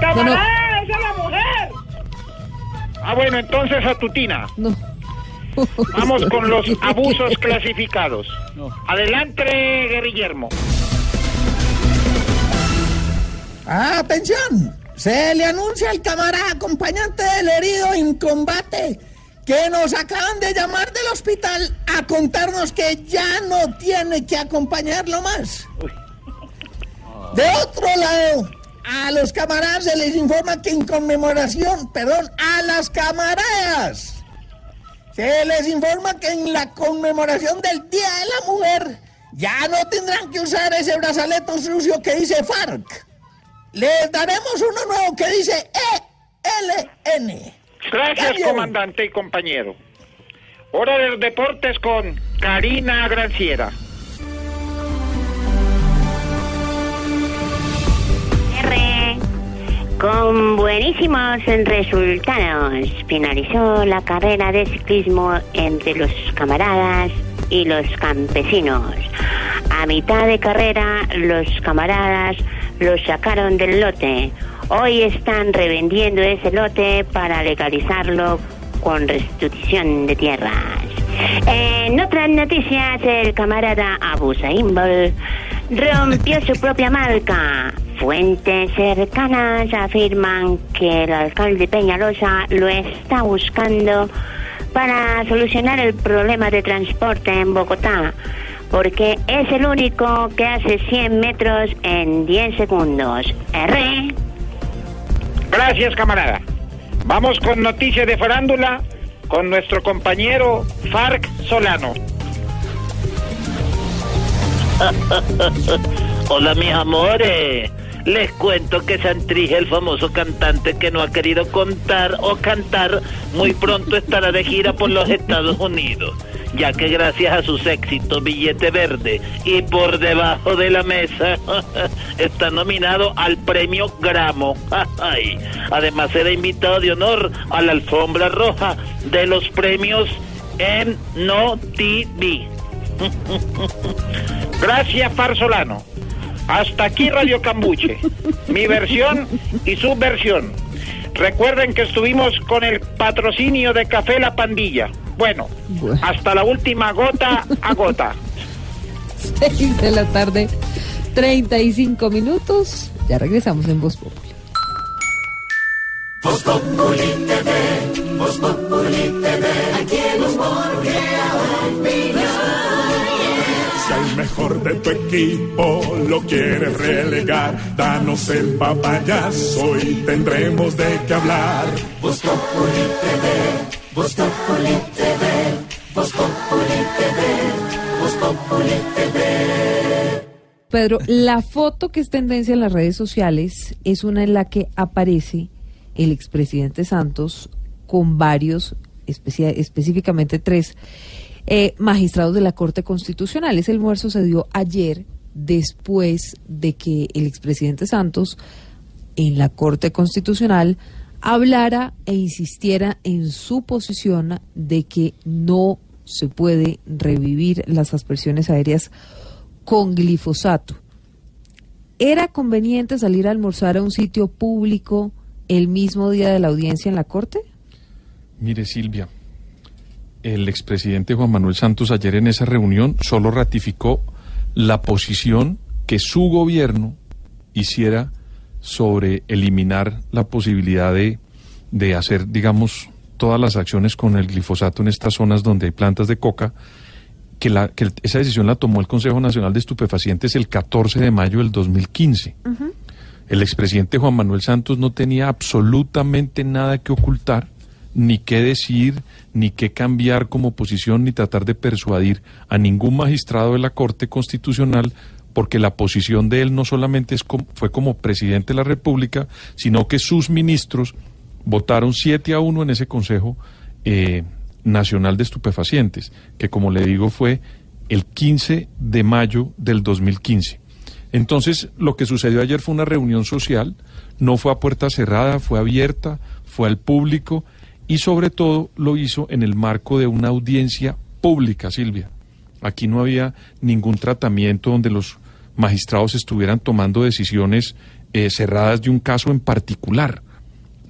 ¡Camarada, esa es la mujer! Ah, bueno, entonces a Tutina. No. Vamos [laughs] con los abusos clasificados. Adelante, Guillermo. Atención, se le anuncia al camarada acompañante del herido en combate que nos acaban de llamar del hospital a contarnos que ya no tiene que acompañarlo más. De otro lado, a los camaradas se les informa que en conmemoración, perdón, a las camaradas, se les informa que en la conmemoración del Día de la Mujer ya no tendrán que usar ese brazalete sucio que dice FARC. Les daremos uno nuevo que dice ELN. Gracias, comandante y compañero. Hora de los deportes con Karina Granciera. R. Con buenísimos resultados finalizó la carrera de ciclismo entre los camaradas y los campesinos. A mitad de carrera los camaradas los sacaron del lote. Hoy están revendiendo ese lote para legalizarlo con restitución de tierras. En otras noticias, el camarada Abu Saimbol rompió su propia marca. Fuentes cercanas afirman que el alcalde Peñalosa lo está buscando para solucionar el problema de transporte en Bogotá, porque es el único que hace 100 metros en 10 segundos. R. Gracias, camarada. Vamos con noticias de farándula con nuestro compañero Farc Solano. [laughs] Hola mis amores. Les cuento que Santrige, el famoso cantante que no ha querido contar o cantar, muy pronto estará de gira por los Estados Unidos, ya que gracias a sus éxitos Billete Verde y por debajo de la mesa [laughs] está nominado al premio Gramo. [laughs] Además será invitado de honor a la alfombra roja de los premios en No TV. [laughs] Gracias, Far Solano. Hasta aquí Radio Cambuche. Mi versión y su versión. Recuerden que estuvimos con el patrocinio de Café La Pandilla. Bueno, hasta la última gota a gota. [laughs] 6 de la tarde, 35 minutos. Ya regresamos en Voz Populi. Voz Populi TV, Voz Populi TV, aquí el humor crea Si al mejor de tu equipo lo quieres relegar, danos el papayazo y tendremos de qué hablar. Voz Populi TV, Voz Populi TV, Voz Populi TV, Populi TV. Pedro, la foto que es tendencia en las redes sociales es una en la que aparece el expresidente Santos con varios, específicamente tres, eh, magistrados de la Corte Constitucional. Ese almuerzo se dio ayer después de que el expresidente Santos en la Corte Constitucional hablara e insistiera en su posición de que no se puede revivir las aspersiones aéreas con glifosato. ¿Era conveniente salir a almorzar a un sitio público el mismo día de la audiencia en la Corte? Mire, Silvia, el expresidente Juan Manuel Santos ayer en esa reunión solo ratificó la posición que su gobierno hiciera sobre eliminar la posibilidad de, de hacer, digamos, todas las acciones con el glifosato en estas zonas donde hay plantas de coca, que, la, que esa decisión la tomó el Consejo Nacional de Estupefacientes el 14 de mayo del 2015. El expresidente Juan Manuel Santos no tenía absolutamente nada que ocultar, ni qué decir, ni qué cambiar como posición, ni tratar de persuadir a ningún magistrado de la Corte Constitucional, porque la posición de él no solamente es como- fue como presidente de la República, sino que sus ministros votaron 7 a 1 en ese Consejo eh, Nacional de Estupefacientes, que como le digo fue el 15 de mayo del 2015. Entonces, lo que sucedió ayer fue una reunión social, no fue a puerta cerrada, fue abierta, fue al público y sobre todo lo hizo en el marco de una audiencia pública, Silvia. Aquí no había ningún tratamiento donde los magistrados estuvieran tomando decisiones eh, cerradas de un caso en particular.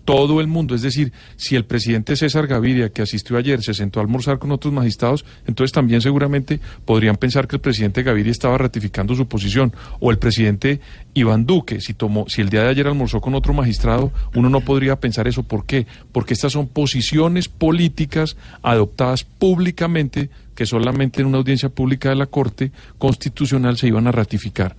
Todo el mundo, es decir, si el presidente César Gaviria, que asistió ayer, se sentó a almorzar con otros magistrados, entonces también seguramente podrían pensar que el presidente Gaviria estaba ratificando su posición. O el presidente Iván Duque, si, tomó, si el día de ayer almorzó con otro magistrado, uno no podría pensar eso. ¿Por qué? Porque estas son posiciones políticas adoptadas públicamente que solamente en una audiencia pública de la Corte Constitucional se iban a ratificar.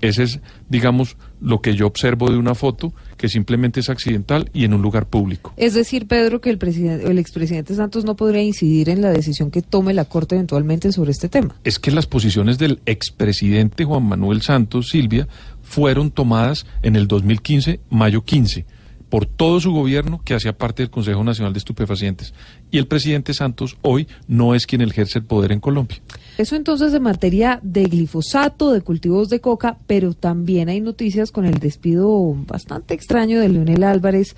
Ese es, digamos, lo que yo observo de una foto que simplemente es accidental y en un lugar público. Es decir, Pedro, que el, presidente, el expresidente Santos no podría incidir en la decisión que tome la Corte eventualmente sobre este tema. Es que las posiciones del expresidente Juan Manuel Santos Silvia fueron tomadas en el 2015, mayo 15 por todo su gobierno que hacía parte del Consejo Nacional de Estupefacientes. Y el presidente Santos hoy no es quien ejerce el poder en Colombia. Eso entonces en materia de glifosato, de cultivos de coca, pero también hay noticias con el despido bastante extraño de Leonel Álvarez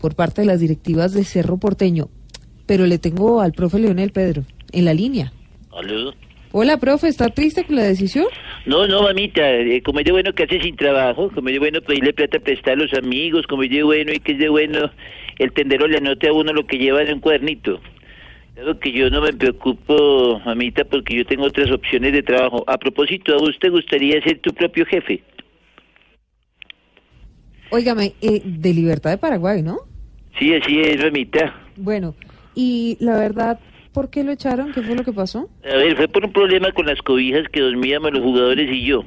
por parte de las directivas de Cerro Porteño. Pero le tengo al profe Leonel Pedro en la línea. ¿Aló? Hola, profe, ¿está triste con la decisión? No, no, mamita, eh, como es de bueno que hace sin trabajo, como es de bueno pedirle plata prestar a los amigos, como es de bueno y que es de bueno el tendero le anote a uno lo que lleva en un cuadernito. Claro que yo no me preocupo, mamita, porque yo tengo otras opciones de trabajo. A propósito, ¿a usted gustaría ser tu propio jefe? Óigame, eh, de Libertad de Paraguay, ¿no? Sí, así es, mamita. Bueno, y la verdad, ¿por qué lo echaron? ¿Qué fue lo que pasó? A ver, fue por un problema con las cobijas que dormíamos los jugadores y yo.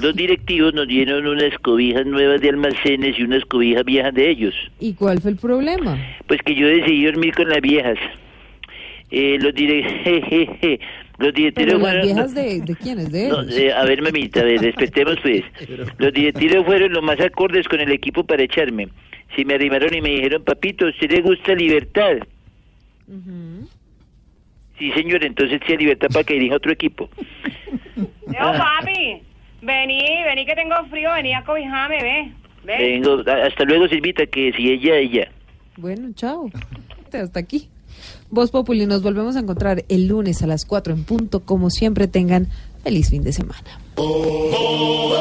Los directivos nos dieron unas cobijas nuevas de almacenes y unas cobijas viejas de ellos. ¿Y cuál fue el problema? Pues que yo decidí dormir con las viejas. Eh, los dire... [laughs] los Pero directivos las fueron... viejas de, de quiénes, de No, eh, a ver, mamita, a ver, respetemos pues. [laughs] Los directivos fueron los más acordes con el equipo para echarme. Si me arrimaron y me dijeron, papito, ¿a usted le gusta libertad? Sí, señor, entonces sí, libertad para que dirija otro equipo. [laughs] Leo, papi, vení, vení que tengo frío, vení a cobijame, ve. Ve. Vengo, hasta luego, Silvita, que si ella, ella. Bueno, chao. Hasta aquí. Voz Populi, nos volvemos a encontrar el lunes a las 4 en punto. Como siempre, tengan feliz fin de semana. Oh,